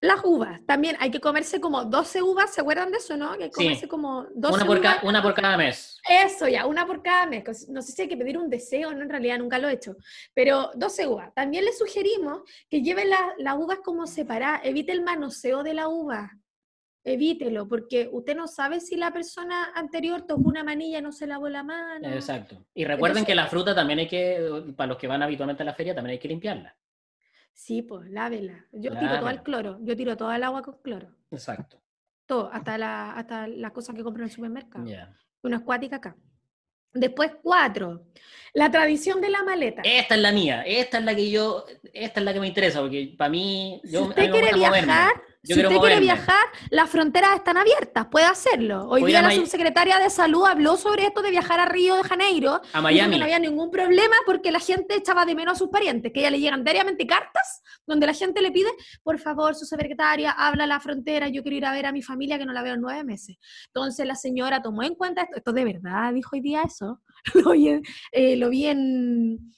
Las uvas. También hay que comerse como 12 uvas, ¿se acuerdan de eso, no? Que hay que Sí. comerse como 12 Una por, uvas. ca- una por cada mes. Eso, ya, una por cada mes. No sé si hay que pedir un deseo, no, en realidad nunca lo he hecho. Pero 12 uvas. También le sugerimos que lleven la- las uvas como separadas. Evite el manoseo de la uva. Evítelo, porque usted no sabe si la persona anterior tocó una manilla y no se lavó la mano. Exacto. Y recuerden Entonces- que la fruta también hay que, para los que van habitualmente a la feria, también hay que limpiarla. Sí, pues, lávela. Yo tiro todo el cloro. Yo tiro toda el agua con cloro. Exacto. Todo, hasta, la, hasta las cosas que compro en el supermercado. Ya. Una acuática acá. Después, cuatro. La tradición de la maleta. Esta es la mía, esta es la que yo, esta es la que me interesa, porque para mí, si yo, mí usted quiere moverme. Yo si usted quiere viajar, las fronteras están abiertas, puede hacerlo. Hoy Voy día la May- subsecretaria de Salud habló sobre esto de viajar a Río de Janeiro. A Miami. no había ningún problema porque la gente echaba de menos a sus parientes, que ella le llegan diariamente cartas donde la gente le pide, por favor, su secretaria, habla a la frontera, yo quiero ir a ver a mi familia que no la veo en nueve meses. Entonces la señora tomó en cuenta esto, esto de verdad dijo hoy día eso. lo vi, en- eh, lo vi en, en-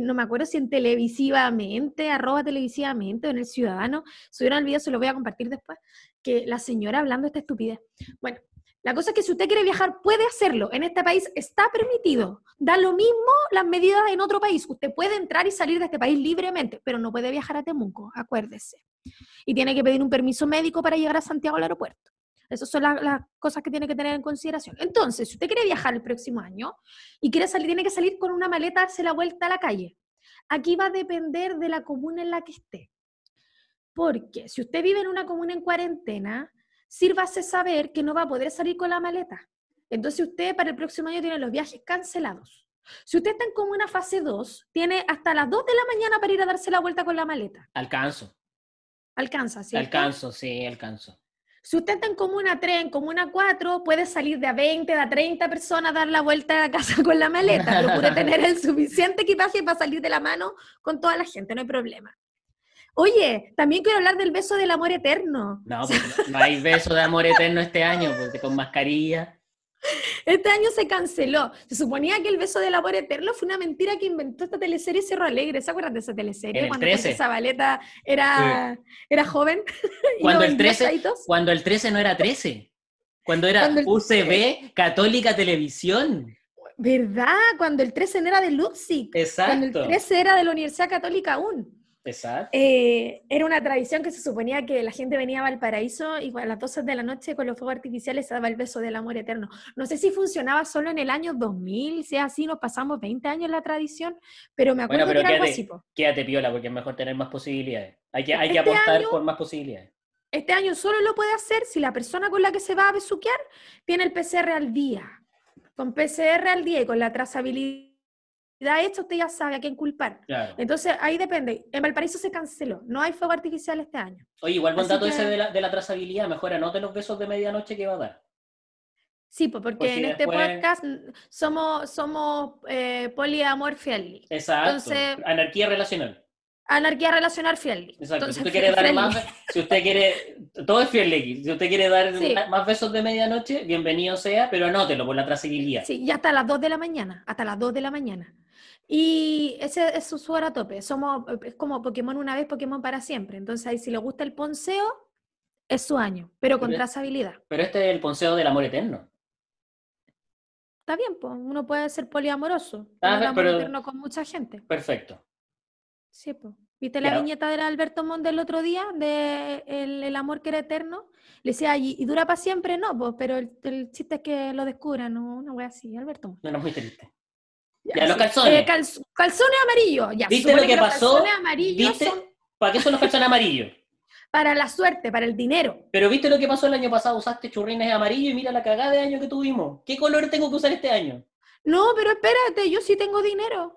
no me acuerdo si en televisivamente, arroba televisivamente o en el Ciudadano, subieron el video, se lo voy a compartir después, que la señora hablando esta estupidez. Bueno, la cosa es que si usted quiere viajar, puede hacerlo. En este país está permitido. Da lo mismo las medidas en otro país. Usted puede entrar y salir de este país libremente, pero no puede viajar a Temuco, acuérdese. Y tiene que pedir un permiso médico para llegar a Santiago al aeropuerto. Esas son la- las cosas que tiene que tener en consideración. Entonces, si usted quiere viajar el próximo año y quiere salir, tiene que salir con una maleta, darse la vuelta a la calle. Aquí va a depender de la comuna en la que esté. Porque si usted vive en una comuna en cuarentena, sírvase saber que no va a poder salir con la maleta. Entonces usted para el próximo año tiene los viajes cancelados. Si usted está en comuna fase 2, tiene hasta las 2 de la mañana para ir a darse la vuelta con la maleta. Alcanzo, Alcanza, ¿cierto? alcanzo, sí, alcanzo. Si usted está en comuna 3, en comuna 4, puede salir de a 20, de a 30 personas a dar la vuelta a casa con la maleta. Procure tener el suficiente equipaje para salir de la mano con toda la gente, no hay problema. Oye, también quiero hablar del beso del amor eterno. No, porque no, no hay beso de amor eterno este año, porque con mascarilla. Este año se canceló. Se suponía que el beso del amor eterno fue una mentira que inventó esta teleserie Cerro Alegre. ¿Se acuerdan de esa teleserie? En el Cuando 13. Jorge Zabaleta era, era joven. Cuando el vendía 13 asaditos. Cuando el 13 no era 13. Cuando era Cuando el- UCB, Católica Televisión. ¿Verdad? Cuando el 13 no era de Luxic. Cuando el Exacto. 13 era de la Universidad Católica aún. Exacto. Eh, era una tradición que se suponía que la gente venía a Valparaíso y a las 12 de la noche con los fuegos artificiales se daba el beso del amor eterno. No sé si funcionaba solo en el año 2000, si es así, nos pasamos 20 años en la tradición, pero me acuerdo Bueno, pero que era algo así. Quédate piola, porque es mejor tener más posibilidades. Hay que, hay que Este apostar año- por más posibilidades. Este año solo lo puede hacer si la persona con la que se va a besuquear tiene el PCR al día. Con PCR al día y con la trazabilidad hecha, usted ya sabe a quién culpar. Claro. Entonces, ahí depende. En Valparaíso se canceló. No hay fuego artificial este año. Oye, igual buen dato que- ese de la, de la trazabilidad. Mejor anote los besos de medianoche que va a dar. Sí, pues porque Porque en este después- podcast somos, somos eh, poliamor friendly. Exacto. Entonces- Anarquía relacional. Anarquía relacional friendly. Exacto. Entonces, si usted quiere dar friendly. más, si usted quiere, todo es fiel X. Si usted quiere dar Sí. más besos de medianoche, bienvenido sea, pero anótelo por la trazabilidad. Sí, y hasta las 2 de la mañana, hasta las 2 de la mañana. Y ese es su hora a tope. Somos, es como Pokémon una vez, Pokémon para siempre. Entonces ahí si le gusta el ponceo, es su año, pero con Pero- trazabilidad. Pero este es el ponceo del amor eterno. Está bien, pues uno puede ser poliamoroso, Ah, amor eterno con mucha gente. Perfecto. Sí, pues. ¿Viste la viñeta de Alberto Montt del otro día de el, el amor que era eterno? Le decía, ¿y, y dura para siempre? No, pues, pero el, el chiste es que lo descubran, ¿no? Una wea así, Alberto Montt. No, no es muy triste. Ya, los calzones. Eh, calz- calzones amarillos, ya. ¿Viste lo que los pasó? calzones amarillos ¿Viste? son ¿Para qué son los calzones amarillos? para la suerte, para el dinero. Pero ¿viste lo que pasó el año pasado? Usaste churrines amarillos y mira la cagada de año que tuvimos. ¿Qué color tengo que usar este año? No, pero espérate, yo sí tengo dinero.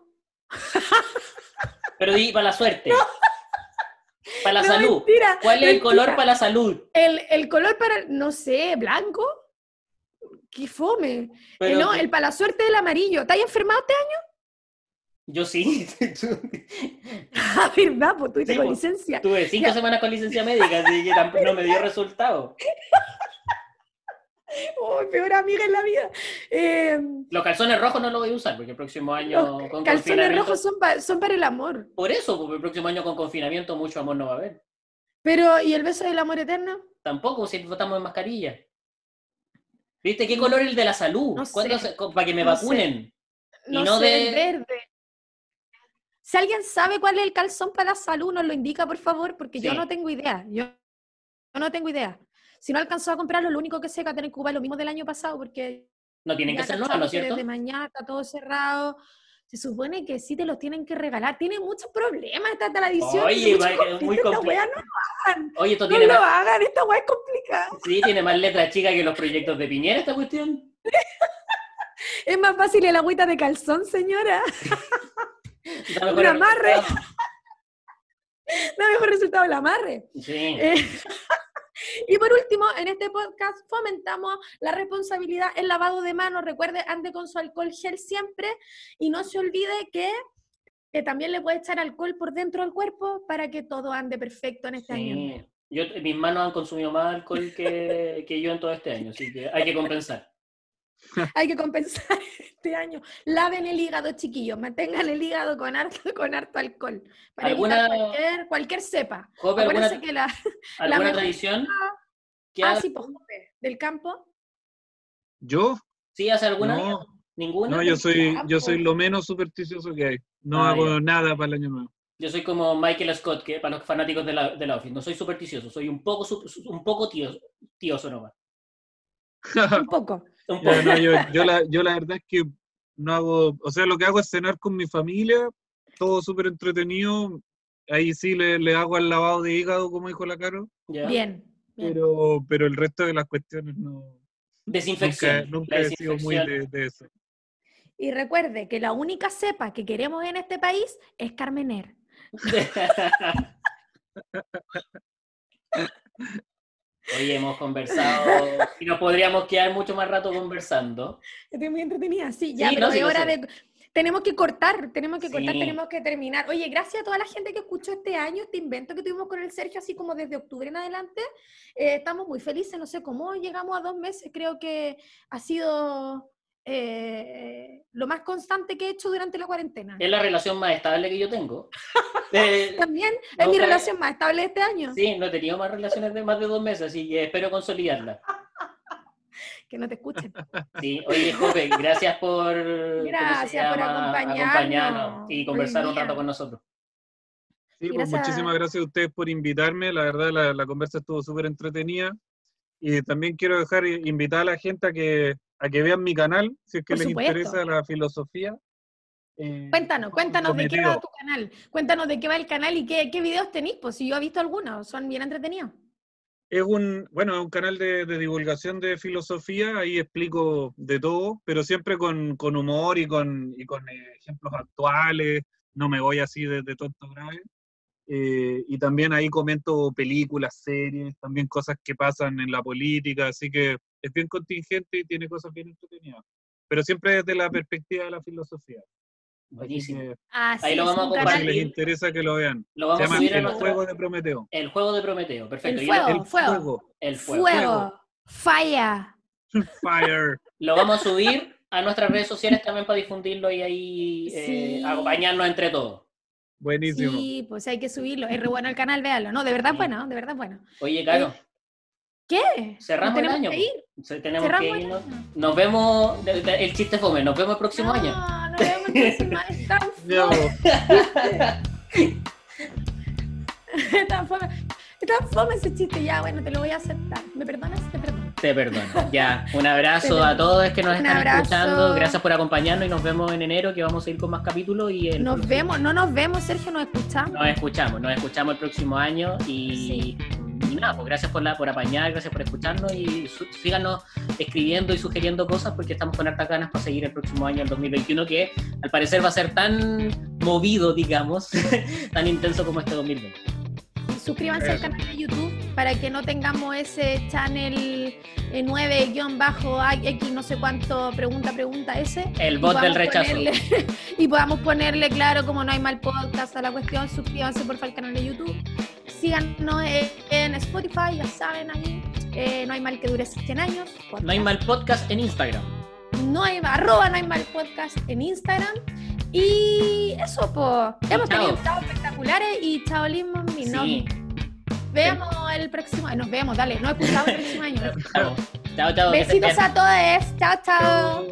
Pero di para la suerte. Para la No, salud. mentira, ¿Cuál es el color para la salud? El, el color para, no sé, blanco. Qué fome. Eh, Pero, no, el para la suerte del amarillo. ¿Estás enfermado este año? Yo sí. Ah, ¿verdad? Pues tuviste Sí, con pues, licencia. Tuve cinco Ya. semanas con licencia médica, así que tampoco no me dio resultado. Oh, peor amiga en la vida. Eh, Los calzones rojos no los voy a usar porque el próximo año los con calzones rojos son, pa- son para el amor. Por eso, porque el próximo año con confinamiento mucho amor no va a haber. Pero, ¿y el beso del amor eterno? Tampoco, si estamos en mascarilla. ¿Viste qué color es el de la salud? No ¿Cuándo sé. se- co- para que me No sé. vacunen. Y No, no sé, de- el verde. Si alguien sabe cuál es el calzón para la salud, nos lo indica, por favor, porque yo no tengo idea. Yo, yo no tengo idea. Si no alcanzó a comprarlo, lo único que sé es que va a tener que ocupar lo mismo del año pasado, porque No tienen que ser nuevos, ¿no es cierto? Desde mañana está todo cerrado. Se supone que sí te los tienen que regalar. Tiene muchos problemas esta tradición. Oye, es muy esta complejo. weá no lo hagan. Oye, esto No tiene lo más, hagan, esta weá es complicada. sí, tiene más letras chicas que los proyectos de Piñera esta cuestión. Es más fácil el agüita de calzón, señora. Un amarre. Da mejor resultado el amarre. Sí. Eh, y por último, en este podcast fomentamos la responsabilidad el lavado de manos. Recuerde, ande con su alcohol gel siempre y no se olvide que, que también le puede echar alcohol por dentro del cuerpo para que todo ande perfecto en este año. Yo, mis manos han consumido más alcohol que, que yo en todo este año, así que hay que compensar. Hay que compensar este año. Laven el hígado, chiquillos. Mantengan el hígado con harto, con harto alcohol. Para ¿Alguna- cualquier, cualquier cepa. Jope, ¿alguna, Acuérdense que la... alguna tradición? que Ah, sí, pues, Jope, del campo. ¿Yo? ¿Sí hace alguna? No, ¿Ninguna? no, yo soy, yo soy lo menos supersticioso que hay. No Ah, hago ya. nada para el año nuevo. Yo soy como Michael Scott, que para los fanáticos de la, de la Office. No soy supersticioso, soy un poco, un poco tío, tioso nomás. Un poco. Poco. no, yo, yo la, yo la verdad es que no hago, o sea, lo que hago es cenar con mi familia, todo súper entretenido. Ahí sí le, le hago al lavado de hígado, como dijo la Caro. Bien. bien. pero, pero el resto de las cuestiones no. Desinfección. nunca he sido muy de, de eso. Y recuerde que la única cepa que queremos en este país es Carmener. Hoy hemos conversado y nos podríamos quedar mucho más rato conversando. Estoy muy entretenida, sí, ya, Sí, pero no, sí, hora sé. de... Tenemos que cortar, tenemos que cortar, tenemos que terminar. Oye, gracias a toda la gente que escuchó este año, este invento que tuvimos con el Sergio, así como desde octubre en adelante. Eh, estamos muy felices, no sé cómo llegamos a dos meses, creo que ha sido eh, lo más constante que he hecho durante la cuarentena. Es la relación más estable que yo tengo. Eh, También es no, mi claro. relación más estable de este año. sí, no he tenido más relaciones de más de dos meses, así que espero consolidarla. Que no te escuchen. Sí, oye, Jope, gracias por, ¿cómo se Gracias por acompañarnos y conversar un rato con nosotros. Sí, pues Gracias. muchísimas gracias a ustedes por invitarme. La verdad, la, la conversa estuvo súper entretenida. Y también quiero dejar invitar a la gente a que, a que vean mi canal, si es que Por les supuesto. interesa la filosofía. Eh, Cuéntanos, cuéntanos de qué va tu canal. Cuéntanos de qué va el canal y qué, qué videos tenéis, pues si yo he visto algunos, son bien entretenidos. Es un, bueno, es un canal de, de divulgación de filosofía, ahí explico de todo, pero siempre con, con humor y con, y con eh, ejemplos actuales, no me voy así de, de tonto grave. Eh, y también ahí comento películas, series, también cosas que pasan en la política, así que es bien contingente y tiene cosas bien entretenidas, pero siempre desde la perspectiva de la filosofía. Buenísimo. Así Ahí lo vamos a si compartir. les interesa que lo vean. Lo Se vamos a subir a El. Juego de Prometeo. El juego de Prometeo, perfecto. El fuego. El fuego. Fuego. el fuego. Fuego, falla. Fire. Lo vamos a subir a nuestras redes sociales también para difundirlo y ahí eh, Sí. acompañarnos entre todos. Buenísimo. Sí, pues hay que subirlo. Es re bueno el canal, véanlo. No, de verdad Sí. bueno, de verdad bueno. Oye, Caro, ¿Qué? cerramos ¿Nos el año. que ir? pues. Tenemos Cerramos que el irnos. año. Nos vemos, de- el chiste fome, nos vemos el próximo año. No, no vemos el próximo año. Es tan fome, tan fome. Es tan fome ese chiste. Ya, bueno, te lo voy a aceptar. ¿Me perdonas? Te perdono. Te perdono. Ya, un abrazo a todos que nos Un están abrazo. escuchando. Gracias por acompañarnos y nos vemos en enero que vamos a ir con más capítulos y el Nos próximo- vemos, no nos vemos, Sergio, nos escuchamos. Nos escuchamos, nos escuchamos el próximo año y, y nada, pues gracias por, la, por apañar, gracias por escucharnos y su- síganos escribiendo y sugiriendo cosas porque estamos con hartas ganas para seguir el próximo año, el 2021, que al parecer va a ser tan movido, digamos, tan intenso como este 2020. Suscríbanse al canal de YouTube para que no tengamos ese channel 9-X no sé cuánto pregunta, pregunta ese. El bot del rechazo. y podamos ponerle claro como no hay mal podcast a la cuestión, suscríbanse por favor al canal de YouTube. Síganos en Spotify, ya saben ahí. Eh, no hay mal que dure 100 años. No hay mal podcast en Instagram. No hay, arroba no hay mal podcast en Instagram. Y eso, pues. Hemos tenido estados espectaculares y chao, Limón. Sí. Veamos el próximo año. Nos vemos, dale. Nos escuchamos el próximo año. chao, chao. Besitos a todos. Chao, chao.